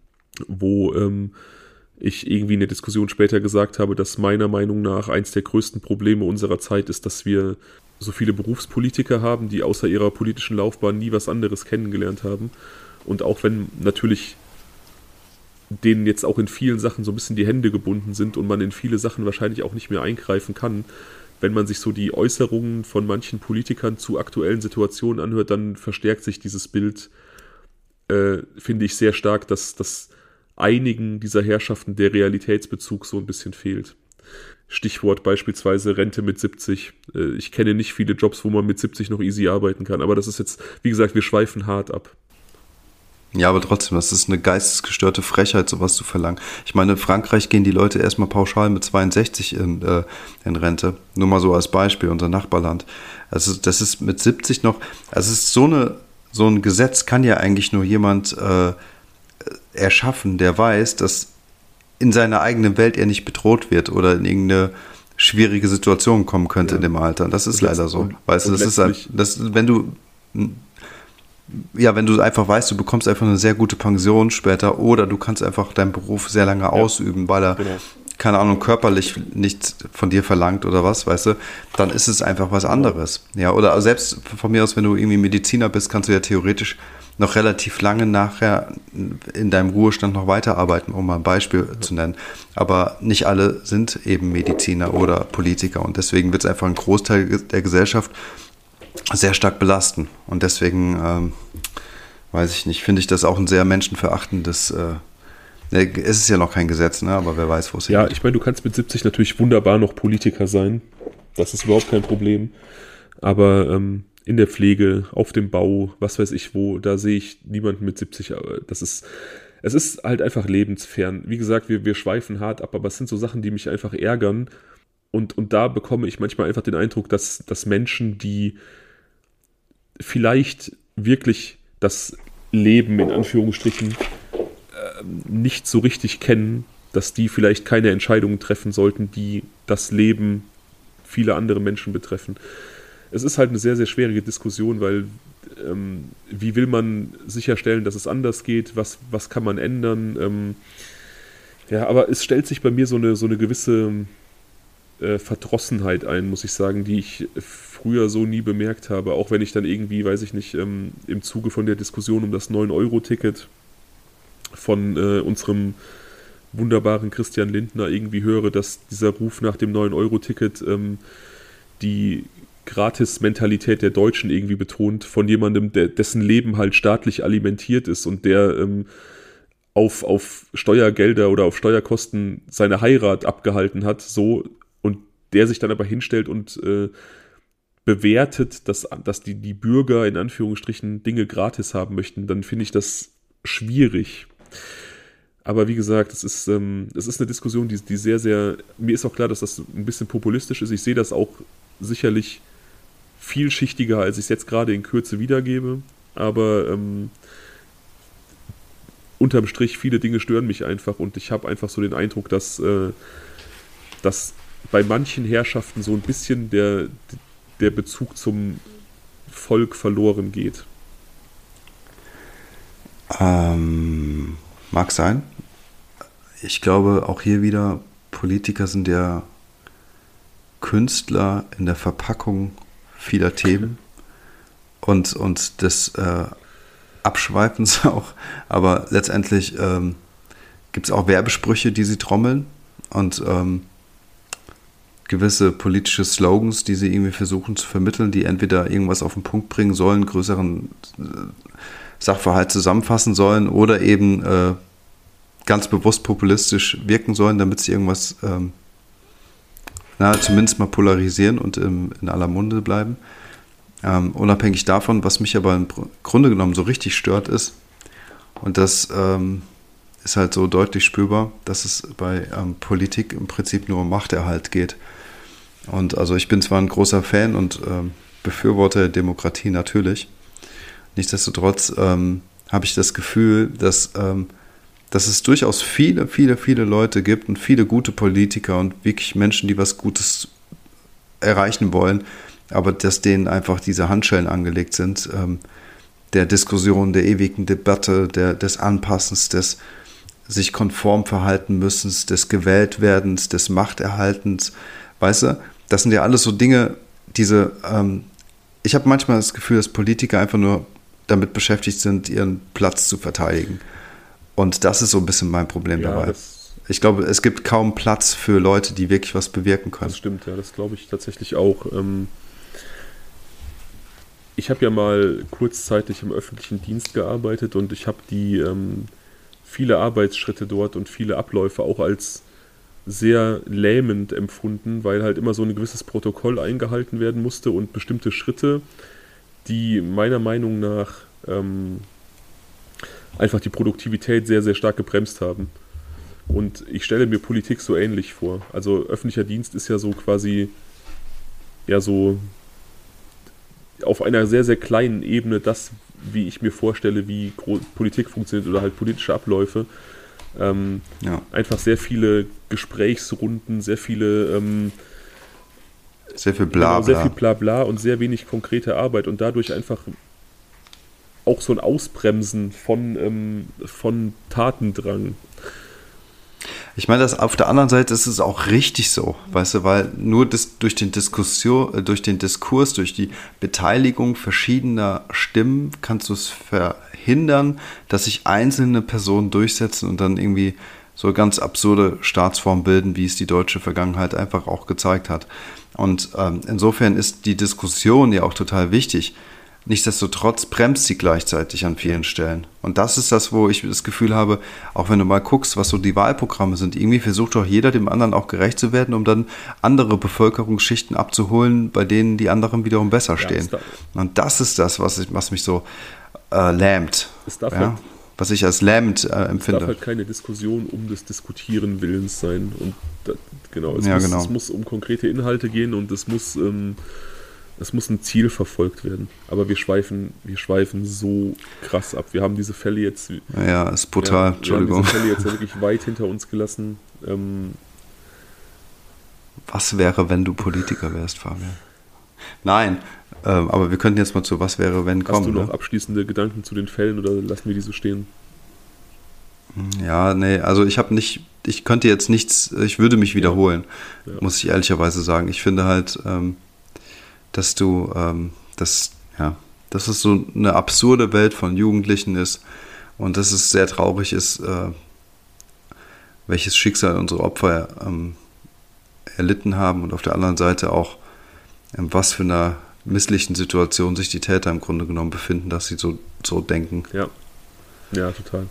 wo ähm, ich irgendwie in der Diskussion später gesagt habe, dass meiner Meinung nach eins der größten Probleme unserer Zeit ist, dass wir so viele Berufspolitiker haben, die außer ihrer politischen Laufbahn nie was anderes kennengelernt haben. Und auch wenn natürlich denen jetzt auch in vielen Sachen so ein bisschen die Hände gebunden sind und man in viele Sachen wahrscheinlich auch nicht mehr eingreifen kann, wenn man sich so die Äußerungen von manchen Politikern zu aktuellen Situationen anhört, dann verstärkt sich dieses Bild, äh, finde ich, sehr stark, dass, dass einigen dieser Herrschaften der Realitätsbezug so ein bisschen fehlt. Stichwort beispielsweise Rente mit 70. Äh, ich kenne nicht viele Jobs, wo man mit 70 noch easy arbeiten kann, aber das ist jetzt, wie gesagt, wir schweifen hart ab. Ja, aber trotzdem, das ist eine geistesgestörte Frechheit, sowas zu verlangen. Ich meine, in Frankreich gehen die Leute erstmal pauschal mit 62 in, äh, in Rente. Nur mal so als Beispiel, unser Nachbarland. Also das ist mit 70 noch, also es ist so eine, so ein Gesetz kann ja eigentlich nur jemand äh, erschaffen, der weiß, dass in seiner eigenen Welt er nicht bedroht wird oder in irgendeine schwierige Situation kommen könnte ja. in dem Alter. Das ist leider so. Weißt du, das ist halt, das, wenn du ja, wenn du einfach weißt, du bekommst einfach eine sehr gute Pension später oder du kannst einfach deinen Beruf sehr lange ja. ausüben, weil er genau. Keine Ahnung, körperlich nichts von dir verlangt oder was, weißt du, dann ist es einfach was anderes. Ja, oder selbst von mir aus, wenn du irgendwie Mediziner bist, kannst du ja theoretisch noch relativ lange nachher in deinem Ruhestand noch weiterarbeiten, um mal ein Beispiel zu nennen. Aber nicht alle sind eben Mediziner oder Politiker und deswegen wird es einfach einen Großteil der Gesellschaft sehr stark belasten. Und deswegen, ähm, weiß ich nicht, finde ich das auch ein sehr menschenverachtendes äh, es ist ja noch kein Gesetz, ne? aber wer weiß, wo es Ja, ich meine, du kannst mit 70 natürlich wunderbar noch Politiker sein. Das ist überhaupt kein Problem. Aber ähm, in der Pflege, auf dem Bau, was weiß ich wo, da sehe ich niemanden mit 70. Das ist, es ist halt einfach lebensfern. Wie gesagt, wir, wir schweifen hart ab, aber es sind so Sachen, die mich einfach ärgern. Und, und da bekomme ich manchmal einfach den Eindruck, dass, dass Menschen, die vielleicht wirklich das Leben in Anführungsstrichen äh, nicht so richtig kennen, dass die vielleicht keine Entscheidungen treffen sollten, die das Leben vieler andere Menschen betreffen es ist halt eine sehr, sehr schwierige Diskussion, weil ähm, wie will man sicherstellen, dass es anders geht? Was, was kann man ändern? Ähm, ja, aber es stellt sich bei mir so eine, so eine gewisse äh, Verdrossenheit ein, muss ich sagen, die ich früher so nie bemerkt habe. Auch wenn ich dann irgendwie, weiß ich nicht, ähm, im Zuge von der Diskussion um das 9-Euro-Ticket von äh, unserem wunderbaren Christian Lindner irgendwie höre, dass dieser Ruf nach dem 9-Euro-Ticket ähm, die Gratis-Mentalität der Deutschen irgendwie betont, von jemandem, der, dessen Leben halt staatlich alimentiert ist und der ähm, auf, auf Steuergelder oder auf Steuerkosten seine Heirat abgehalten hat, so und der sich dann aber hinstellt und äh, bewertet, dass, dass die, die Bürger in Anführungsstrichen Dinge gratis haben möchten, dann finde ich das schwierig. Aber wie gesagt, es ist, ähm, es ist eine Diskussion, die, die sehr, sehr. Mir ist auch klar, dass das ein bisschen populistisch ist. Ich sehe das auch sicherlich vielschichtiger, als ich es jetzt gerade in Kürze wiedergebe. Aber ähm, unterm Strich, viele Dinge stören mich einfach und ich habe einfach so den Eindruck, dass, äh, dass bei manchen Herrschaften so ein bisschen der, der Bezug zum Volk verloren geht. Ähm, mag sein. Ich glaube, auch hier wieder, Politiker sind ja Künstler in der Verpackung vieler Themen und, und des äh, Abschweifens auch. Aber letztendlich ähm, gibt es auch Werbesprüche, die sie trommeln und ähm, gewisse politische Slogans, die sie irgendwie versuchen zu vermitteln, die entweder irgendwas auf den Punkt bringen sollen, größeren äh, Sachverhalt zusammenfassen sollen oder eben äh, ganz bewusst populistisch wirken sollen, damit sie irgendwas ähm, na, zumindest mal polarisieren und im, in aller Munde bleiben. Ähm, unabhängig davon, was mich aber im Grunde genommen so richtig stört, ist, und das ähm, ist halt so deutlich spürbar, dass es bei ähm, Politik im Prinzip nur um Machterhalt geht. Und also ich bin zwar ein großer Fan und ähm, Befürworter der Demokratie natürlich. Nichtsdestotrotz ähm, habe ich das Gefühl, dass ähm, dass es durchaus viele, viele, viele Leute gibt und viele gute Politiker und wirklich Menschen, die was Gutes erreichen wollen, aber dass denen einfach diese Handschellen angelegt sind, ähm, der Diskussion, der ewigen Debatte, der, des Anpassens, des sich konform verhalten müssen, des Gewähltwerdens, des Machterhaltens, weißt du, das sind ja alles so Dinge, diese, ähm, ich habe manchmal das Gefühl, dass Politiker einfach nur damit beschäftigt sind, ihren Platz zu verteidigen. Und das ist so ein bisschen mein Problem ja, dabei. Ich glaube, es gibt kaum Platz für Leute, die wirklich was bewirken können. Das stimmt, ja, das glaube ich tatsächlich auch. Ähm, ich habe ja mal kurzzeitig im öffentlichen Dienst gearbeitet und ich habe die ähm, viele Arbeitsschritte dort und viele Abläufe auch als sehr lähmend empfunden, weil halt immer so ein gewisses Protokoll eingehalten werden musste und bestimmte Schritte, die meiner Meinung nach ähm, einfach die Produktivität sehr, sehr stark gebremst haben. Und ich stelle mir Politik so ähnlich vor. Also öffentlicher Dienst ist ja so quasi, ja so auf einer sehr, sehr kleinen Ebene das, wie ich mir vorstelle, wie Politik funktioniert oder halt politische Abläufe. Ähm, ja. Einfach sehr viele Gesprächsrunden, sehr viele ähm, sehr viel Blabla. Genau, sehr viel Blabla und sehr wenig konkrete Arbeit und dadurch einfach auch so ein Ausbremsen von, ähm, von Tatendrang. Ich meine, das auf der anderen Seite ist es auch richtig so, weißt du, weil nur das, durch, den Diskussion, äh, durch den Diskurs, durch die Beteiligung verschiedener Stimmen kannst du es verhindern, dass sich einzelne Personen durchsetzen und dann irgendwie so ganz absurde Staatsformen bilden, wie es die deutsche Vergangenheit einfach auch gezeigt hat. Und ähm, insofern ist die Diskussion ja auch total wichtig. Nichtsdestotrotz bremst sie gleichzeitig an vielen Stellen. Und das ist das, wo ich das Gefühl habe, auch wenn du mal guckst, was so die Wahlprogramme sind, irgendwie versucht doch jeder dem anderen auch gerecht zu werden, um dann andere Bevölkerungsschichten abzuholen, bei denen die anderen wiederum besser stehen. Ja, Und das ist das, was, ich, was mich so äh, lähmt. Ja? Halt, was ich als lähmend äh, empfinde. Es darf halt keine Diskussion um des Diskutieren Willens sein. Und das, genau, es, ja, muss, genau. es muss um konkrete Inhalte gehen und es muss. Ähm, es muss ein Ziel verfolgt werden. Aber wir schweifen, wir schweifen so krass ab. Wir haben diese Fälle jetzt. Ja, ist brutal, ja, Entschuldigung. Wir haben diese Fälle jetzt wirklich weit hinter uns gelassen. Ähm, was wäre, wenn du Politiker wärst, Fabian? Nein, ähm, aber wir könnten jetzt mal zu Was wäre, wenn kommen. Hast du noch ne? abschließende Gedanken zu den Fällen oder lassen wir die so stehen? Ja, nee, also ich habe nicht, ich könnte jetzt nichts, ich würde mich wiederholen, ja. Ja. muss ich ehrlicherweise sagen. Ich finde halt, ähm, dass du, ähm, das, ja, dass es so eine absurde Welt von Jugendlichen ist und dass es sehr traurig ist, äh, welches Schicksal unsere Opfer ähm, erlitten haben und auf der anderen Seite auch, in was für einer misslichen Situation sich die Täter im Grunde genommen befinden, dass sie so, so denken. Ja, ja, total.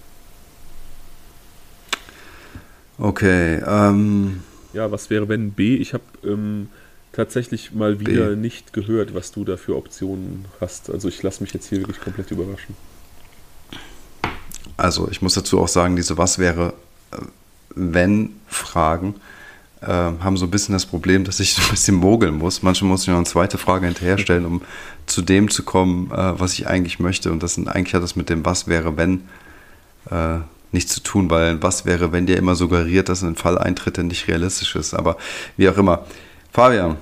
Okay. Ähm, ja, was wäre, wenn B? Ich habe ähm, tatsächlich mal wieder B. nicht gehört, was du da für Optionen hast. Also ich lasse mich jetzt hier wirklich komplett überraschen. Also ich muss dazu auch sagen, diese Was wäre, äh, wenn Fragen äh, haben so ein bisschen das Problem, dass ich so ein bisschen mogeln muss. Manchmal muss ich noch eine zweite Frage hinterher stellen, um zu dem zu kommen, äh, was ich eigentlich möchte. Und das sind, eigentlich hat das mit dem Was wäre, wenn äh, nichts zu tun, weil was wäre, wenn dir immer suggeriert, dass ein Fall eintritt, der nicht realistisch ist. Aber wie auch immer. Fabian,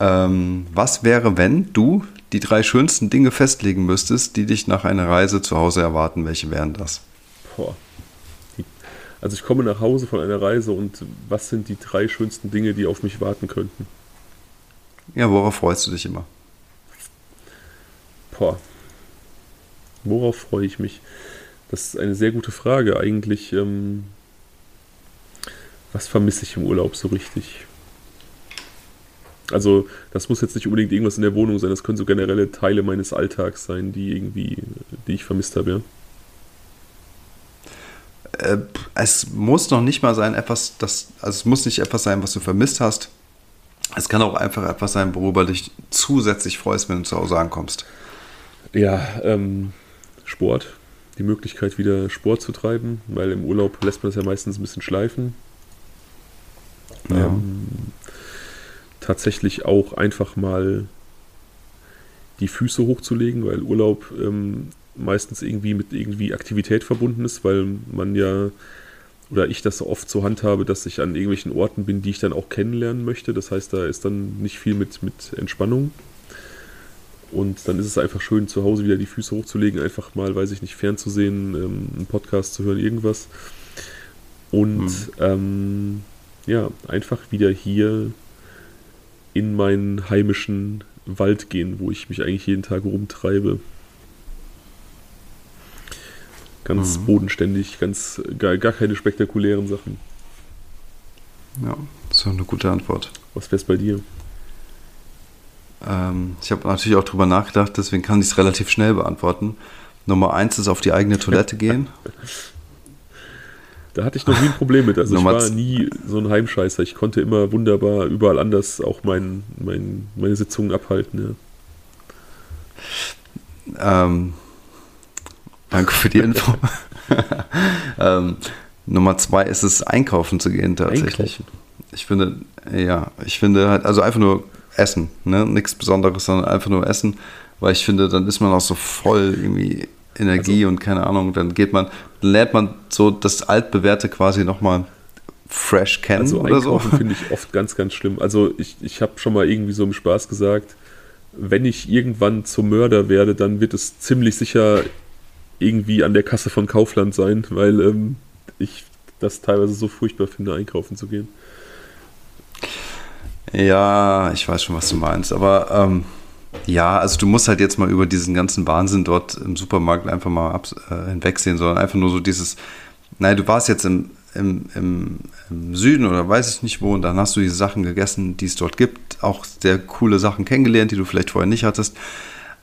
ähm, was wäre, wenn du die drei schönsten Dinge festlegen müsstest, die dich nach einer Reise zu Hause erwarten? Welche wären das? Boah. Also ich komme nach Hause von einer Reise und was sind die drei schönsten Dinge, die auf mich warten könnten? Ja, worauf freust du dich immer? Boah. Worauf freue ich mich? Das ist eine sehr gute Frage. Eigentlich, ähm, was vermisse ich im Urlaub so richtig? Also, das muss jetzt nicht unbedingt irgendwas in der Wohnung sein, das können so generelle Teile meines Alltags sein, die irgendwie, die ich vermisst habe, ja. Äh, es muss noch nicht mal sein, etwas, das, also es muss nicht etwas sein, was du vermisst hast. Es kann auch einfach etwas sein, worüber du dich zusätzlich freust, wenn du zu Hause ankommst. Ja, ähm, Sport. Die Möglichkeit, wieder Sport zu treiben, weil im Urlaub lässt man es ja meistens ein bisschen schleifen. Ja. Ähm, tatsächlich auch einfach mal die Füße hochzulegen, weil Urlaub ähm, meistens irgendwie mit irgendwie Aktivität verbunden ist, weil man ja oder ich das oft so handhabe, dass ich an irgendwelchen Orten bin, die ich dann auch kennenlernen möchte. Das heißt, da ist dann nicht viel mit, mit Entspannung. Und dann ist es einfach schön, zu Hause wieder die Füße hochzulegen, einfach mal, weiß ich nicht, fernzusehen, ähm, einen Podcast zu hören, irgendwas. Und mhm. ähm, ja, einfach wieder hier in meinen heimischen Wald gehen, wo ich mich eigentlich jeden Tag rumtreibe. Ganz mhm. bodenständig, ganz gar, gar keine spektakulären Sachen. Ja, das ist eine gute Antwort. Was wäre es bei dir? Ähm, ich habe natürlich auch drüber nachgedacht, deswegen kann ich es relativ schnell beantworten. Nummer eins ist auf die eigene Toilette gehen. Da hatte ich noch nie ein Problem mit. Also ich war nie so ein Heimscheißer. Ich konnte immer wunderbar überall anders auch mein, mein, meine Sitzungen abhalten. Ja. Ähm, danke für die Info. ähm, Nummer zwei ist es, einkaufen zu gehen tatsächlich. Einkaufen. Ich finde, ja, ich finde halt, also einfach nur essen, ne? Nichts Besonderes, sondern einfach nur essen, weil ich finde, dann ist man auch so voll irgendwie Energie also, und keine Ahnung, dann geht man, dann lernt man so das Altbewährte quasi nochmal fresh kennen also oder so. finde ich oft ganz, ganz schlimm. Also ich, ich habe schon mal irgendwie so im Spaß gesagt, wenn ich irgendwann zum Mörder werde, dann wird es ziemlich sicher irgendwie an der Kasse von Kaufland sein, weil ähm, ich das teilweise so furchtbar finde, einkaufen zu gehen. Ja, ich weiß schon, was du meinst. Aber ähm, ja, also du musst halt jetzt mal über diesen ganzen Wahnsinn dort im Supermarkt einfach mal äh, hinwegsehen, sondern einfach nur so dieses, naja, du warst jetzt im, im, im, im, Süden oder weiß ich nicht wo und dann hast du diese Sachen gegessen, die es dort gibt, auch sehr coole Sachen kennengelernt, die du vielleicht vorher nicht hattest.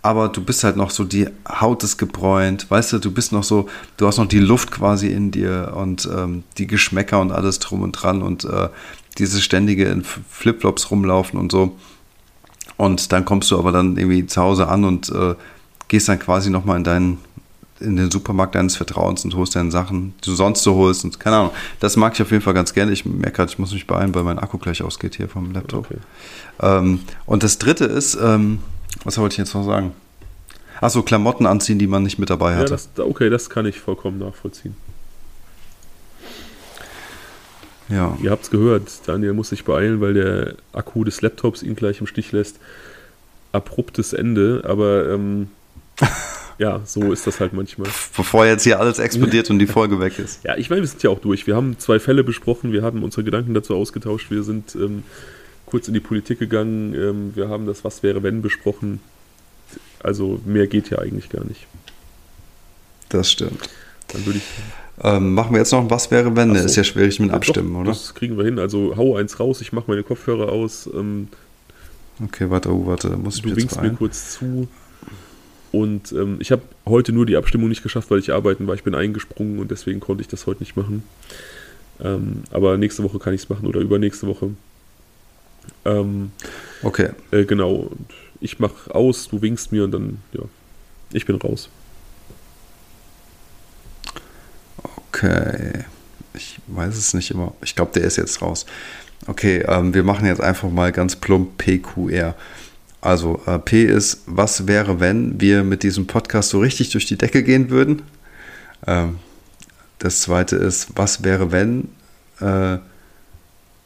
Aber du bist halt noch so, die Haut ist gebräunt, weißt du, du bist noch so, du hast noch die Luft quasi in dir und ähm, die Geschmäcker und alles drum und dran und äh, dieses ständige in Flipflops rumlaufen und so. Und dann kommst du aber dann irgendwie zu Hause an und äh, gehst dann quasi nochmal in deinen in den Supermarkt deines Vertrauens und holst deine Sachen, die du sonst so holst und keine Ahnung. Das mag ich auf jeden Fall ganz gerne. Ich merke gerade, ich muss mich beeilen, weil mein Akku gleich ausgeht hier vom Laptop. Okay. Ähm, und das dritte ist, ähm, was wollte ich jetzt noch sagen? Achso, Klamotten anziehen, die man nicht mit dabei hatte. Ja, das, okay, das kann ich vollkommen nachvollziehen. Ja. Ihr habt es gehört, Daniel muss sich beeilen, weil der Akku des Laptops ihn gleich im Stich lässt. Abruptes Ende, aber ähm, ja, so ist das halt manchmal. Bevor jetzt hier alles explodiert und die Folge weg ist. Ja, ich meine, wir sind ja auch durch. Wir haben zwei Fälle besprochen, wir haben unsere Gedanken dazu ausgetauscht, wir sind ähm, kurz in die Politik gegangen, ähm, wir haben das Was wäre wenn besprochen. Also mehr geht ja eigentlich gar nicht. Das stimmt. Dann würde ich ähm, machen wir jetzt noch ein Was wäre, wenn? So. Ist ja schwierig mit ja, Abstimmen, doch, oder? Das kriegen wir hin. Also hau eins raus, ich mache meine Kopfhörer aus. Ähm, okay, warte, oh, warte, muss ich Du winkst mir kurz zu. Und ähm, ich habe heute nur die Abstimmung nicht geschafft, weil ich arbeiten war. Ich bin eingesprungen und deswegen konnte ich das heute nicht machen. Ähm, aber nächste Woche kann ich es machen oder übernächste Woche. Ähm, okay. Äh, genau. Ich mache aus, du winkst mir und dann, ja, ich bin raus. Okay. Ich weiß es nicht immer. Ich glaube, der ist jetzt raus. Okay, ähm, wir machen jetzt einfach mal ganz plump PQR. Also äh, P ist, was wäre, wenn wir mit diesem Podcast so richtig durch die Decke gehen würden? Ähm, das zweite ist, was wäre, wenn äh,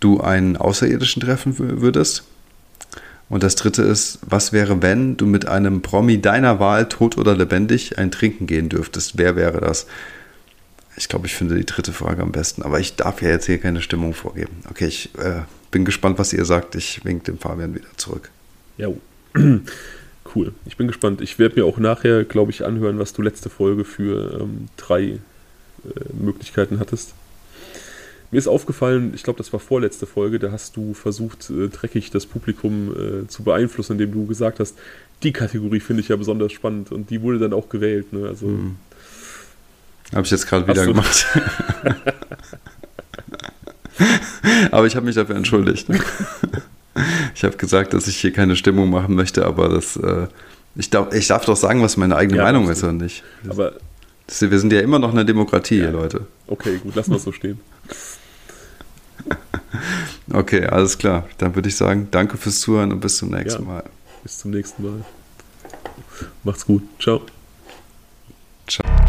du einen Außerirdischen treffen würdest? Und das dritte ist, was wäre, wenn du mit einem Promi deiner Wahl, tot oder lebendig, ein Trinken gehen dürftest? Wer wäre das? Ich glaube, ich finde die dritte Frage am besten, aber ich darf ja jetzt hier keine Stimmung vorgeben. Okay, ich äh, bin gespannt, was ihr sagt. Ich wink dem Fabian wieder zurück. Ja, cool. Ich bin gespannt. Ich werde mir auch nachher, glaube ich, anhören, was du letzte Folge für ähm, drei äh, Möglichkeiten hattest. Mir ist aufgefallen, ich glaube, das war vorletzte Folge, da hast du versucht, äh, dreckig das Publikum äh, zu beeinflussen, indem du gesagt hast, die Kategorie finde ich ja besonders spannend und die wurde dann auch gewählt. Ne? Also, mhm. Habe ich jetzt gerade wieder gemacht. aber ich habe mich dafür entschuldigt. ich habe gesagt, dass ich hier keine Stimmung machen möchte, aber das, äh, ich, darf, ich darf doch sagen, was meine eigene ja, Meinung ist, oder nicht? Aber das, wir sind ja immer noch eine Demokratie, ja. Leute. Okay, gut, lassen wir es so stehen. okay, alles klar. Dann würde ich sagen, danke fürs Zuhören und bis zum nächsten ja, Mal. Bis zum nächsten Mal. Macht's gut. Ciao. Ciao.